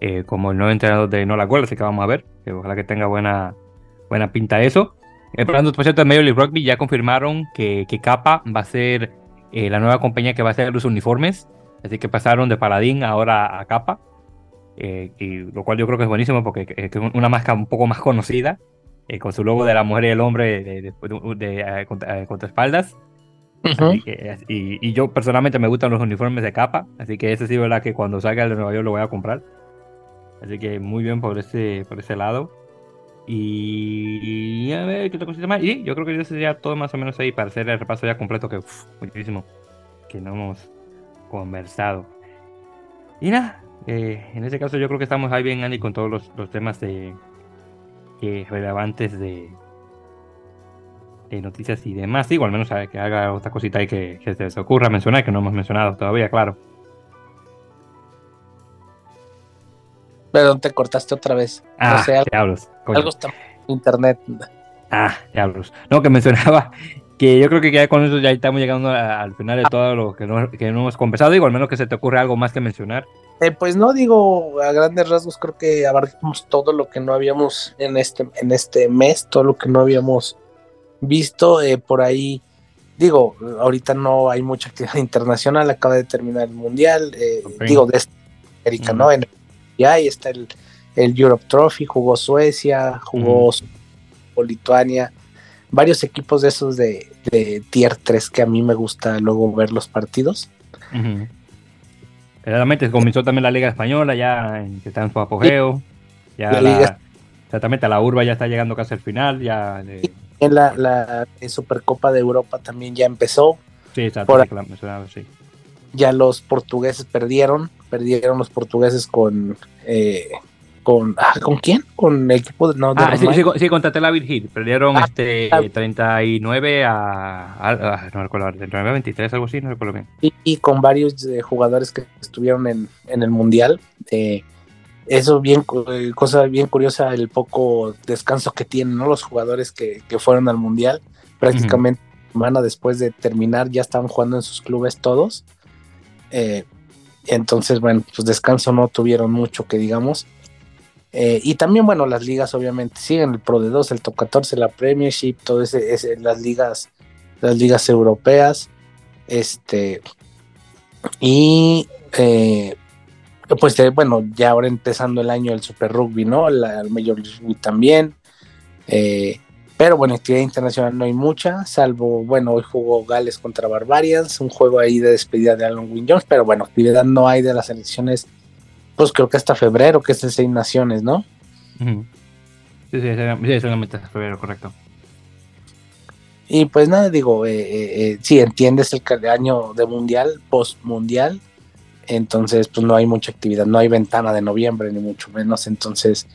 A: eh, como el nuevo entrenador de Nola Gol. Así que vamos a ver. ojalá que tenga buena, buena pinta eso. Hablando por cierto, de Major League Rugby ya confirmaron que, que Kappa va a ser la nueva compañía que va a hacer los uniformes. Así que pasaron de Paladín ahora a Kappa. y lo cual yo creo que es buenísimo porque es una marca un poco más conocida eh, con su logo de la mujer y el hombre de, de, de, eh, contra, espaldas. y, yo personalmente me gustan los uniformes de capa, así que ese sí verdad que cuando salga el de Nueva York lo voy a comprar. Así que muy bien por ese, por ese lado. Y, a ver, ¿qué otra cosita más? Y yo creo que eso sería todo más o menos ahí para hacer el repaso ya completo, que muchísimo que no hemos conversado. Y nada, eh, en ese caso yo creo que estamos ahí bien, Andy, con todos los, los temas de, relevantes de, de noticias y demás. Igual, al menos que haga otra cosita ahí que, se les ocurra mencionar, que no hemos mencionado todavía, claro.
B: Perdón, te cortaste otra vez.
A: Ah, diablos.
B: Algo está en internet.
A: Ah, diablos. No, que mencionaba que yo creo que ya con eso ya estamos llegando al final de todo lo que no, que no hemos conversado. Igual, al menos que se te ocurre algo más que mencionar.
B: Eh, pues no digo a grandes rasgos, creo que abarcamos todo lo que no habíamos en este, en este mes, todo lo que no habíamos visto eh, por ahí. Digo, ahorita no hay mucha actividad internacional, acaba de terminar el mundial, eh, digo, de América, ¿no? En, ya ahí está el, el, Europe Trophy, jugó Suecia, jugó Lituania, varios equipos de esos de, de, tier 3 que a mí me gusta luego ver los partidos.
A: Realmente comenzó también la Liga Española, ya que está en su apogeo. Ya la, exactamente, la Urba ya está llegando casi al final. Ya
B: En la, la, Supercopa de Europa también ya empezó.
A: Sí, exacto, sí.
B: Ya los portugueses perdieron, perdieron los portugueses con eh, con ah, ¿con quién? Con el equipo de no,
A: ah, sí, sí, contra Tel Aviv Perdieron ah, este 39 a, no recuerdo, 39 a 23, algo así, no recuerdo bien.
B: Y, con varios eh, jugadores que estuvieron en, en el mundial. Eh, eso bien eh, cosa bien curiosa el poco descanso que tienen ¿no? los jugadores que, que fueron al mundial. Prácticamente semana después de terminar ya estaban jugando en sus clubes todos. entonces, bueno, pues descanso no tuvieron mucho que digamos. Eh, y también, bueno, las ligas obviamente siguen el Pro de 2, el Top 14, la Premiership, todo ese, las ligas, las ligas europeas. Este, y eh, pues eh, bueno, ya ahora empezando el año el Super Rugby, ¿no? La, el Major Rugby también. pero bueno, actividad internacional no hay mucha, salvo, bueno, hoy jugó Gales contra Barbarians, un juego ahí de despedida de Alan Wynne Jones, pero bueno, actividad no hay de las elecciones pues creo que hasta febrero, que es de seis naciones, ¿no?
A: Sí, sí, sí, solamente hasta febrero, correcto.
B: Y pues nada, digo, eh, eh, eh, si entiendes el año de mundial, post mundial, entonces pues no hay mucha actividad, no hay ventana de noviembre, ni mucho menos, entonces,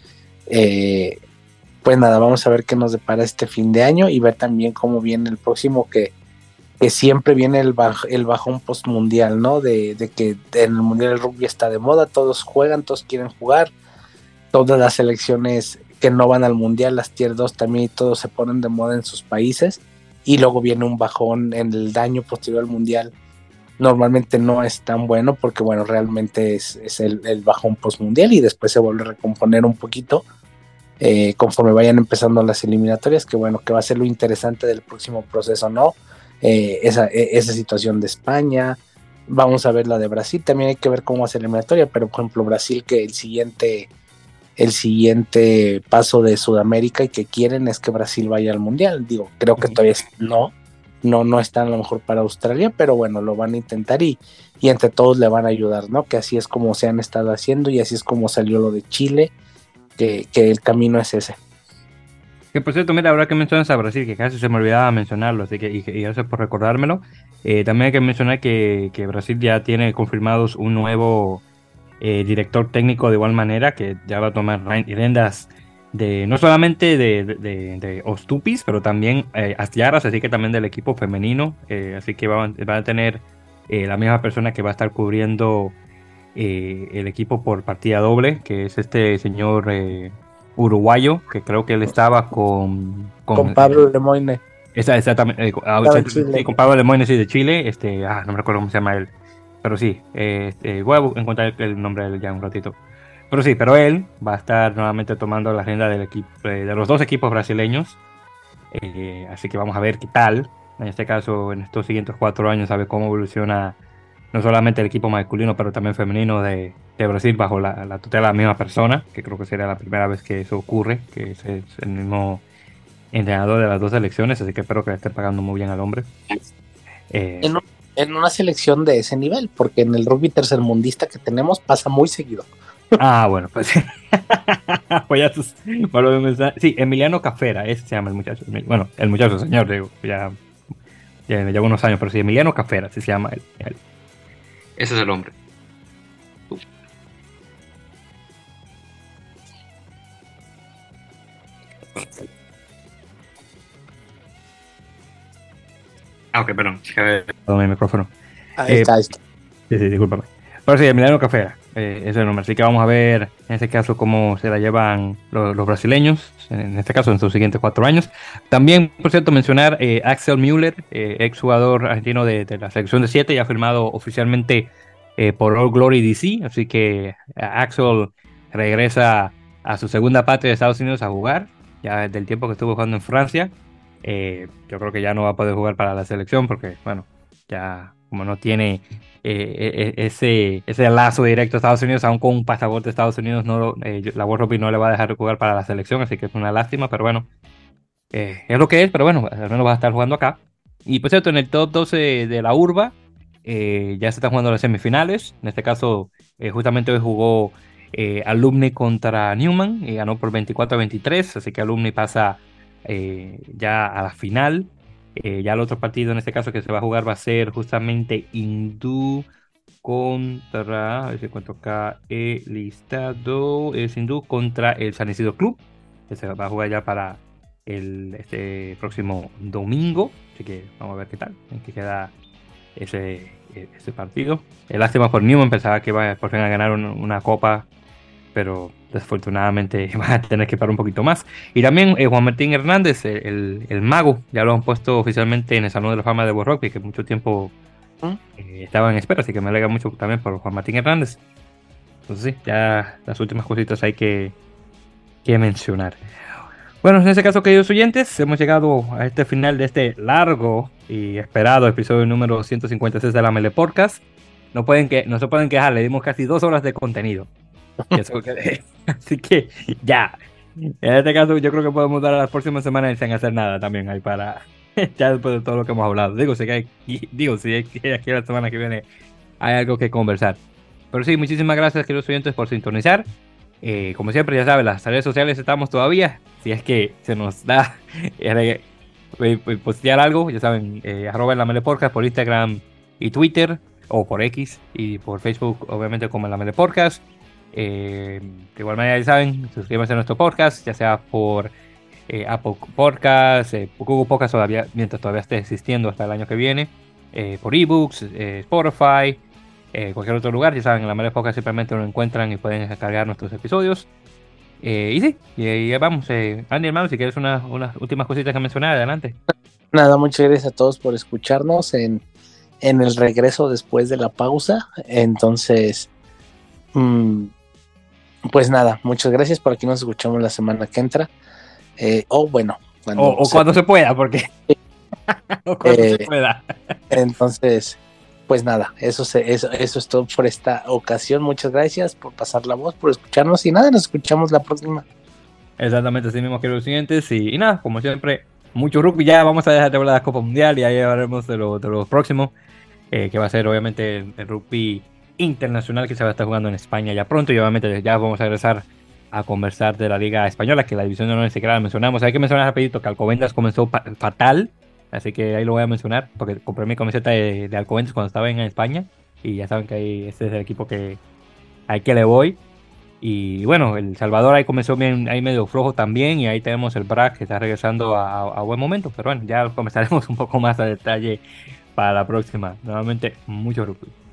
B: pues nada, vamos a ver qué nos depara este fin de año y ver también cómo viene el próximo, que que siempre viene el, el bajón postmundial, ¿no? De, de, que en el mundial el rugby está de moda, todos juegan, todos quieren jugar, todas las selecciones que no van al mundial, las tier 2 también, todos se ponen de moda en sus países, y luego viene un bajón en el daño posterior al mundial. Normalmente no es tan bueno porque, bueno, realmente es, es el, el, bajón postmundial y después se vuelve a recomponer un poquito eh, conforme vayan empezando las eliminatorias, que bueno, que va a ser lo interesante del próximo proceso, ¿no? Eh, esa, e, esa situación de España. Vamos a ver la de Brasil. También hay que ver cómo hace la eliminatoria, pero por ejemplo, Brasil, que el siguiente, el siguiente paso de Sudamérica y que quieren es que Brasil vaya al mundial. Digo, creo que todavía no, no, no está a lo mejor para Australia, pero bueno, lo van a intentar y, y entre todos le van a ayudar, ¿no? Que así es como se han estado haciendo y así es como salió lo de Chile, que, que el camino es ese.
A: Que por cierto, mira, ahora que mencionas a Brasil, que casi se me olvidaba mencionarlo, así que y, gracias por recordármelo. Eh, también hay que mencionar que, Brasil ya tiene confirmados un nuevo eh, director técnico de igual manera, que ya va a tomar riendas de no solamente de, de, Ostupis, pero también eh, Astiaras, así que también del equipo femenino. Eh, así que va, va a tener la misma persona que va a estar cubriendo el equipo por partida doble, que es este señor uruguayo, que creo que él estaba con...
B: Con, Pablo Lemoine.
A: Esa, exactamente, eh, ah, con Pablo Lemoine, sí, de Chile. Este, ah, no me recuerdo cómo se llama él. Pero sí, este, voy a encontrar el nombre de él ya un ratito. Pero sí, pero él va a estar nuevamente tomando la agenda del equipo, eh, de los dos equipos brasileños. Eh, así que vamos a ver qué tal. En este caso, en estos siguientes cuatro años, a ver cómo evoluciona no solamente el equipo masculino, pero también femenino de, de Brasil bajo la, tutela de la misma persona, que creo que sería la primera vez que eso ocurre, que es, el mismo entrenador de las dos selecciones, así que espero que le esté pagando muy bien al hombre.
B: Eh, en, una selección de ese nivel, porque en el rugby tercermundista que tenemos pasa muy seguido.
A: Ah, bueno, pues, pues ya tus, Sí, Emiliano Cafera, ese se llama el muchacho. Bueno, el muchacho, señor, digo, ya, ya lleva unos años, pero sí, Emiliano Cafera, así se llama él. Ese es el hombre. Ah, ok, perdón. Perdón, mi micrófono.
B: Ahí está, ahí está.
A: Sí, sí, discúlpame. Pero sí, Emiliano Café, eh, ese nombre. Así que vamos a ver en este caso cómo se la llevan los, brasileños, en este caso en sus siguientes cuatro años. También, por cierto, mencionar eh, Axel Müller, eh, ex jugador argentino de, la selección de 7, ya ha firmado oficialmente eh, por All Glory DC. Así que Axel regresa a su segunda patria de Estados Unidos a jugar, ya desde el tiempo que estuvo jugando en Francia. yo creo que ya no va a poder jugar para la selección porque, bueno, ya como no tiene eh, e, e, ese, ese lazo directo a Estados Unidos, aún con un pasaporte de Estados Unidos, no, eh, la World no le va a dejar jugar para la selección, así que es una lástima, pero bueno, eh, es lo que es, pero bueno, al menos va a estar jugando acá. Y por cierto, en el top 12 de la urba ya se están jugando las semifinales, en este caso justamente hoy jugó Alumni contra Newman y ganó por 24 a 23, así que Alumni pasa ya a la final. Eh, ya el otro partido en este caso que se va a jugar va a ser justamente Hindú contra, a ver si encuentro acá el listado, es Hindú contra el San Isidro Club, que se va a jugar ya para el este próximo domingo, así que vamos a ver qué tal, en qué queda ese, ese partido. El lástima por Newman, pensaba que iba por fin a ganar una copa pero desafortunadamente van a tener que parar un poquito más. Y también eh, Juan Martín Hernández, el, el, mago, ya lo han puesto oficialmente en el Salón de la Fama de World que mucho tiempo ¿Mm? eh, estaba en espera, así que me alegra mucho también por Juan Martín Hernández. Entonces sí, ya las últimas cositas hay que, que mencionar. Bueno, en ese caso, queridos oyentes, hemos llegado a este final de este largo y esperado episodio número 156 de la Mele Podcast. No, pueden que, no se pueden quejar, le dimos casi dos horas de contenido. Así que ya. En este caso, yo creo que podemos dar a las próximas semanas sin hacer nada también ahí para. ya después de todo lo que hemos hablado. Digo, si hay, digo, si aquí la semana que viene hay algo que conversar. Pero sí, muchísimas gracias, queridos oyentes, por sintonizar. Eh, como siempre, ya saben, las redes sociales estamos todavía. Si es que se nos da eh, eh, postear algo, ya saben, arroba en la Mele Podcast por Instagram y Twitter, o por X, y por Facebook, obviamente, como en la Mele Podcast. Eh, de igual manera, ya saben, suscríbanse a nuestro podcast, ya sea por eh, Apple Podcast, eh, Google Podcast, todavía, mientras todavía esté existiendo hasta el año que viene, por ebooks, Spotify, cualquier otro lugar. Ya saben, en la manera podcast simplemente lo encuentran y pueden descargar nuestros episodios. y sí, y, ya vamos. Andy, hermano, si quieres unas, últimas cositas que mencionar, adelante.
B: Nada, muchas gracias a todos por escucharnos en, en el regreso después de la pausa. Entonces, mmm, pues nada, muchas gracias. Por aquí nos escuchamos la semana que entra. Eh, o bueno,
A: cuando o, cuando se pueda, porque.
B: o cuando se eh, pueda. entonces, pues nada, eso, eso, eso es todo por esta ocasión. Muchas gracias por pasar la voz, por escucharnos y nada, nos escuchamos la próxima.
A: Exactamente, así mismo que los siguientes. Y, nada, como siempre, mucho rugby. Ya vamos a dejar de hablar de la Copa Mundial y ahí hablaremos de lo, de lo próximo, eh, que va a ser obviamente el rugby internacional que se va a estar jugando en España ya pronto y obviamente ya vamos a regresar a conversar de la Liga Española, que la división de honor siquiera la mencionamos. Hay que mencionar rapidito que Alcobendas comenzó fatal, así que ahí lo voy a mencionar, porque compré mi camiseta de, de Alcobendas cuando estaba en España, y ya saben que ahí este es el equipo que hay que le voy. Y bueno, El Salvador ahí comenzó bien, ahí medio flojo también, y ahí tenemos el BRAC que está regresando a, a buen momento, pero bueno, ya comenzaremos un poco más a detalle para la próxima. Nuevamente, mucho orgullo.